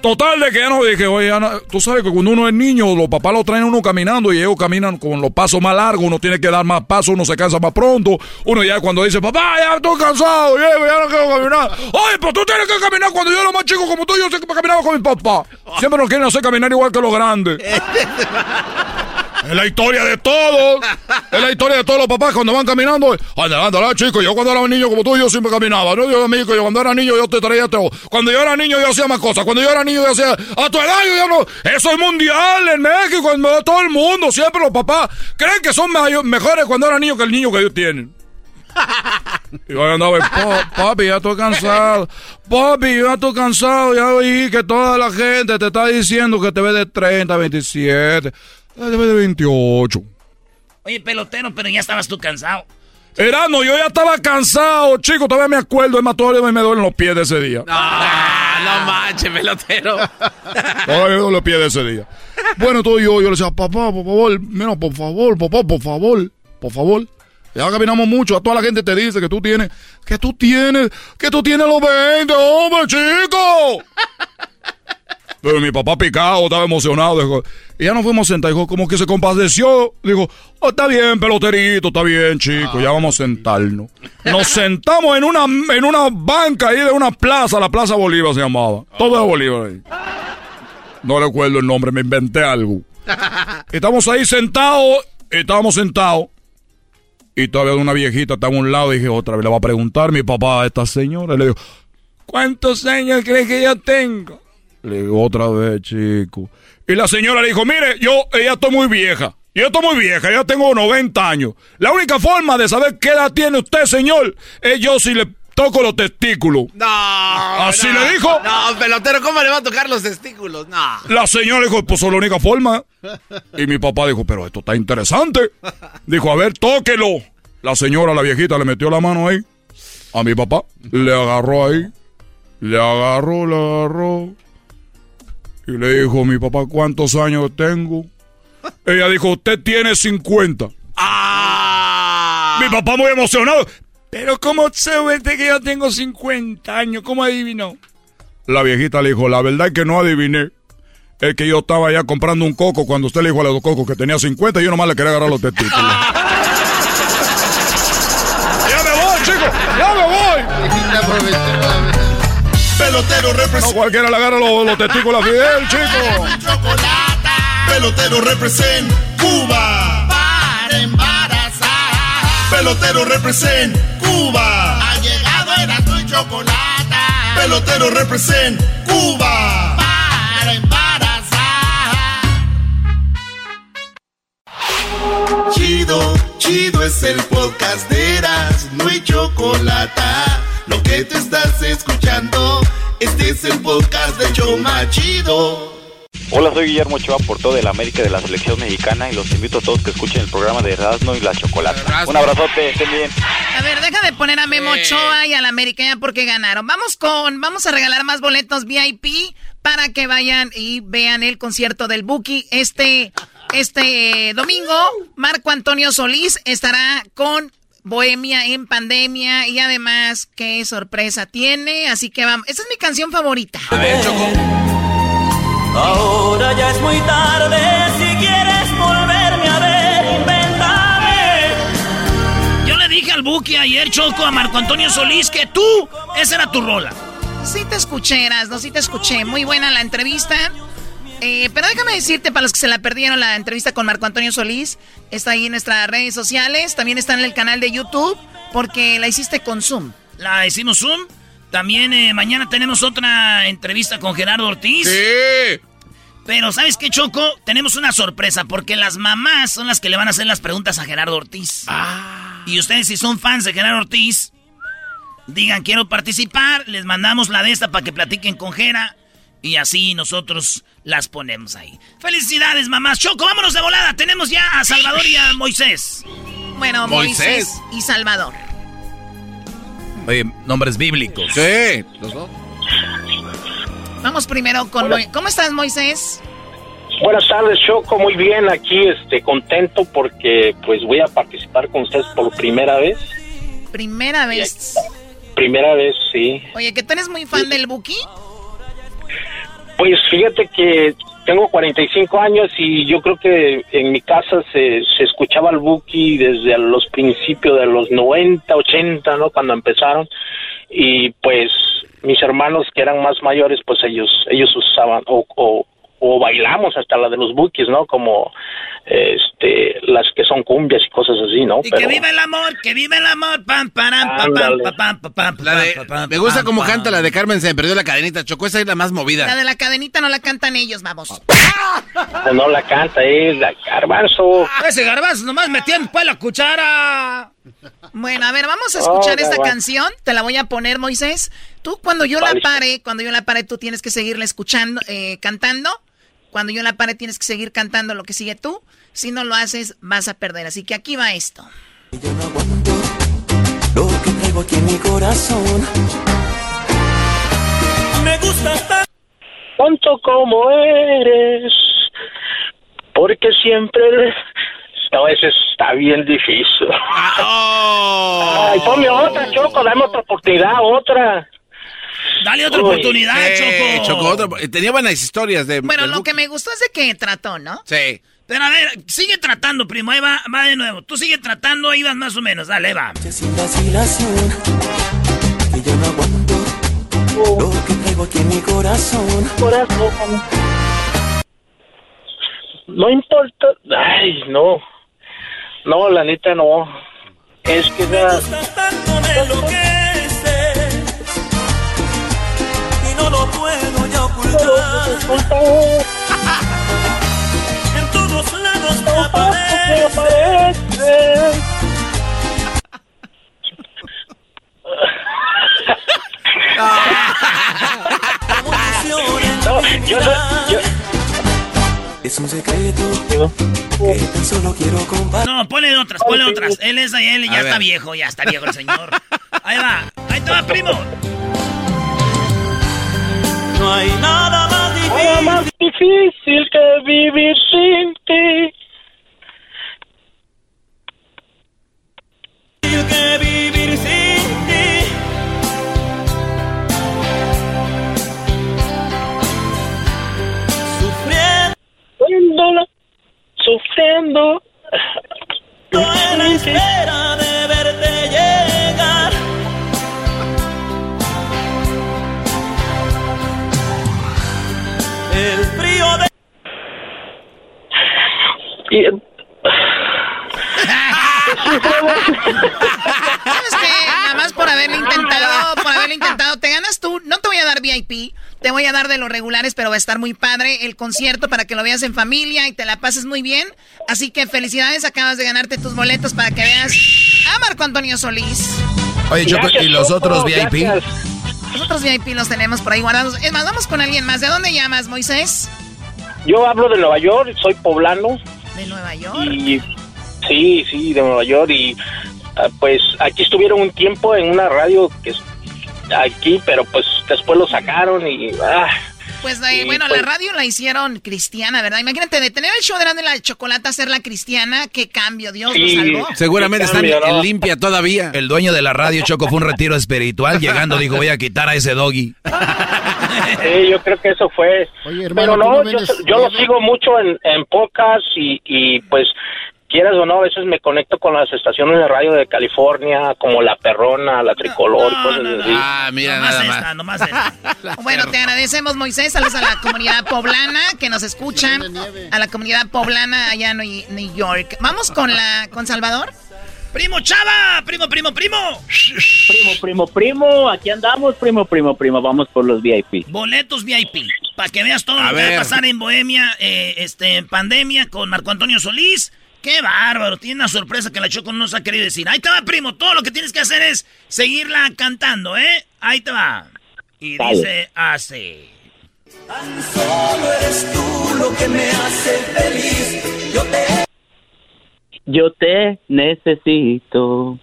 Total de que ya no dije, oye, tú sabes que cuando uno es niño, los papás lo traen uno caminando y ellos caminan con los pasos más largos, uno tiene que dar más pasos, uno se cansa más pronto. Uno ya cuando dice, papá, ya estoy cansado, ya, no quiero caminar. Oye, pues tú tienes que caminar cuando yo era más chico como tú, yo sé que caminaba con mi papá. [LAUGHS] Siempre nos quieren hacer caminar igual que los grandes. [LAUGHS] Es la historia de todos. Es la historia de todos los papás cuando van caminando. Anda, anda, chico. Yo cuando era niño como tú, yo siempre caminaba. No yo amigo, yo cuando era niño yo te traía todo. Cuando yo era niño yo hacía más cosas. Cuando yo era niño yo hacía. A tu edad yo ya no. Eso es mundial en México, en todo el mundo. Siempre los papás creen que son mejores cuando eran niños que el niño que ellos tienen. Y yo andaba, papi, ya estoy cansado. Papi, ya estoy cansado. Ya oí que toda la gente te está diciendo que te ve de 30, 27. Debe de 28. Oye, pelotero, pero ya estabas tú cansado. Erano, yo ya estaba cansado, chico, todavía me acuerdo, es más, todavía me duelen los pies de ese día. No, no manches, pelotero. [LAUGHS] todavía me duelen los pies de ese día. Bueno, todo yo, yo le decía, papá, por favor, mira, por favor, papá, por favor, por favor. Ya caminamos mucho, a toda la gente te dice que tú tienes, que tú tienes, que tú tienes los 20, hombre, chico. Pero mi papá picado, estaba emocionado. Dijo, y ya nos fuimos sentados. Dijo, como que se compadeció. Dijo, oh, está bien, peloterito, está bien, chico, ya vamos a sentarnos. Nos sentamos en una, en una banca ahí de una plaza, la Plaza Bolívar se llamaba. Todo de Bolívar ahí. No recuerdo el nombre, me inventé algo. Estamos ahí sentados, estábamos sentados. Y todavía una viejita estaba a un lado. Dije, otra vez le va a preguntar mi papá a esta señora. Y le digo, ¿cuántos años crees que yo tengo? Le digo, otra vez, chico. Y la señora le dijo, mire, yo ya estoy muy vieja. Yo estoy muy vieja, ya tengo 90 años. La única forma de saber qué edad tiene usted, señor, es yo si le toco los testículos. No. ¿Así le dijo? No, pelotero, ¿cómo le va a tocar los testículos? No. La señora dijo, pues es la única forma. Y mi papá dijo, pero esto está interesante. Dijo, a ver, tóquelo. La señora, la viejita, le metió la mano ahí. A mi papá. Le agarró ahí. Le agarró, le agarró. Y le dijo, mi papá, ¿cuántos años tengo? [LAUGHS] Ella dijo, usted tiene 50. ¡Ah! Mi papá muy emocionado. Pero ¿cómo sabe que yo tengo 50 años? ¿Cómo adivinó? La viejita le dijo, la verdad es que no adiviné. Es que yo estaba ya comprando un coco cuando usted le dijo a los cocos que tenía 50 y yo nomás le quería agarrar los testículos. [LAUGHS] Pelotero representa. No cualquiera le agarra los, los testículos a Fidel, chico. Pelotero represent Cuba. Para embarazar. Pelotero represent Cuba. Ha llegado Erasmo y Chocolata. Pelotero represent Cuba. Para embarazar. Chido, chido es el podcast de Erasmo y Chocolata. Lo que te estás escuchando, este es el podcast de Choma Chido. Hola, soy Guillermo Ochoa, portero de la América de la Selección Mexicana y los invito a todos que escuchen el programa de Erasmo y la Chocolata. Un abrazote, estén bien. A ver, deja de poner a Memo Ochoa y a la América ya porque ganaron. Vamos con, vamos a regalar más boletos VIP para que vayan y vean el concierto del Buki este, este domingo. Marco Antonio Solís estará con Bohemia en pandemia y además qué sorpresa tiene, así que vamos, esa es mi canción favorita. A ver, Choco. Ahora ya es muy tarde, si quieres volverme a ver, invéntame. Yo le dije al Buki ayer, Choco, a Marco Antonio Solís, que tú, esa era tu rola. Sí te escuché, no, sí te escuché. Muy buena la entrevista. Eh, pero déjame decirte, para los que se la perdieron, la entrevista con Marco Antonio Solís está ahí en nuestras redes sociales. También está en el canal de YouTube, porque la hiciste con Zoom. La hicimos Zoom. También eh, mañana tenemos otra entrevista con Gerardo Ortiz. Sí. Pero ¿sabes qué, Choco? Tenemos una sorpresa porque las mamás son las que le van a hacer las preguntas a Gerardo Ortiz. Ah. Y ustedes si son fans de Gerardo Ortiz, digan quiero participar, les mandamos la de esta para que platiquen con Gera. Y así nosotros las ponemos ahí. Felicidades, mamás. Choco, vámonos de volada. Tenemos ya a Salvador y a Moisés. Bueno, Moisés, y Salvador. Oye, nombres bíblicos. Sí, los dos. Vamos primero con... ¿Cómo estás, Moisés? Buenas tardes, Choco. Muy bien, aquí este, contento porque pues voy a participar con ustedes por primera vez. ¿Primera vez? Primera vez, sí. Oye, ¿que tú eres muy fan del Buki? Pues fíjate que tengo 45 años y yo creo que en mi casa se, se escuchaba el Buki desde los principios de los 90, 80, ¿no? Cuando empezaron. Y pues mis hermanos que eran más mayores, pues ellos ellos usaban o, o, o bailamos hasta la de los bookies, ¿no? Como este las que son cumbias y cosas así, ¿no? Y que viva el amor, que viva el amor, pam, pam, pam, pam, pam, Me gusta cómo canta la de Carmen, se me perdió la cadenita, Chocó, esa es la más movida. La de la cadenita no la cantan ellos, vamos. No la canta, es la garbanzo. Ese garbanzo nomás metiendo pues la cuchara. Bueno, a ver, vamos a escuchar esta canción, te la voy a poner, Moisés. Tú cuando yo la pare, cuando yo la pare, tú tienes que seguirla escuchando, eh, cantando. Cuando yo la pare, tienes que seguir cantando lo que sigue tú. Si no lo haces, vas a perder. Así que aquí va esto. Yo no aguanto lo que traigo aquí en mi corazón. Me gusta tanto como eres, porque siempre no, ese está bien difícil. Oh. Ay, ponme otra, Choco, dame otra oportunidad, otra. Dale otra oportunidad, Choco. Tenía buenas historias de. Bueno, lo que me gustó es de que trató, ¿no? Sí. Pero a ver, sigue tratando, primo. Ahí va, va de nuevo. Tú sigue tratando, ahí vas más o menos. Dale, va. Sin vacilación, que yo no aguanto lo que traigo aquí en mi corazón. Corazón. No importa. Ay, no. No, la neta no. Es que me gusta tanto me enloquece puedo ya ocultar. [LAUGHS] en todos lados me aparece. no, yo, yo, es un secreto que tan solo quiero compartir. No, ponle otras, ponle otras. Él es él y ya está viejo, ya está viejo el señor. Ahí va, ahí está, primo. No hay nada más difícil, nada más difícil que vivir sin ti. Que vivir sin ti. Sufriendo, sufriendo. En la espera de ¿Sabes qué? Nada más por haberlo intentado, por haberlo intentado, te ganas tú. No te voy a dar VIP, te voy a dar de los regulares, pero va a estar muy padre el concierto para que lo veas en familia y te la pases muy bien. Así que felicidades, acabas de ganarte tus boletos para que veas a Marco Antonio Solís. Oye, Choco, ¿y los otros VIP? Los otros VIP los tenemos por ahí guardados. Es más, vamos con alguien más. ¿De dónde llamas, Moisés? Yo hablo de Nueva York, soy poblano. ¿De Nueva York? Y sí, sí, de Nueva York. Y ah, pues aquí estuvieron un tiempo en una radio que es aquí, pero pues después lo sacaron y... ah, Pues Sí, bueno, pues- la radio la hicieron cristiana, ¿verdad? Imagínate, de tener el show de Grande la Chocolata, hacerla cristiana, qué cambio, Dios lo salvó. Seguramente están en limpia todavía. El dueño de la radio Choco fue un retiro espiritual. Llegando dijo, voy a quitar a ese doggy. [LAUGHS] Sí, yo creo que eso fue. hermano, Pero ¿tú no, no yo, yo lo sigo mucho en, en podcast y, y pues quieras o no, a veces me conecto con las estaciones de radio de California, como La Perrona, La Tricolor, y cosas así. Ah, mira, Nomás nada esta, más. nomás esta. [LAUGHS] Bueno, te agradecemos, Moisés. Saludos a la comunidad poblana que nos escuchan. A la comunidad poblana allá en New- New York. Vamos con la con Salvador. Primo Chava, primo, primo, primo. Primo, primo, primo, aquí andamos, primo, primo, primo, vamos por los VIP. Boletos VIP, para que veas todo A lo que va a pasar en Bohemia, eh, este, en pandemia con Marco Antonio Solís. ¡Qué bárbaro! Tiene una sorpresa que la Choco no nos ha querido decir. Ahí te va, primo. Todo lo que tienes que hacer es seguirla cantando, ¿eh? Ahí te va. Y Dale. dice así. Solo eres tú lo que me hace feliz. Yo te Yo te necesito.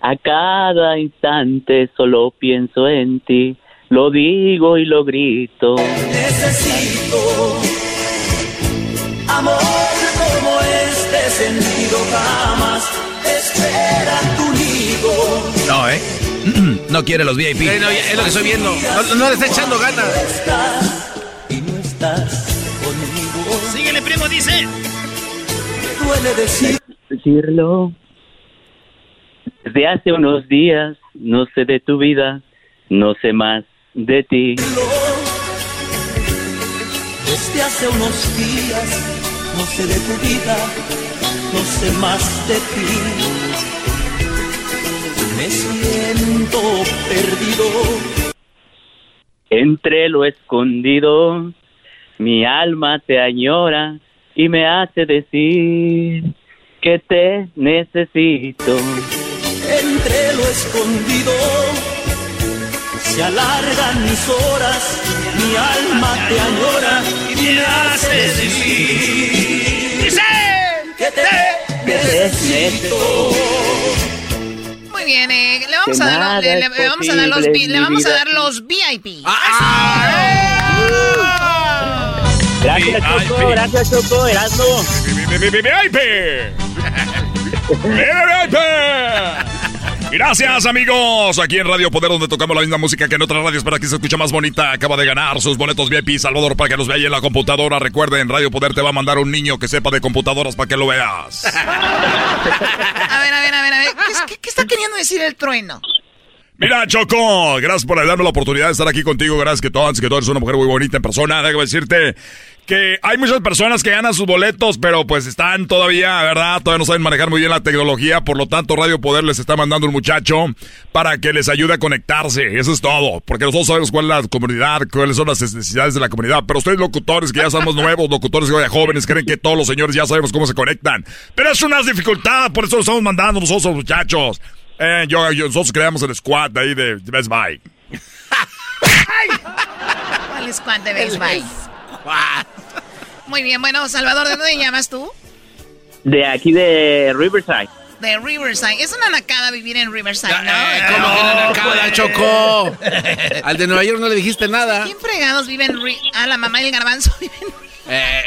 A cada instante solo pienso en ti. Lo digo y lo grito. necesito. Amor como este sentido jamás espera tu nido. No, ¿eh? [CLEARS THROAT] No quiere los VIP. No, es lo que estoy viendo. No, no le está echando ganas. Y no estás conmigo. Síguele, primo, dice. Me duele decir. Decirlo. Desde hace unos días no sé de tu vida, no sé más de ti. Desde hace unos días no sé de tu vida, no sé más de ti. Me siento perdido. Entre lo escondido, mi alma te añora y me hace decir que te necesito. Entre lo escondido se alargan mis horas, mi alma te añora y me hace decir ¡Dice! que te necesito. Muy bien, eh, le vamos Que a dar, le, le- vamos a dar los, posible vi- en le mi vamos a Ah, dar los VIP. Gracias, Choco, gracias, Choco, Erasmo. Gracias amigos, aquí en Radio Poder donde tocamos la misma música que en otras radios para que se escuche más bonita. Acaba de ganar sus boletos VIP Salvador para que los vea ahí en la computadora. Recuerden, Radio Poder te va a mandar un niño que sepa de computadoras para que lo veas. A ver, a ver, a ver, a ver. ¿Qué, es- qué- qué está queriendo decir el trueno? Mira, Choco, gracias por darme la oportunidad de estar aquí contigo. Gracias que todo, antes que todo eres una mujer muy bonita en persona. Déjame decirte que hay muchas personas que ganan sus boletos, pero pues están todavía, ¿verdad? Todavía no saben manejar muy bien la tecnología. Por lo tanto, Radio Poder les está mandando un muchacho para que les ayude a conectarse. Eso es todo. Porque nosotros sabemos cuál es la comunidad, cuáles son las necesidades de la comunidad. Pero ustedes, locutores, que ya somos nuevos, locutores que jóvenes, creen que todos los señores ya sabemos cómo se conectan. Pero es una dificultad, por eso lo estamos mandando nosotros, muchachos. Eh, yo, yo- nosotros creamos el squad ahí de Best Buy. ¿Cuál es Juan de Best Buy? Muy bien, bueno, Salvador, ¿de dónde llamas tú? De aquí de Riverside. De Riverside. Es una nacada vivir en Riverside, ¿no? ¿Cómo que no, nacada, Choco? Al de Nueva York no le dijiste nada. ¿Quién fregados vive en Ri- Ah, la mamá y el garbanzo [LAUGHS] viven en Eh,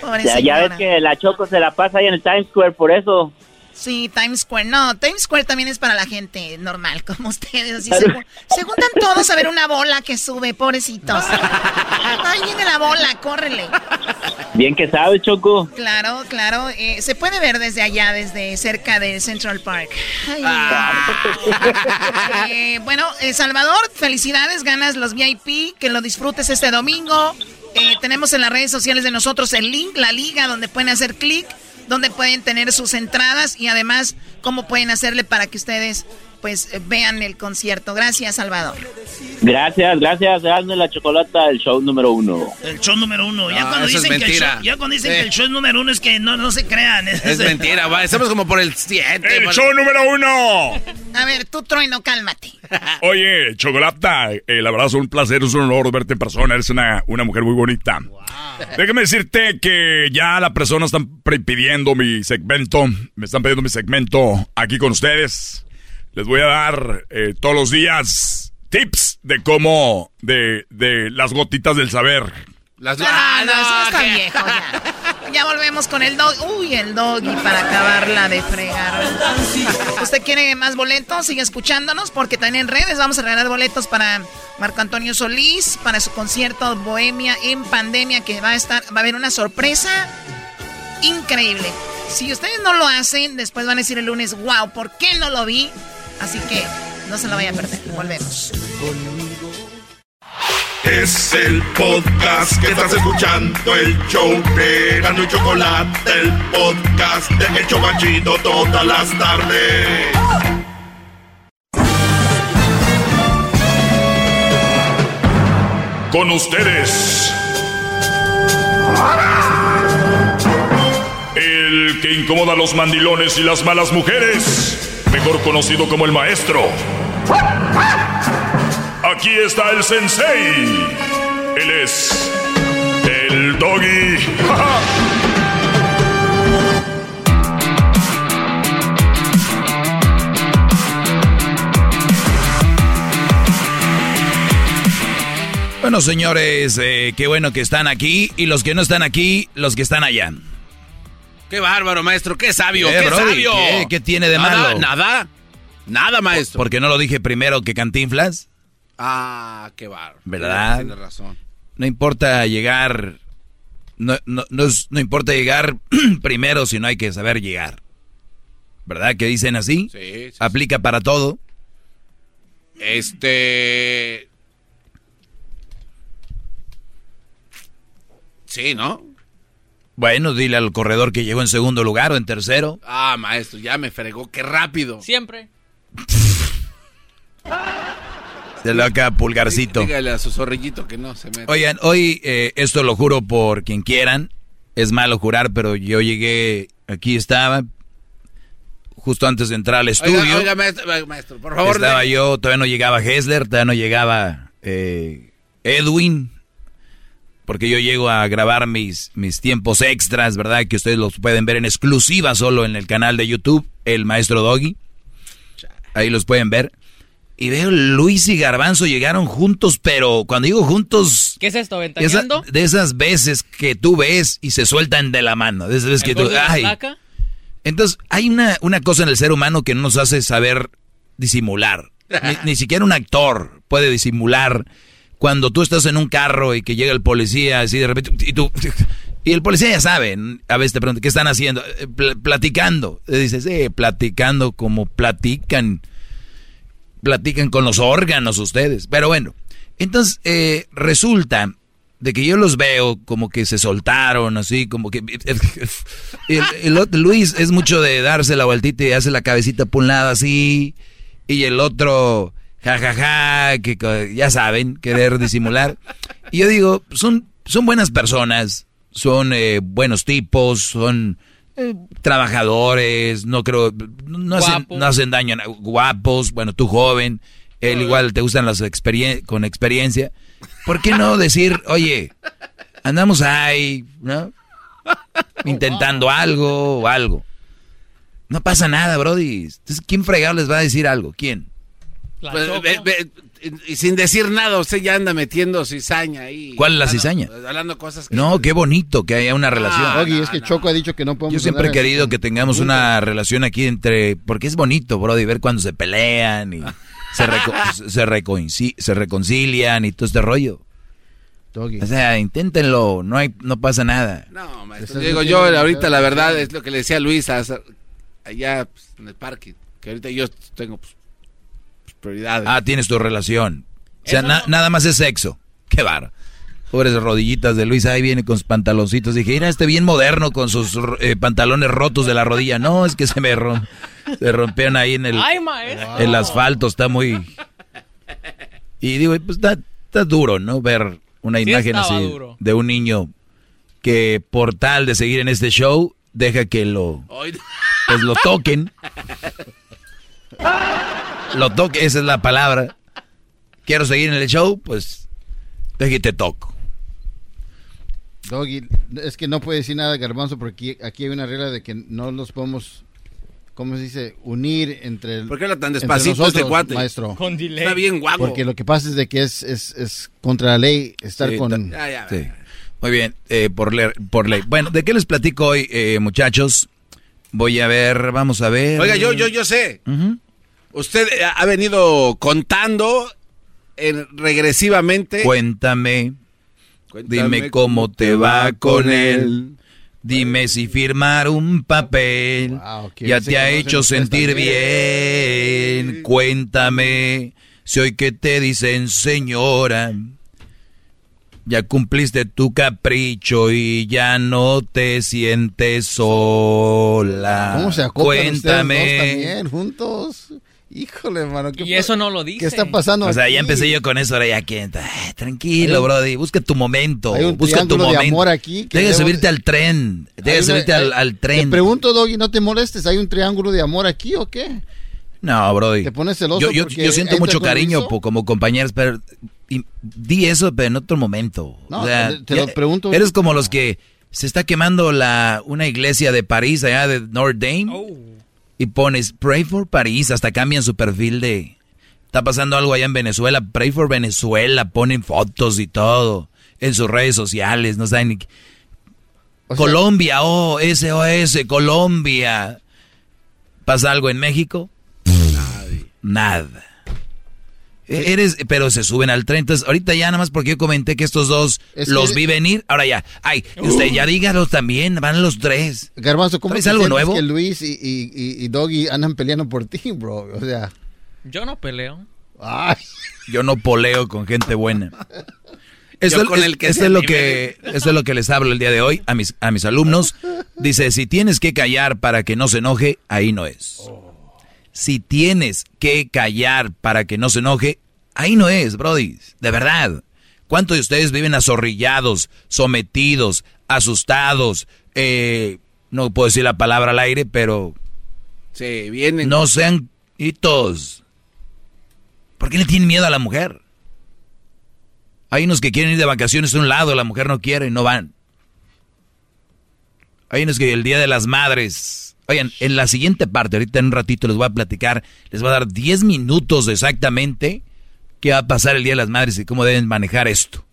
Pobre Ya, ya ves que la Choco se la pasa ahí en el Times Square, por eso. Sí, Times Square. No, Times Square también es para la gente normal, [LAUGHS] como ustedes. Se, ju- se juntan todos a ver una bola que sube, pobrecitos. Ahí viene la bola, córrele. Bien que sabes, Choco. Claro, claro. eh, se puede ver desde allá, desde cerca de Central Park. Ay, eh, bueno, eh, Salvador, felicidades, ganas los VIP, que lo disfrutes este domingo. Eh, tenemos en las redes sociales de nosotros el link, la liga, donde pueden hacer clic, donde pueden tener sus entradas y además cómo pueden hacerle para que ustedes pues eh, vean el concierto. Gracias, Salvador. Gracias, gracias. Hazme la chocolata, el show número uno. El show número uno. Ya No, cuando eso es dicen, que el, mentira. show, ya cuando dicen Eh. que el show es número uno es que no, no se crean. es mentira, va. Estamos como por el 7. ¡El show número uno! A ver, tú, Trueno, cálmate. [LAUGHS] Oye, Chocolata, eh, la verdad es un placer, es un honor verte en persona. Eres una, una mujer muy bonita. Déjame decirte que ya las personas están pre- pidiendo mi segmento. Me están pidiendo mi segmento aquí con ustedes. Les voy a dar eh, todos los días tips de cómo, de, de las gotitas del saber. Las Ah, no, eso está [LAUGHS] viejo ya. Ya volvemos con el dog. Uy, el doggy para acabarla de fregar. ¿Usted quiere más boletos? Sigue escuchándonos porque también en redes vamos a regalar boletos para Marco Antonio Solís, para su concierto Bohemia en pandemia que va a estar, va a haber una sorpresa increíble. Si ustedes no lo hacen, después van a decir el lunes, wow, ¿por qué no lo vi? Así que no se lo vaya a perder. Volvemos. Es el podcast que estás escuchando, el show de Gano y Chocolate, el podcast de El Chocachito todas las tardes. Con ustedes. El que incomoda a los mandilones y las malas mujeres, mejor conocido como el maestro. Aquí está el sensei. Él es el doggy. Bueno, señores, eh, qué bueno que están aquí. Y los que no están aquí, los que están allá. Qué bárbaro, maestro. Qué sabio, qué Brody, sabio. ¿qué- qué tiene de Nada, malo? Nada. Nada, maestro. ¿Por qué no lo dije primero que Cantinflas? Ah, qué bárbaro. ¿Verdad? Tienes razón. No importa llegar. No, no, no, importa llegar [CLEARS THROAT] primero, sino hay que saber llegar. ¿Verdad que dicen así? Sí, sí, Aplica para todo. Este. Sí, ¿no? Bueno, dile al corredor que llegó en segundo lugar o en tercero. Ah, maestro, ya me fregó. Qué rápido. Siempre. Se lo acá pulgarcito. Dígale a su zorrillito que no se meta. Oigan, hoy eh, esto lo juro por quien quieran. Es malo jurar, pero yo llegué, aquí estaba, justo antes de entrar al estudio. Oiga, oiga, maestro, maestro, por favor. estaba de- yo, todavía no llegaba Hessler, todavía no llegaba eh, Edwin, porque yo llego a grabar mis, mis tiempos extras, ¿verdad? Que ustedes los pueden ver en exclusiva solo en el canal de YouTube, El Maestro Doggy. Ahí los pueden ver. Y veo Luis y Garbanzo llegaron juntos, pero cuando digo juntos, ¿Qué es esto? de esas veces que tú ves y se sueltan de la mano, de esas veces que ¿El tú, ay. Entonces, hay una, una cosa en el ser humano que no nos hace saber disimular. [LAUGHS] Ni, ni siquiera un actor puede disimular cuando tú estás en un carro y que llega el policía así de repente y tú y el policía ya sabe, a veces te pregunta, ¿qué están haciendo? "Eh, pl- platicando. Y dices, eh, platicando como platican. Platican con los órganos ustedes. Pero bueno, entonces eh, resulta de que yo los veo como que se soltaron, así, como que... El, Luis es mucho de darse la vueltita y hace la cabecita por un lado así, y el otro, jajaja, que co- ya saben, querer disimular. Y yo digo, son, son buenas personas, son eh, buenos tipos, son eh, trabajadores, no creo, no hacen, no hacen daño, a guapos, bueno, tú joven, él igual te gustan las experien con experiencia. ¿Por qué no decir, oye, andamos ahí, ¿no? [LAUGHS] Intentando algo o algo. No pasa nada, Brody. Entonces, ¿quién fregado les va a decir algo? ¿Quién? Pues, ve- ve- y sin decir nada, usted ya anda metiendo cizaña ahí. ¿Cuál es la Hablando- cizaña? Hablando cosas que... No, qué bonito que haya una relación. Ah, Doggy, es que Choco ha dicho que no podemos Yo siempre he querido en- que tengamos una relación aquí entre... Porque es bonito, Brody, ver cuando se pelean y se, reco- [LAUGHS] se, recoinci- se reconcilian y todo este rollo. O sea, inténtenlo, no hay, no pasa nada. No, maestro. Digo, yo ahorita la verdad es lo que le decía Luis allá pues, en el parque. Que ahorita yo tengo pues, prioridades. Ah, tienes tu relación. O sea, Eso na- no. nada más es sexo. Qué bar. Pobres rodillitas de Luis, ahí viene con sus pantaloncitos. Dije, mira, este bien moderno con sus eh, pantalones rotos de la rodilla. No, es que se me rom- se rompieron ahí en el, Ay, maestro. el asfalto, está muy... Y digo, pues está, está duro, ¿no? Ver una Sí imagen así duro. de un niño que por tal de seguir en este show, deja que lo, pues lo toquen. Lo toque, esa es la palabra. Quiero seguir en el show, pues deje que te toco. Doggy, es que no puede decir nada Garbanzo porque aquí, hay una regla de que no los podemos, ¿cómo se dice? Unir entre el, ¿Por qué habla tan entre despacito nosotros, este cuate? maestro. Con delay. Está bien guapo. Porque lo que pasa es de que es, es, es contra la ley estar Sí, con... Ya, ya, Sí. Muy bien, eh, por, leer- por ley. Bueno, ¿de qué les platico hoy, eh, muchachos? Voy a ver, vamos a ver. Oiga, yo, yo, yo sé. Usted eh, ha venido contando en- regresivamente. Cuéntame, Cuéntame dime cómo te va con él. Dime si firmar un papel Wow, ya te ha hecho sentir bien. bien. Cuéntame si hoy que te dicen señora. Ya cumpliste tu capricho y ya no te sientes sola. ¿Cómo se Cuéntame. dos también, juntos? Híjole, hermano. ¿qué Y eso no lo dice. ¿Qué está pasando O sea, aquí? ya empecé yo con eso, ahora ya que... ay, tranquilo, un- brody, busca tu momento. hay un busca tu triángulo de momento. amor aquí que subirte al tren. Deja Hay de una- subirte al, hay- al tren. Te pregunto, Doggy, no te molestes. ¿Hay un triángulo de amor aquí o qué? No, Brody. ¿Te pones celoso Yo, yo, siento mucho cariño po- como compañeros, pero y- di eso, pero en otro momento. No, O sea, te- te lo pregunto. Eres como los que se está quemando la una iglesia de París, allá de Notre Dame, Oh. Y pones Pray for París, hasta cambian su perfil de... Está pasando algo allá en Venezuela, Pray for Venezuela, ponen fotos y todo en sus redes sociales, no saben ni... qué- Colombia, oh, SOS, Colombia. ¿Pasa algo en México? Nada. E- Eres, pero se suben al tren. Entonces, ahorita ya nada más porque yo comenté que estos dos Es los que- vi venir. Ahora ya, ay, usted ya dígalos también, van los tres. Garbanzo, ¿cómo ¿Traes te algo nuevo? que Luis y, y, y- y Doggy andan peleando por ti, bro? O sea... Yo no peleo. Ay. Yo no poleo con gente buena. Esto, es, el que esto es lo que esto es lo que les hablo el día de hoy a mis a mis alumnos. Dice, si tienes que callar para que no se enoje, ahí no es. Si tienes que callar para que no se enoje, ahí no es, brody. De verdad. ¿Cuántos de ustedes viven azorrillados, sometidos, asustados? Eh, no puedo decir la palabra al aire, pero Sí, vienen. no sean hitos. ¿Por qué le tienen miedo a la mujer? Hay unos que quieren ir de vacaciones a un lado, la mujer no quiere y no van. Hay unos que el Día de las Madres... Oigan, en la siguiente parte, ahorita en un ratito les voy a platicar, les voy a dar 10 minutos exactamente qué va a pasar el Día de las Madres y cómo deben manejar esto.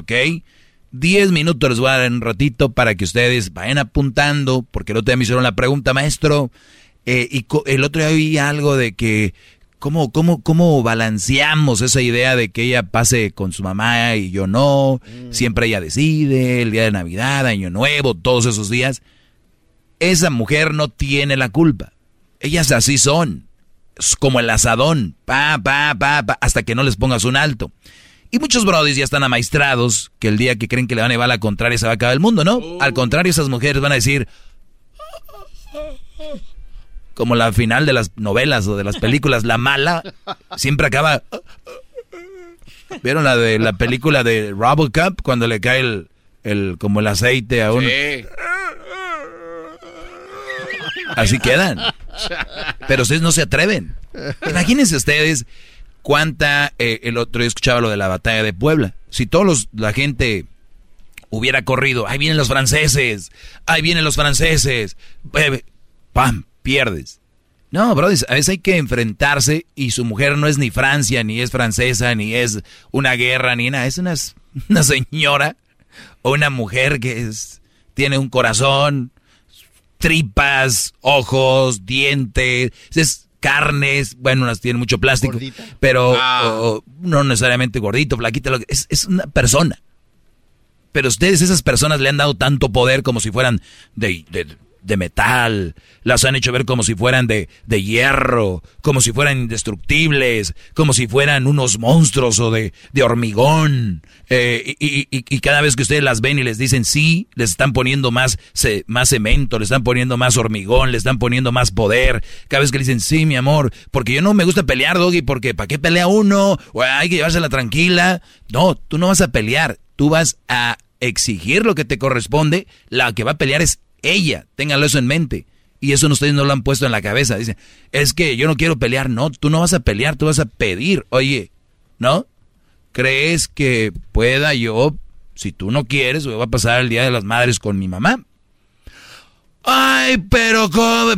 ¿Ok? 10 minutos les voy a dar en un ratito para que ustedes vayan apuntando, porque el otro día me hicieron la pregunta, maestro, eh, y el otro día oí algo de que, ¿cómo, cómo, ¿cómo balanceamos esa idea de que ella pase con su mamá y yo no? Siempre ella decide, el día de Navidad, Año Nuevo, todos esos días. Esa mujer no tiene la culpa. Ellas así son. Es como el asadón. Pa, pa, pa, pa, hasta que no les pongas un alto. Y muchos brodis ya están amaestrados que el día que creen que le van a llevar la contraria se va a acabar el mundo, ¿no? Al contrario, esas mujeres van a decir, como la final de las novelas o de las películas, la mala siempre acaba. ¿Vieron la de la película de Robocop cuando le cae el, el como el aceite a uno? Así quedan. Pero ustedes no se atreven. Imagínense ustedes cuánta eh, el otro día escuchaba lo de la batalla de Puebla. Si todos la gente hubiera corrido, ahí vienen los franceses, ahí vienen los franceses, eh, pam, pierdes. No, brothers, a veces hay que enfrentarse y su mujer no es ni Francia, ni es francesa, ni es una guerra, ni nada. Es una, [LAUGHS] una señora o una mujer que es, tiene un corazón, tripas, ojos, dientes, es carnes, bueno, unas tienen mucho plástico, pero o- no necesariamente gordito, flaquita, lo que- es, es una persona. Pero ustedes, esas personas, le han dado tanto poder como si fueran de, de, de metal, las han hecho ver como si fueran de, de hierro, como si fueran indestructibles, como si fueran unos monstruos o de, de hormigón. Eh, y, y- y- cada vez que ustedes las ven y les dicen sí, les están poniendo más, ce- más cemento, les están poniendo más hormigón, les están poniendo más poder. Cada vez que le dicen sí, mi amor, porque yo no me gusta pelear, Doggy, porque ¿para qué pelea uno? O hay que llevársela tranquila. No, tú no vas a pelear, tú vas a exigir lo que te corresponde, la que va a pelear es ella, ténganlo eso en mente. Y eso ustedes no lo han puesto en la cabeza. Dicen, es que yo no quiero pelear. No, tú no vas a pelear, tú vas a pedir. Oye, ¿no? ¿Crees que pueda yo, si tú no quieres, voy a pasar el Día de las Madres con mi mamá? Ay, pero ¿cómo?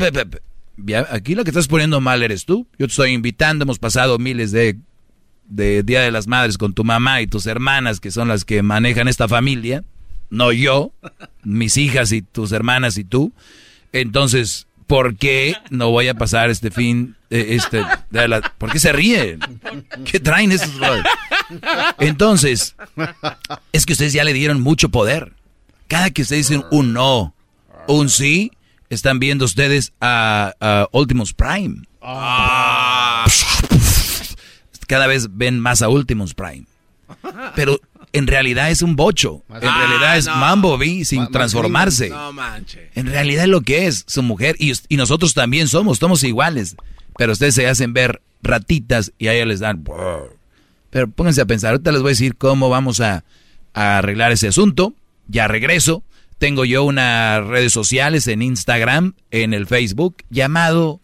Aquí lo que estás poniendo mal eres tú. Yo te estoy invitando, hemos pasado miles de, de Día de las Madres con tu mamá y tus hermanas, que son las que manejan esta familia, no yo, mis hijas y tus hermanas y tú. Entonces, ¿por qué no voy a pasar este fin, eh, este, de la- ¿por qué se ríen? ¿Qué traen esos brothers? Entonces, es que ustedes ya le dieron mucho poder. Cada que ustedes dicen un no, un sí, están viendo ustedes a, a Ultimus Prime. Cada vez ven más a Ultimus Prime. Pero en realidad es un bocho. En Ah, realidad es no. Mambo B sin Ma- transformarse. No manche. En realidad es lo que es su mujer y, y nosotros también somos, somos iguales. Pero ustedes se hacen ver ratitas y a ellas les dan... Pero pónganse a pensar, ahorita les voy a decir cómo vamos a, a arreglar ese asunto. Ya regreso. Tengo yo unas redes sociales en Instagram, en el Facebook, llamado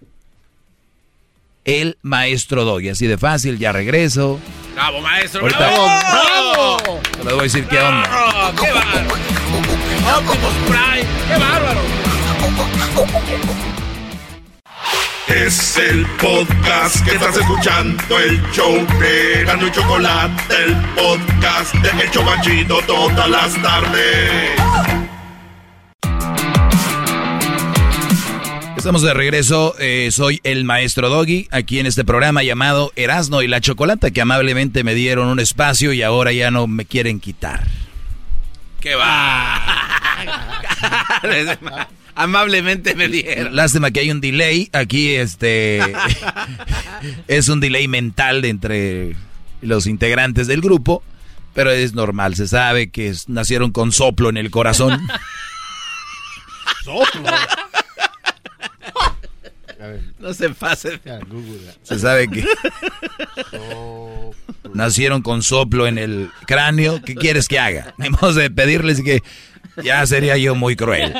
El Maestro Doggy. Así de fácil, ya regreso. Bravo, maestro. Ahorita- bravo. ¡Bravo! Les voy a decir qué onda. ¡Ah, ¡Qué bárbaro! Optimus Prime. ¡Qué bárbaro! Es el podcast que estás escuchando, el show de Gano y Chocolate, el podcast de El Chocachito todas las tardes. Estamos de regreso, eh, soy el maestro Doggy, aquí en este programa llamado Erasno y la Chocolata, que amablemente me dieron un espacio y ahora ya no me quieren quitar. ¡Qué va! [LAUGHS] Amablemente me dieron. Lástima que hay un delay, aquí este [LAUGHS] es un delay mental entre los integrantes del grupo, pero es normal, se sabe que es- nacieron con soplo en el corazón. [LAUGHS] Soplo. No se pase. Se sabe que nacieron con soplo en el cráneo. ¿Qué quieres que haga? Modo de pedirles que ya sería yo muy cruel.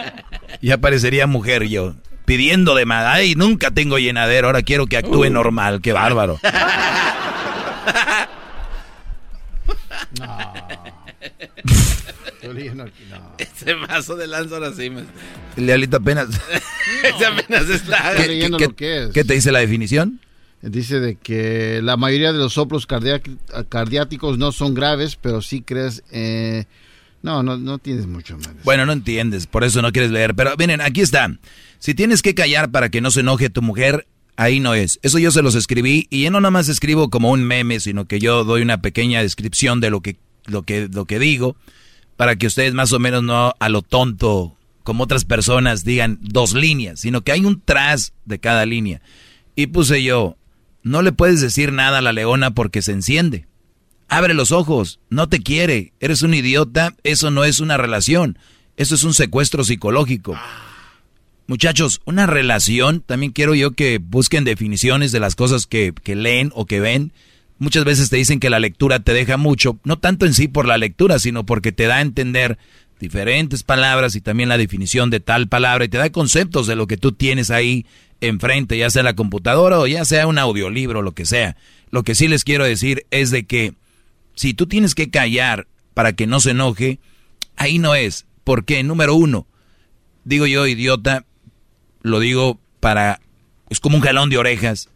Ya parecería mujer yo. Pidiendo de más. Ay, nunca tengo llenadero. Ahora quiero que actúe normal. Qué bárbaro. [LAUGHS] [LAUGHS] Ese mazo de lanza ahora sí me... Lealito apenas. [LAUGHS] Ese apenas está... Estoy leyendo qué- lo que es. ¿Qué te dice la definición? Dice de que la mayoría de los soplos cardiáticos no son graves, pero sí crees... eh, no, no, no tienes mucho más. Bueno, no entiendes, por eso no quieres leer. Pero miren, aquí está. Si tienes que callar para que no se enoje tu mujer, ahí no es. Eso yo se los escribí y yo no nada más escribo como un meme, sino que yo doy una pequeña descripción de lo que, lo que, lo que digo para que ustedes más o menos no a lo tonto, como otras personas, digan dos líneas, sino que hay un tras de cada línea. Y puse yo, no le puedes decir nada a la leona porque se enciende. Abre los ojos, no te quiere, eres un idiota, eso no es una relación, eso es un secuestro psicológico. Muchachos, una relación, también quiero yo que busquen definiciones de las cosas que, que leen o que ven. Muchas veces te dicen que la lectura te deja mucho, no tanto en sí por la lectura, sino porque te da a entender diferentes palabras y también la definición de tal palabra y te da conceptos de lo que tú tienes ahí enfrente, ya sea la computadora o ya sea un audiolibro, lo que sea. Lo que sí les quiero decir es de que si tú tienes que callar para que no se enoje, ahí no es. Porque, número uno, digo yo, idiota, lo digo para... Es como un jalón de orejas,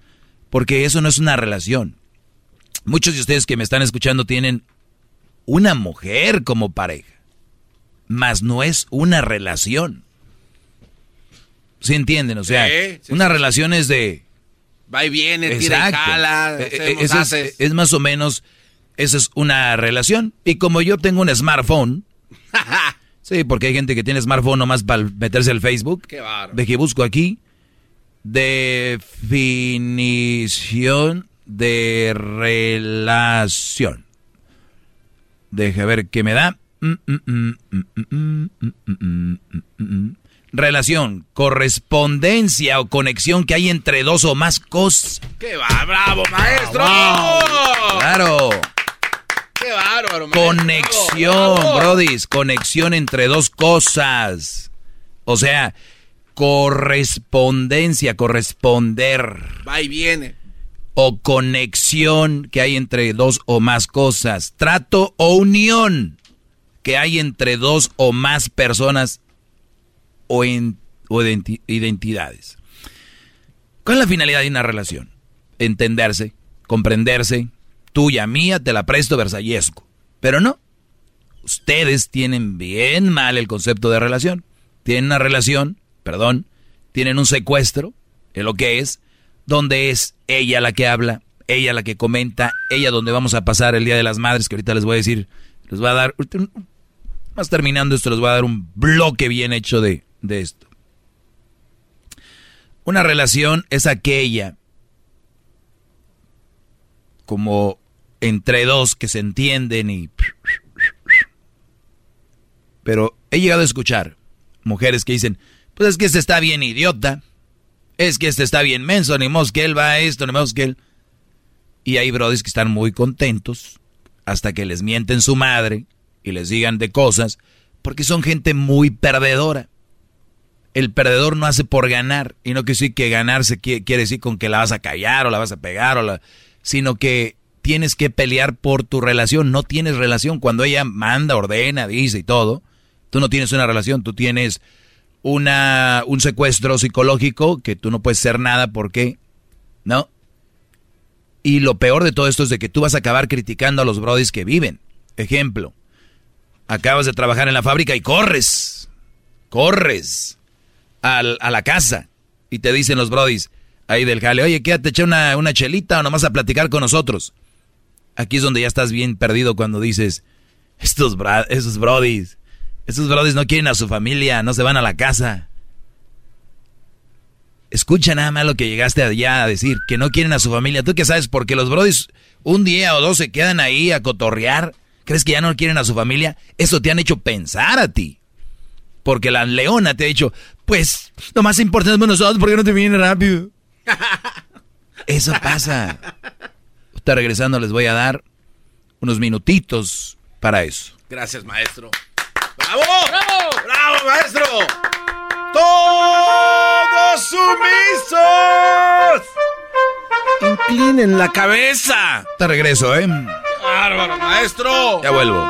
porque eso no es una relación. Muchos de ustedes que me están escuchando tienen una mujer como pareja, mas no es una relación. ¿Sí entienden? O sea, Sí, sí, una sí. relación es de... Va y viene, tira y jala. Hacemos, eso es, haces. es más o menos, esa es una relación. Y como yo tengo un smartphone, [LAUGHS] sí, porque hay gente que tiene smartphone nomás para meterse al Facebook, Qué bárbaro. de que busco aquí, definición de relación. Deje ver qué me da. Relación, correspondencia o conexión que hay entre dos o más cosas. ¡Qué va, bravo, maestro! ¡Claro! ¡Qué bárbaro, maestro! Conexión, brodis, conexión entre dos cosas. O sea, correspondencia, corresponder. Va y viene. O conexión que hay entre dos o más cosas. Trato o unión que hay entre dos o más personas o, en, o identi- identidades. ¿Cuál es la finalidad de una relación? Entenderse, comprenderse. Tuya, mía, te la presto versallesco. Pero no. Ustedes tienen bien mal el concepto de relación. Tienen una relación, perdón, tienen un secuestro, es lo que es, donde es ella la que habla, ella la que comenta, ella donde vamos a pasar el Día de las Madres, que ahorita les voy a decir, les voy a dar, más terminando esto, les voy a dar un bloque bien hecho de, de esto. Una relación es aquella como entre dos que se entienden y Pero he llegado a escuchar mujeres que dicen, pues es que este está bien idiota, es que este está bien menso, ni mos que él va a esto, ni mos que él. Y hay brodis que están muy contentos hasta que les mienten su madre y les digan de cosas, porque son gente muy perdedora. El perdedor no hace por ganar, y no que sí que ganarse quiere, quiere decir con que la vas a callar o la vas a pegar, o la, sino que tienes que pelear por tu relación. No tienes relación cuando ella manda, ordena, dice y todo. Tú no tienes una relación, tú tienes una, un secuestro psicológico que tú no puedes ser nada porque, ¿no? Y lo peor de todo esto es de que tú vas a acabar criticando a los brodis que viven. Ejemplo, acabas de trabajar en la fábrica y corres, corres a la casa y te dicen los brodis ahí del jale, oye, quédate, eché una, una chelita o nomás a platicar con nosotros. Aquí es donde ya estás bien perdido cuando dices, estos esos brodis, esos brodis no quieren a su familia, no se van a la casa. Escucha nada más lo que llegaste allá a decir, que no quieren a su familia. ¿Tú qué sabes? Porque los brodis un día o dos se quedan ahí a cotorrear. ¿Crees que ya no quieren a su familia? Eso te han hecho pensar a ti. Porque la leona te ha dicho, pues, lo más importante es nosotros, ¿por qué no te viene rápido? [LAUGHS] Eso pasa regresando les voy a dar unos minutitos para eso. Gracias, maestro. ¡Bravo! ¡Bravo! ¡Bravo, maestro! ¡Todos sumisos! Inclinen la cabeza. Te regreso, ¿eh? ¡Bárbaro, maestro! Ya vuelvo.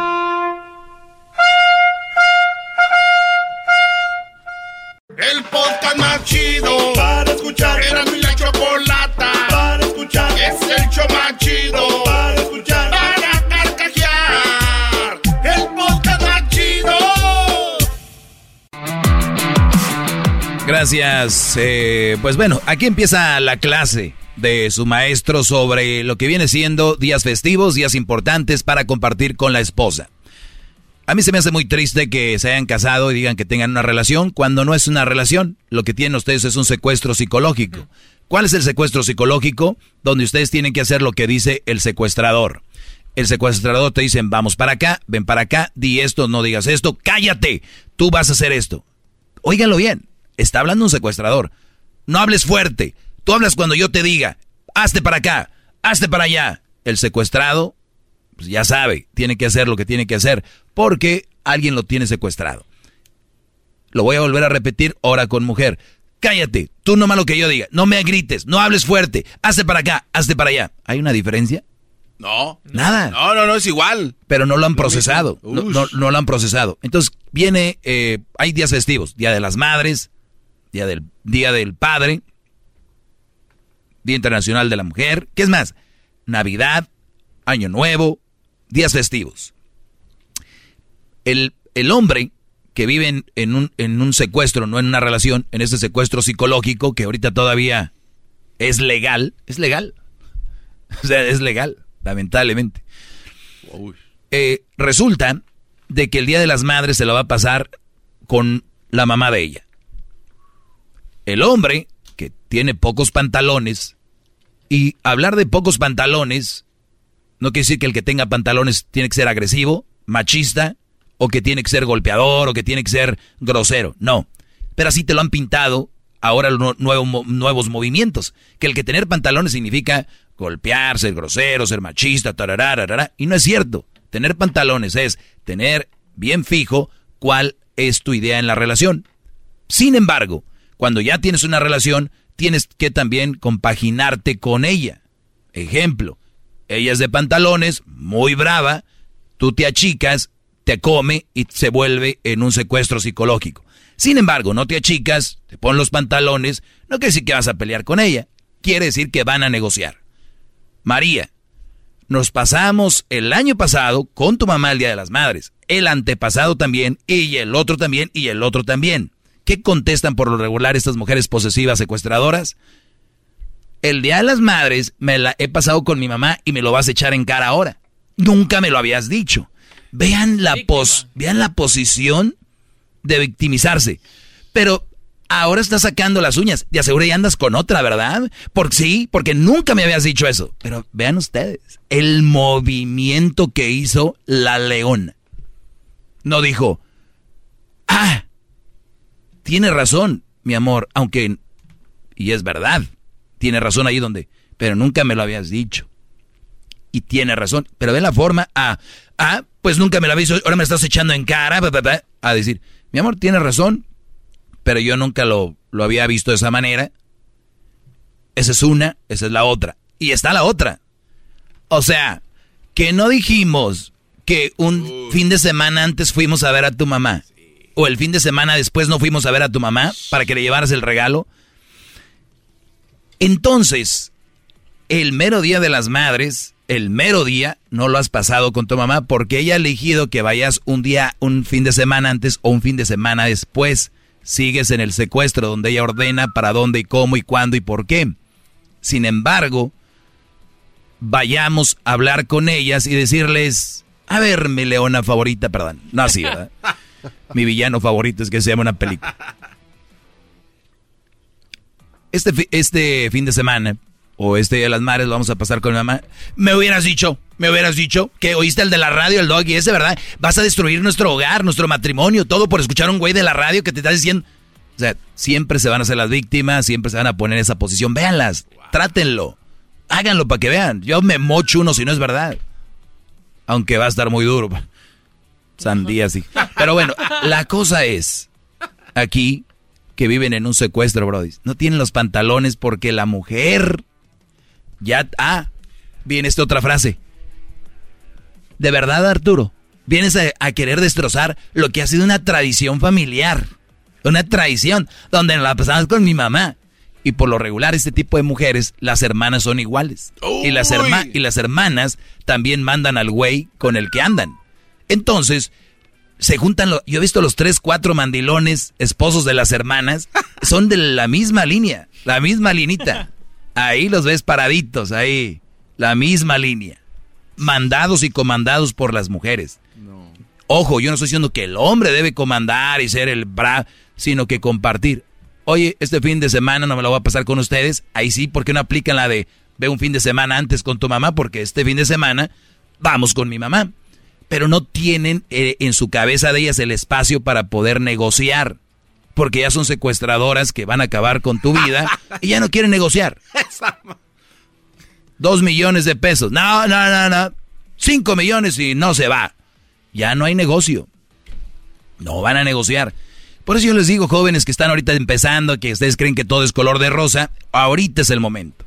El podcast más chido para escuchar. Era mi Gracias. Eh, pues bueno, aquí empieza la clase de su maestro sobre lo que viene siendo días festivos, días importantes para compartir con la esposa. A mí se me hace muy triste que se hayan casado y digan que tengan una relación cuando no es una relación. Lo que tienen ustedes es un secuestro psicológico. ¿Cuál es el secuestro psicológico? Donde ustedes tienen que hacer lo que dice el secuestrador. El secuestrador te dice, vamos para acá, ven para acá, di esto, no digas esto, cállate, tú vas a hacer esto. Óiganlo bien, está hablando un secuestrador. No hables fuerte, tú hablas cuando yo te diga, hazte para acá, hazte para allá. El secuestrado pues ya sabe, tiene que hacer lo que tiene que hacer porque alguien lo tiene secuestrado. Lo voy a volver a repetir ahora con mujer. Cállate, tú no lo que yo diga, no me grites, no hables fuerte, hazte para acá, hazte para allá. ¿Hay una diferencia? No. Nada. No, no, no, es igual. Pero no lo han procesado. No, no, lo han procesado. Entonces viene, eh, hay días festivos, Día de las Madres, Día del, Día del Padre, Día Internacional de la Mujer, ¿qué es más? Navidad, Año Nuevo, días festivos. El, el hombre que vive en, un, en un secuestro, no en una relación, en ese secuestro psicológico que ahorita todavía es legal, es legal. [LAUGHS] O sea, es legal, lamentablemente. Eh, resulta de que el Día de las Madres se lo va a pasar con la mamá de ella. El hombre que tiene pocos pantalones, y hablar de pocos pantalones no quiere decir que el que tenga pantalones tiene que ser agresivo, machista, o que tiene que ser golpeador, o que tiene que ser grosero. No. Pero así te lo han pintado ahora los nuevos movimientos. Que el que tener pantalones significa golpear, ser grosero, ser machista, tararara, y no es cierto. Tener pantalones es tener bien fijo cuál es tu idea en la relación. Sin embargo, cuando ya tienes una relación, tienes que también compaginarte con ella. Ejemplo, ella es de pantalones, muy brava, tú te achicas, te come y se vuelve en un secuestro psicológico. Sin embargo, no te achicas, te pones los pantalones, no quiere decir que vas a pelear con ella, quiere decir que van a negociar. María, nos pasamos el año pasado con tu mamá el Día de las Madres, el antepasado también, y el otro también, y el otro también. ¿Qué contestan por lo regular estas mujeres posesivas secuestradoras? el Día de las Madres me la he pasado con mi mamá y me lo vas a echar en cara ahora. Nunca me lo habías dicho. Vean la, pos, vean la posición de victimizarse. Pero ahora estás sacando las uñas. De aseguro y andas con otra, ¿verdad? Porque sí, porque nunca me habías dicho eso. Pero vean ustedes, el movimiento que hizo la leona. No dijo, Ah, tiene razón, mi amor, aunque, y es verdad, tiene razón ahí donde, pero nunca me lo habías dicho. Y tiene razón, pero ve la forma, ah, ah, pues nunca me lo habías dicho, ahora me estás echando en cara, a decir, mi amor, tiene razón, pero yo nunca lo, lo había visto de esa manera. Esa es una, esa es la otra. Y está la otra. O sea, que no dijimos que un fin de semana antes fuimos a ver a tu mamá o el fin de semana después no fuimos a ver a tu mamá para que le llevaras el regalo. Entonces, el mero día de las madres, el mero día, no lo has pasado con tu mamá porque ella ha elegido que vayas un día, un fin de semana antes o un fin de semana después. Sigues en el secuestro donde ella ordena para dónde y cómo y cuándo y por qué. Sin embargo, vayamos a hablar con ellas y decirles, a ver, mi leona favorita, perdón, no así, ¿verdad? [LAUGHS] [LAUGHS] Mi villano favorito es que se llama una película. Este, este fin de semana, o este día de las madres, lo vamos a pasar con mi mamá. Me hubieras dicho, me hubieras dicho que oíste el de la radio, el dog, y ese, ¿verdad? Vas a destruir nuestro hogar, nuestro matrimonio, todo por escuchar a un güey de la radio que te está diciendo. O sea, siempre se van a hacer las víctimas, siempre se van a poner en esa posición. Véanlas, trátenlo, háganlo para que vean. Yo me mocho uno si no es verdad. Aunque va a estar muy duro. [LAUGHS] Sandía, sí. Pero bueno, la cosa es, aquí, que viven en un secuestro, Brody. No tienen los pantalones porque la mujer ya... Ah, viene esta otra frase. De verdad, Arturo, vienes a, querer destrozar lo que ha sido una tradición familiar. Una tradición donde la pasamos con mi mamá. Y por lo regular, este tipo de mujeres, las hermanas son iguales. Y las, y las hermanas también mandan al güey con el que andan. Entonces, se juntan, yo he visto los tres, cuatro mandilones, esposos de las hermanas, [LAUGHS] son de la misma línea, la misma linita. [LAUGHS] Ahí los ves paraditos, ahí, la misma línea. Mandados y comandados por las mujeres. Ojo, yo no estoy diciendo que el hombre debe comandar y ser el bra, sino que compartir. Oye, este fin de semana no me lo voy a pasar con ustedes. Ahí sí, ¿por qué no aplican la de ve un fin de semana antes con tu mamá? Porque este fin de semana vamos con mi mamá pero no tienen eh, en su cabeza de ellas el espacio para poder negociar. Porque ya son secuestradoras que van a acabar con tu vida [LAUGHS] y ya no quieren negociar. Dos millones de pesos. No, no, no, no. Cinco millones y no se va. Ya no hay negocio. No van a negociar. Por eso yo les digo, jóvenes que están ahorita empezando, que ustedes creen que todo es color de rosa, ahorita es el momento.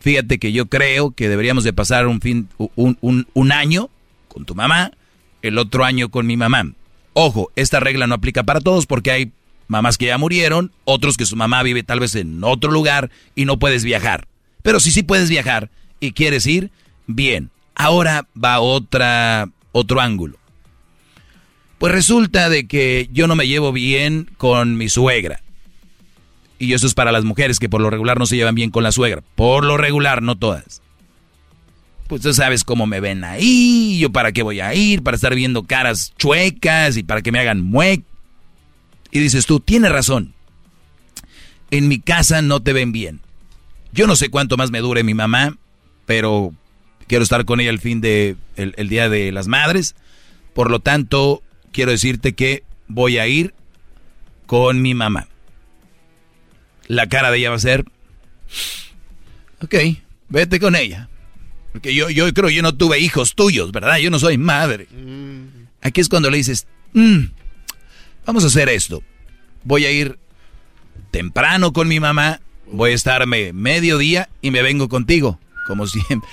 Fíjate que yo creo que deberíamos de pasar un fin, un, un, un año con tu mamá, el otro año con mi mamá. Ojo, esta regla no aplica para todos porque hay mamás que ya murieron, otros que su mamá vive tal vez en otro lugar y no puedes viajar. Pero si sí puedes viajar y quieres ir, bien. Ahora va otra otro ángulo. Pues resulta de que yo no me llevo bien con mi suegra. Y eso es para las mujeres que por lo regular no se llevan bien con la suegra. Por lo regular, no todas pues tú sabes cómo me ven ahí, yo para qué voy a ir, para estar viendo caras chuecas y para que me hagan muec. Y dices tú, tienes razón, en mi casa no te ven bien. Yo no sé cuánto más me dure mi mamá, pero quiero estar con ella el fin de, el, día de las madres. Por lo tanto, quiero decirte que voy a ir con mi mamá. La cara de ella va a ser, ok, vete con ella. Porque yo, yo creo yo no tuve hijos tuyos, ¿verdad? Yo no soy madre. Aquí es cuando le dices, mm, vamos a hacer esto. Voy a ir temprano con mi mamá, voy a estarme mediodía y me vengo contigo. Como siempre.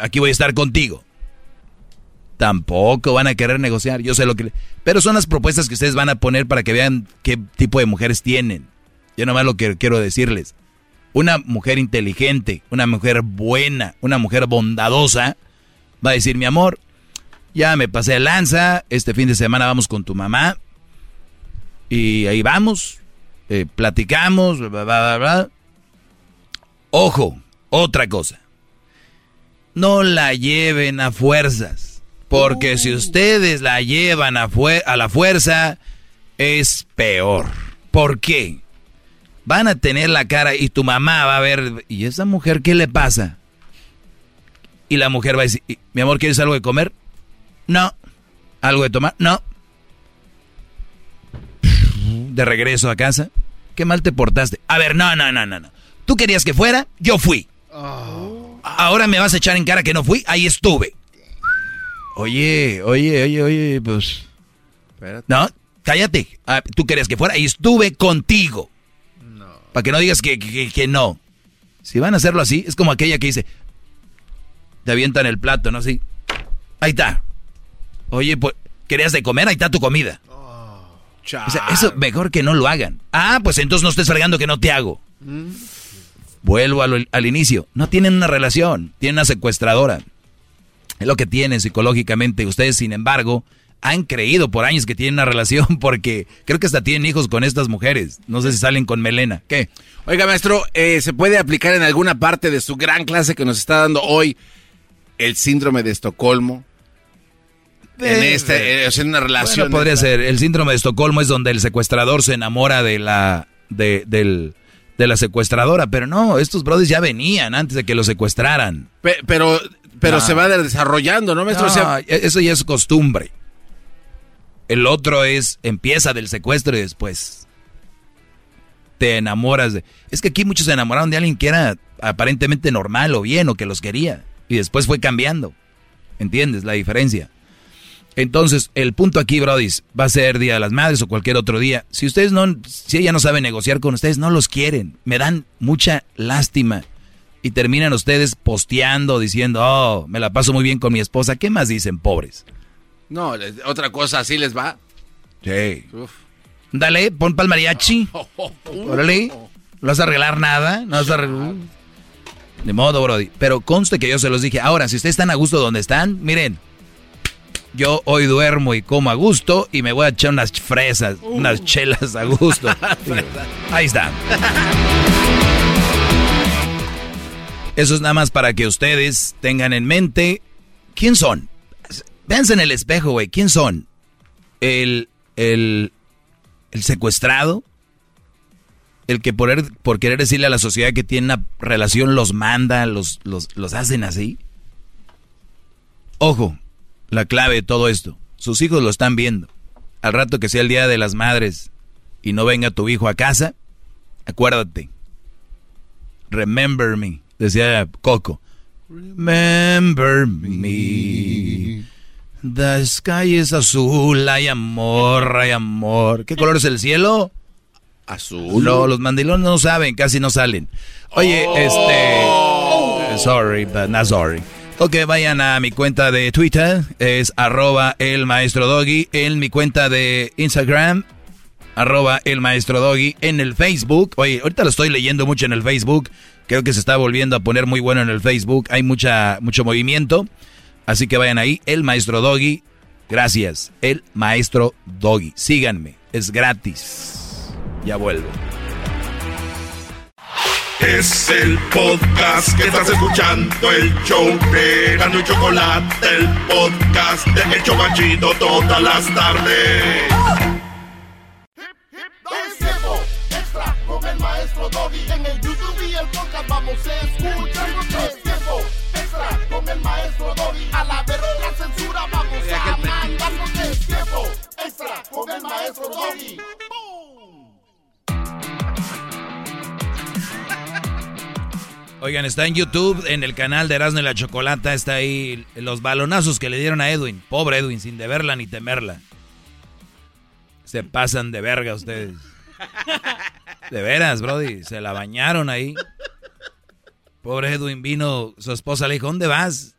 Aquí voy a estar contigo. Tampoco van a querer negociar, yo sé lo que... Pero son las propuestas que ustedes van a poner para que vean qué tipo de mujeres tienen. Yo nomás lo que quiero decirles una mujer inteligente, una mujer buena, una mujer bondadosa, va a decir, mi amor, ya me pasé de lanza, este fin de semana vamos con tu mamá, y ahí vamos, eh, platicamos, bla, bla, bla, Ojo, otra cosa, no la lleven a fuerzas, porque si ustedes la llevan a, a la fuerza, es peor. ¿Por qué? Van a tener la cara y tu mamá va a ver, ¿y esa mujer qué le pasa? Y la mujer va a decir, mi amor, ¿quieres algo de comer? No. ¿Algo de tomar? No. de regreso a casa. Qué mal te portaste. A ver, no, no, no, no, no. Tú querías que fuera, yo fui. Ahora me vas a echar en cara que no fui, ahí estuve. Oye, oye, oye, oye, pues. No, cállate. Ah, Tú querías que fuera, ahí estuve contigo. Para que no digas que, que- que no. Si van a hacerlo así, es como aquella que dice, te avientan el plato, ¿no? Así. Ahí está. Oye, pues, ¿querías de comer? Ahí está tu comida. O sea, eso mejor que no lo hagan. Ah, pues entonces no estés fregando que no te hago. Vuelvo al, al inicio. No tienen una relación, tienen una secuestradora. Es lo que tienen psicológicamente. Ustedes, sin embargo, han creído por años que tienen una relación [LAUGHS] porque creo que hasta tienen hijos con estas mujeres. No sé si salen con melena. ¿Qué? Oiga, maestro, eh, ¿se puede aplicar en alguna parte de su gran clase que nos está dando hoy el síndrome de Estocolmo? En, Eh, este, eh, o sea, en una relación. Bueno, podría ser. El síndrome de Estocolmo es donde el secuestrador se enamora de la, de, del- de la secuestradora. Pero no, estos brothers ya venían antes de que lo secuestraran. Pe- pero pero No. se va desarrollando, ¿no, maestro? O sea, No, e- eso ya es costumbre. El otro es, empieza del secuestro y después te enamoras de... Es que aquí muchos se enamoraron de alguien que era aparentemente normal o bien o que los quería. Y después fue cambiando. ¿Entiendes la diferencia? Entonces, el punto aquí, Brody, va a ser Día de las Madres o cualquier otro día. Si ustedes no, si ella no sabe negociar con ustedes, no los quieren. Me dan mucha lástima. Y terminan ustedes posteando, diciendo, oh, me la paso muy bien con mi esposa. ¿Qué más dicen, pobres? No, les- otra cosa así les va. Sí. Dale, pon pa'l mariachi. [LAUGHS] Órale. ¿No vas a arreglar nada? ¿No vas a arreglar? De modo, Brody. Pero conste que yo se los dije. Ahora, si ustedes están a gusto donde están, miren. Yo hoy duermo y como a gusto y me voy a echar unas fresas, unas chelas a gusto. [LAUGHS] Ahí está. Eso es nada más para que ustedes tengan en mente quién son. Véanse en el espejo, güey. ¿Quién son? El, el, el secuestrado. El que por, er- por querer decirle a la sociedad que tiene una relación los manda, los, los, los hacen así. Ojo, la clave de todo esto. Sus hijos lo están viendo. Al rato que sea el Día de las Madres y no venga tu hijo a casa, acuérdate. Remember me, decía Coco. Remember me. The sky is azul, hay amor, hay amor. ¿Qué color es el cielo? Azul. No, los mandilones no saben, casi no salen. Oye, este... Sorry, but not sorry. Ok, vayan a mi cuenta de Twitter, es arroba el maestro doggy. En mi cuenta de Instagram, arroba el maestro doggy. En el Facebook, oye, ahorita lo estoy leyendo mucho en el Facebook. Creo que se está volviendo a poner muy bueno en el Facebook. Hay mucha, mucho movimiento. Así que vayan ahí, el maestro doggy. Gracias, el maestro doggy. Síganme, es gratis. Ya vuelvo. Es el podcast que estás escuchando, el show de y Chocolate, el podcast de El Chobachito todas las tardes. Es tiempo extra con el maestro Doggy. En el YouTube y el podcast vamos a escuchar. Con el maestro Doggy. A la verga la censura vamos a mandar. porque Es tiempo extra con el maestro Doggy. Oigan, está en YouTube, en el canal de Erasmo y la Chocolata, está ahí los balonazos que le dieron a Edwin. Pobre Edwin, sin deberla ni temerla. Se pasan de verga ustedes. De veras, Brody, se la bañaron ahí. Pobre Edwin vino, su esposa le dijo, ¿dónde vas?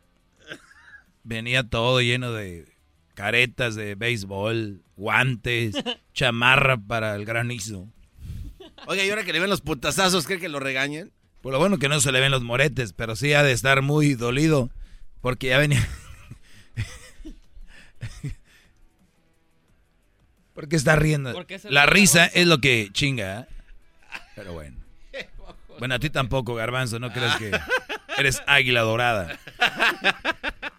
[LAUGHS] Venía todo lleno de caretas de béisbol, guantes, [LAUGHS] chamarra para el granizo. Oiga, y ahora que le ven los putazazos, ¿cree que lo regañen? Por lo bueno que no se le ven los moretes, pero sí ha de estar muy dolido. Porque ya venía. [LAUGHS] ¿Por qué está riendo? ¿Por qué se La risa es lo que chinga. ¿eh? Pero bueno. Bueno, a ti tampoco, Garbanzo, no crees que [LAUGHS] eres águila dorada.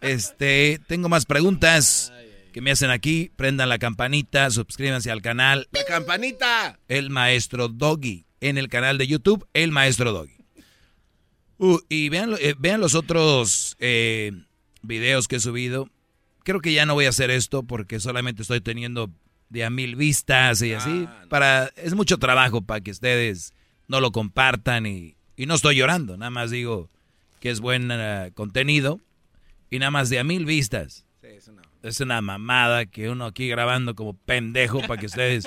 Este, tengo más preguntas que me hacen aquí. Prendan la campanita, suscríbanse al canal. ¡La campanita! El Maestro Doggy. En el canal de YouTube, El Maestro Doggy. Uh, y vean, eh, vean los otros eh, videos que he subido. Creo que ya no voy a hacer esto porque solamente estoy teniendo de a mil vistas y así. para Es mucho trabajo para que ustedes no lo compartan y, y no estoy llorando, nada más digo que es buen eh, contenido y nada más de a mil vistas. Es una mamada que uno aquí grabando como pendejo para que ustedes...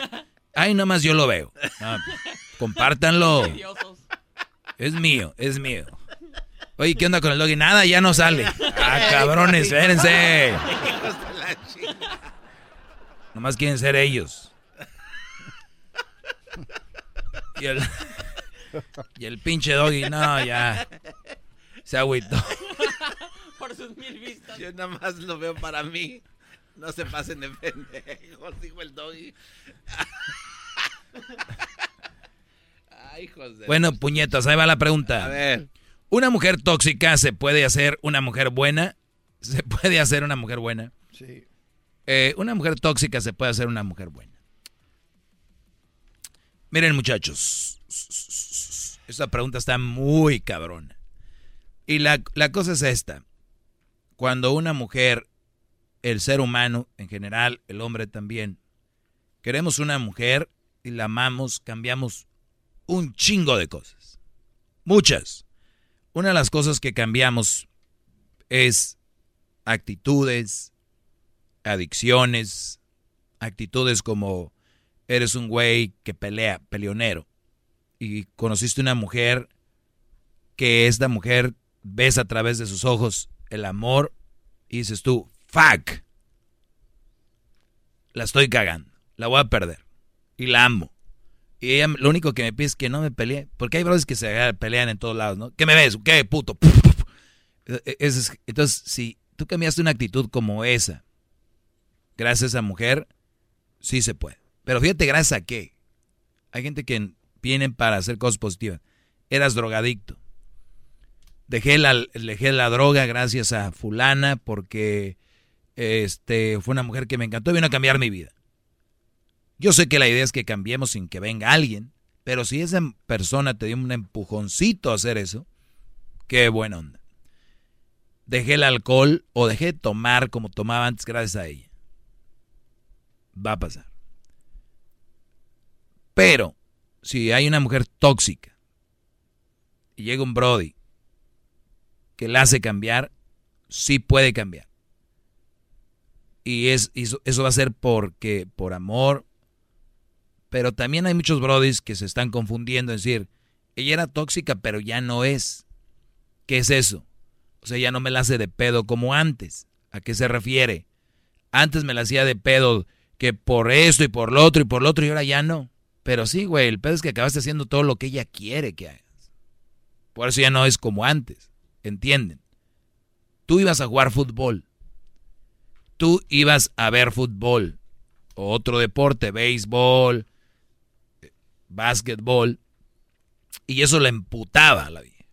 Ay, nada más yo lo veo. No, compártanlo. Es mío, es mío. Oye, ¿qué onda con el doggy? Nada, ya no sale. Ah, cabrones, espérense. Nomás quieren ser ellos. Y el, y el pinche doggy, no, ya. Se agüitó. [LAUGHS] Por sus mil vistas. Yo nada más lo veo para mí. No se pasen de pendejos, [LAUGHS] dijo el doggy. [LAUGHS] Ay, bueno, puñetas, ahí va la pregunta. A ver. ¿Una mujer tóxica se puede hacer una mujer buena? ¿Se puede hacer una mujer buena? Sí. Eh, una mujer tóxica se puede hacer una mujer buena. Miren, muchachos. Esta pregunta está muy cabrona. Y la, la cosa es esta. Cuando una mujer, el ser humano en general, el hombre también, queremos una mujer y la amamos, cambiamos un chingo de cosas. Muchas. Una de las cosas que cambiamos es actitudes, adicciones, actitudes como eres un güey que pelea, peleonero, y conociste una mujer que esta mujer ves a través de sus ojos el amor y dices tú, fuck, la estoy cagando, la voy a perder y la amo. Y ella lo único que me pide es que no me pelee. Porque hay brothers que se pelean en todos lados, ¿no? ¿Qué me ves? ¿Qué puto? E, e, entonces, si tú cambiaste una actitud como esa, gracias a esa mujer, sí se puede. Pero fíjate, gracias a qué. Hay gente que viene para hacer cosas positivas. Eras drogadicto. Dejé la, dejé la droga gracias a fulana porque este, fue una mujer que me encantó y vino a cambiar mi vida. Yo sé que la idea es que cambiemos sin que venga alguien, pero si esa persona te dio un empujoncito a hacer eso, qué buena onda. Dejé el alcohol o dejé de tomar como tomaba antes gracias a ella. Va a pasar. Pero, si hay una mujer tóxica y llega un Brody que la hace cambiar, sí puede cambiar. Y es, eso, eso va a ser porque, por amor, pero también hay muchos brodis que se están confundiendo, es decir, ella era tóxica, pero ya no es. ¿Qué es eso? O sea, ya no me la hace de pedo como antes. ¿A qué se refiere? Antes me la hacía de pedo que por esto y por lo otro y por lo otro y ahora ya no. Pero sí, güey, el pedo es que acabaste haciendo todo lo que ella quiere que hagas. Por eso ya no es como antes. ¿Entienden? Tú ibas a jugar fútbol. Tú ibas a ver fútbol. O otro deporte, béisbol, básquetbol, y eso la emputaba a la vieja.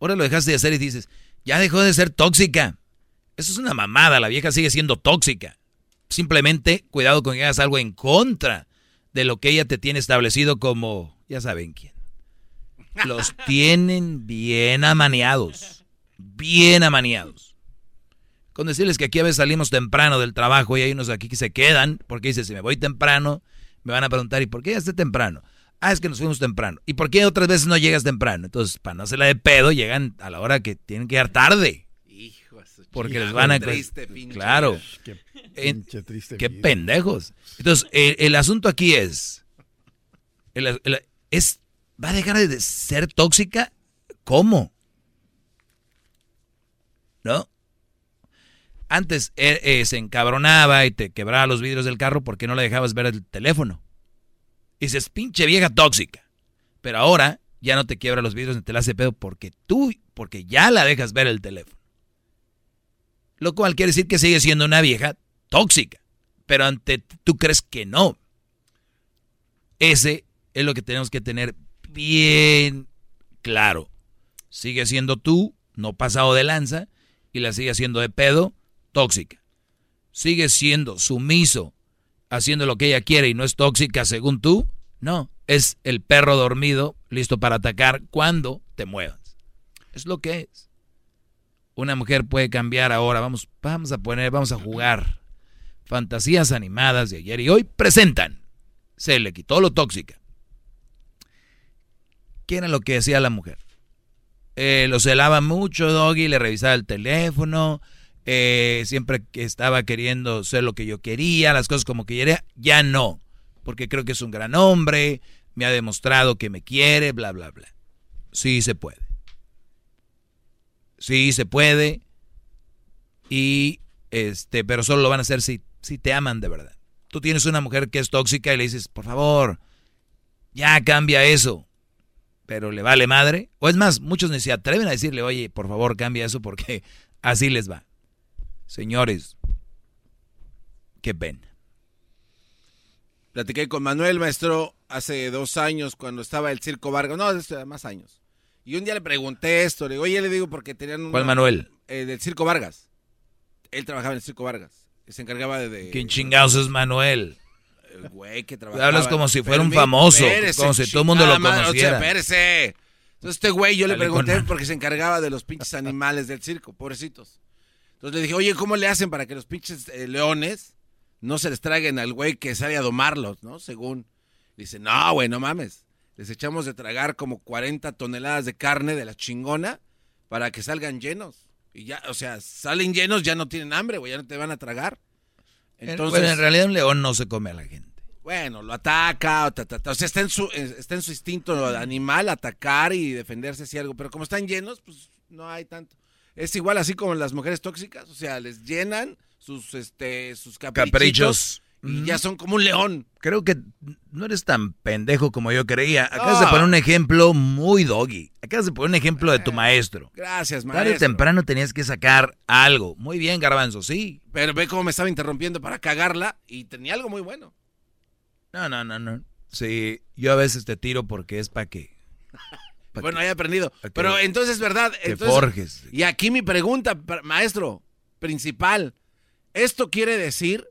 Ahora lo dejaste de hacer y dices, ya dejó de ser tóxica. Eso es una mamada, la vieja sigue siendo tóxica. Simplemente cuidado con que hagas algo en contra de lo que ella te tiene establecido como, ya saben quién. Los [LAUGHS] tienen bien amaneados, bien amaneados. Con decirles que aquí a veces salimos temprano del trabajo y hay unos aquí que se quedan, porque dice, si me voy temprano, me van a preguntar, ¿y por qué ya esté temprano? Ah, es que nos fuimos temprano. ¿Y por qué otras veces no llegas temprano? Entonces, para no hacerla de pedo, llegan a la hora que tienen que llegar tarde. Hijo Porque les van a... Triste, claro. Qué, pinche triste qué pendejos. Entonces, el, asunto aquí es, es... ¿Va a dejar de ser tóxica? ¿Cómo? ¿No? Antes eh, eh, se encabronaba y te quebraba los vidrios del carro porque no le dejabas ver el teléfono. Y dices, pinche vieja tóxica. Pero ahora ya no te quiebra los vidrios ni te la hace pedo porque tú, porque ya la dejas ver el teléfono. Lo cual quiere decir que sigue siendo una vieja tóxica. Pero ante tú crees que no. Ese es lo que tenemos que tener bien claro. Sigue siendo tú, no pasado de lanza, y la sigue haciendo de pedo, tóxica. Sigue siendo sumiso, haciendo lo que ella quiere y no es tóxica según tú, no, es el perro dormido listo para atacar cuando te muevas. Es lo que es. Una mujer puede cambiar ahora, vamos, vamos a poner, vamos a jugar fantasías animadas de ayer y hoy presentan. Se le quitó lo tóxica. ¿Qué era lo que hacía la mujer? Eh, lo celaba mucho, Doggy, le revisaba el teléfono, eh, siempre que estaba queriendo ser lo que yo quería, las cosas como que quería, ya no, porque creo que es un gran hombre, me ha demostrado que me quiere, bla, bla, bla. Sí se puede. Sí se puede. Y este, pero solo lo van a hacer si, si te aman de verdad. Tú tienes una mujer que es tóxica y le dices, por favor, ya cambia eso. Pero le vale madre. O es más, muchos ni se atreven a decirle, oye, por favor, cambia eso porque [LAUGHS] así les va. Señores, qué pena. Platiqué con Manuel, maestro, hace dos años cuando estaba el Circo Vargas. No, más años. Y un día le pregunté esto. Le digo, oye, le digo porque tenían un. ¿Cuál Manuel? Eh, del Circo Vargas. Él trabajaba en el Circo Vargas. Se encargaba de. ¿Quién chingados es Manuel? El güey que trabajaba. Hablas como si fuera un famoso. como si todo el mundo lo conociera. espérese. Entonces, este güey yo le pregunté porque se encargaba de los pinches animales del circo, pobrecitos. Entonces le dije, oye, ¿cómo le hacen para que los pinches eh, leones no se les traguen al güey que sale a domarlos, ¿no? Según. Dice, no, güey, no mames. Les echamos de tragar como 40 toneladas de carne de la chingona para que salgan llenos. Y ya, o sea, salen llenos, ya no tienen hambre, güey, ya no te van a tragar. Entonces, en realidad un león no se come a la gente. Bueno, lo ataca, o, sea, está en, su, está en su instinto animal atacar y defenderse si algo, pero como están llenos, pues no hay tanto. Es igual así como las mujeres tóxicas, o sea, les llenan sus, este, sus caprichos. Y ya son como un león. Creo que no eres tan pendejo como yo creía. Acabas de poner un ejemplo muy doggy. Acabas de poner un ejemplo de tu maestro. Gracias, maestro. Tarde temprano tenías que sacar algo. Muy bien, Garbanzo, sí. Pero ve cómo me estaba interrumpiendo para cagarla y tenía algo muy bueno. No, no, no, no. Sí, yo a veces te tiro porque es para que... [LAUGHS] bueno, he aprendido. Pero entonces es verdad. Entonces, forjes. Y aquí mi pregunta, maestro, principal. Esto quiere decir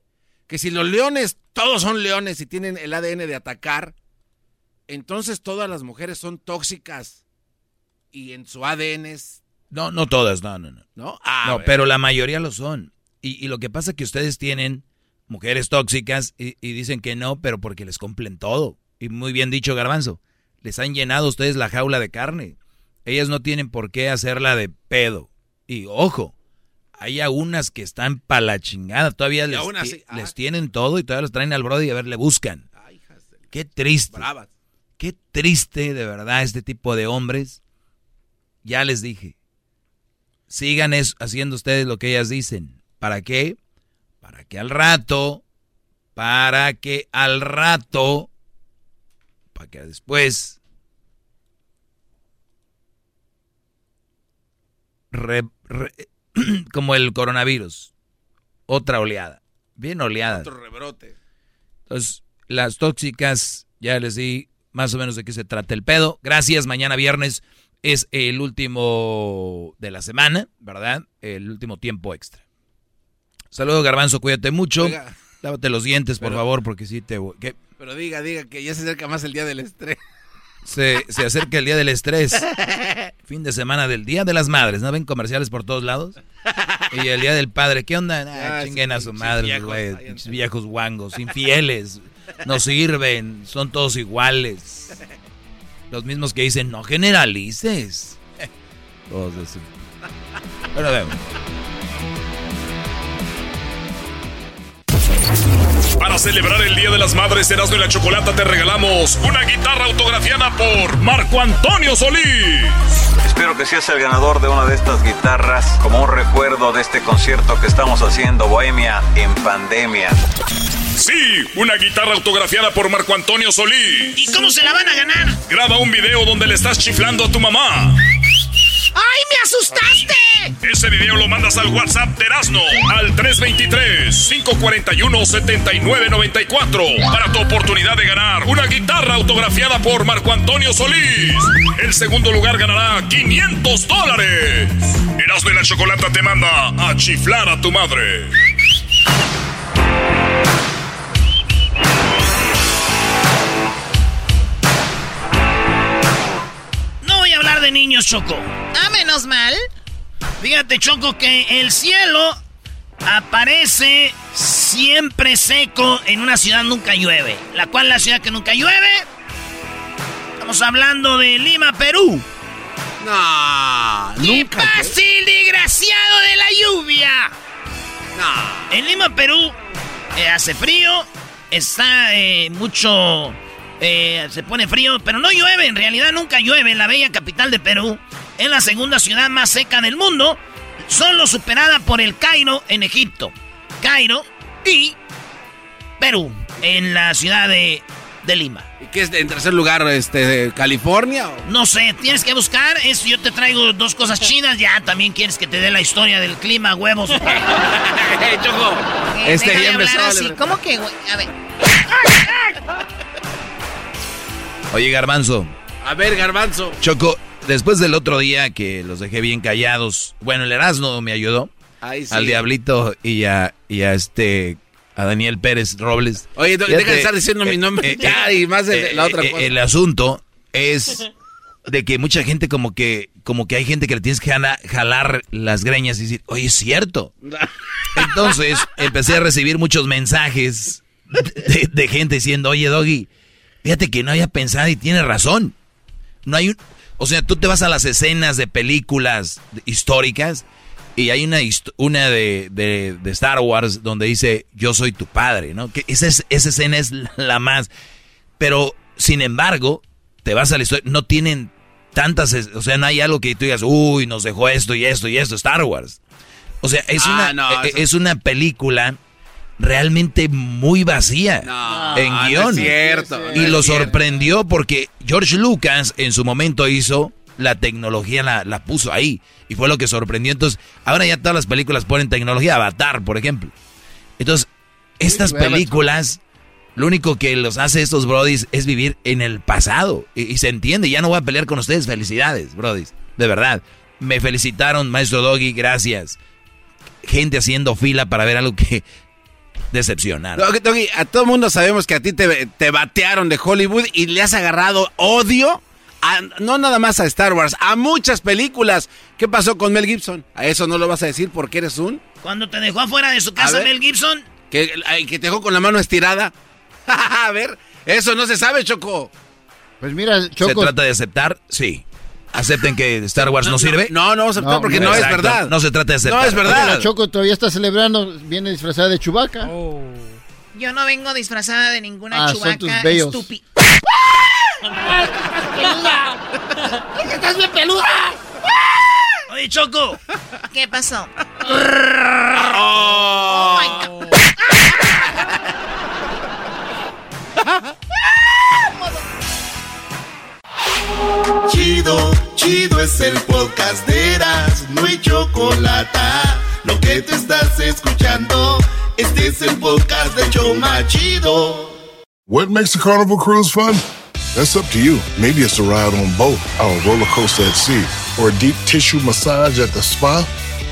que si los leones, todos son leones y tienen el ADN de atacar, entonces todas las mujeres son tóxicas y en su ADN es... No, no todas, no, no, no. ¿No? Ah, no, pero la mayoría lo son. Y, lo que pasa es que ustedes tienen mujeres tóxicas y, y, dicen que no, pero porque les cumplen todo. Y muy bien dicho, Garbanzo, les han llenado ustedes la jaula de carne. Ellas no tienen por qué hacerla de pedo. Y ojo, hay algunas que están pa' la chingada. Todavía les, ah. les, tienen todo y todavía los traen al brody y a ver, le buscan. Qué triste. Qué triste de verdad este tipo de hombres. Ya les dije. Sigan haciendo ustedes lo que ellas dicen. ¿Para qué? Para que al rato, para que al rato, para que después [CLEARS THROAT] como el coronavirus. Otra oleada. Bien oleada. Otro rebrote. Entonces, las tóxicas, ya les di más o menos de qué se trata el pedo. Gracias, mañana viernes es el último de la semana, ¿verdad? El último tiempo extra. Saludos, Garbanzo, cuídate mucho. Lávate los dientes, por favor, porque sí te... Pero diga, diga que ya se acerca más el día del estrés. Se, acerca el día del estrés. Fin de semana del Día de las Madres. ¿No ven comerciales por todos lados? Y el Día del Padre. ¿Qué onda? Ah, chinguen a su madre, güey. Viejos guangos, infieles. No sirven. Son todos iguales. Los mismos que dicen, no generalices. [LAUGHS] Todos. Pero vemos. Para celebrar el Día de las Madres, Erasmo y la Chocolata te regalamos una guitarra autografiada por Marco Antonio Solís. Espero que seas el ganador de una de estas guitarras como un recuerdo de este concierto que estamos haciendo, Bohemia en pandemia. Sí, una guitarra autografiada por Marco Antonio Solís. ¿Y cómo se la van a ganar? Graba un video donde le estás chiflando a tu mamá. ¡Ay, me asustaste! Ese video lo mandas al WhatsApp de Erasmo al 323-541-7994 para tu oportunidad de ganar una guitarra autografiada por Marco Antonio Solís. El segundo lugar ganará 500 dólares. Erasmo y la Chocolata te manda a chiflar a tu madre. De niños, Choco. Ah, menos mal. Fíjate, Choco, que el cielo aparece siempre seco, en una ciudad nunca llueve. ¿La cual la ciudad que nunca llueve? Estamos hablando de Lima, Perú. No, ¡Qué fácil, desgraciado de la lluvia! No. En Lima, Perú, eh, hace frío, está eh, mucho... eh, se pone frío, pero no llueve, en realidad nunca llueve en la bella capital de Perú. Es la segunda ciudad más seca del mundo, solo superada por el Cairo en Egipto. Cairo y Perú, en la ciudad de, de Lima. ¿Y qué es en tercer lugar, este, California? o? No sé, tienes que buscar eso. Yo te traigo dos cosas chinas. Ya también quieres que te dé la historia del clima, huevos. [LAUGHS] Choco. Eh, Este ya así. ¿Cómo que, güey? A ver. [LAUGHS] Oye, Garbanzo. A ver, Garbanzo. Choco, después del otro día que los dejé bien callados, bueno, el Erasmo me ayudó. Ay, sí. Al Diablito y a, y a este, a Daniel Pérez Robles. Oye, deja Fíjate, de estar diciendo mi nombre ya y más eh, la otra eh, cosa. El asunto es de que mucha gente como que, como que hay gente que le tienes que jala- jalar las greñas y decir, oye, es cierto. [LAUGHS] Entonces empecé a recibir muchos mensajes de, de gente diciendo, oye, Doggy, fíjate que no había pensado y tiene razón. No hay un... O sea, tú te vas a las escenas de películas históricas y hay una, una de, de- de Star Wars donde dice, yo soy tu padre, ¿no? Que esa, es- esa escena es la más... Pero, sin embargo, te vas a la historia, no tienen tantas... O sea, no hay algo que tú digas, uy, nos dejó esto y esto y esto, Star Wars. O sea, es, Ah, una, no, eso- es una película realmente muy vacía No, en no es guion. cierto, y lo cierto. sorprendió porque George Lucas en su momento hizo la tecnología, la, la puso ahí. Y fue lo que sorprendió. Entonces, ahora ya todas las películas ponen tecnología. Avatar, por ejemplo. Entonces, estas películas, lo único que los hace estos brodis es vivir en el pasado. Y, y se entiende, ya no voy a pelear con ustedes. Felicidades, brodis. De verdad. Me felicitaron, maestro Doggy, gracias. Gente haciendo fila para ver algo que decepcionaron. Doggy, Doggy, a todo mundo sabemos que a ti te, te batearon de Hollywood y le has agarrado odio, a- no nada más a Star Wars, a muchas películas. ¿Qué pasó con Mel Gibson? A eso no lo vas a decir porque eres un... Cuando te dejó afuera de su casa ver. Mel Gibson, Que, ay, que te dejó con la mano estirada. [LAUGHS] a ver, eso no se sabe, Choco. Pues mira, ¿Se Choco. trata de aceptar? Sí. ¿Acepten que Star Wars no, sirve? No, no porque no es verdad. No se trata de aceptar. No es verdad. La Choco todavía está celebrando, viene disfrazada de Chubaca. Oh. Yo no vengo disfrazada de ninguna Ah, son tus chubaca estúpida. [LAUGHS] ¡Estás bien peluda! Oye, Choco. ¿Qué pasó? Oh. my God. Chido, chido es el podcast de Eras, no hay chocolate. Lo que te estás escuchando, este es el podcast de Choma Chido. What makes a carnival cruise fun? That's up to you. Maybe it's a ride on boat, or a roller coaster at sea, or a deep tissue massage at the spa.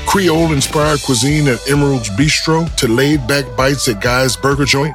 Creole inspired cuisine at Emerald's Bistro to laid back bites at Guy's Burger Joint.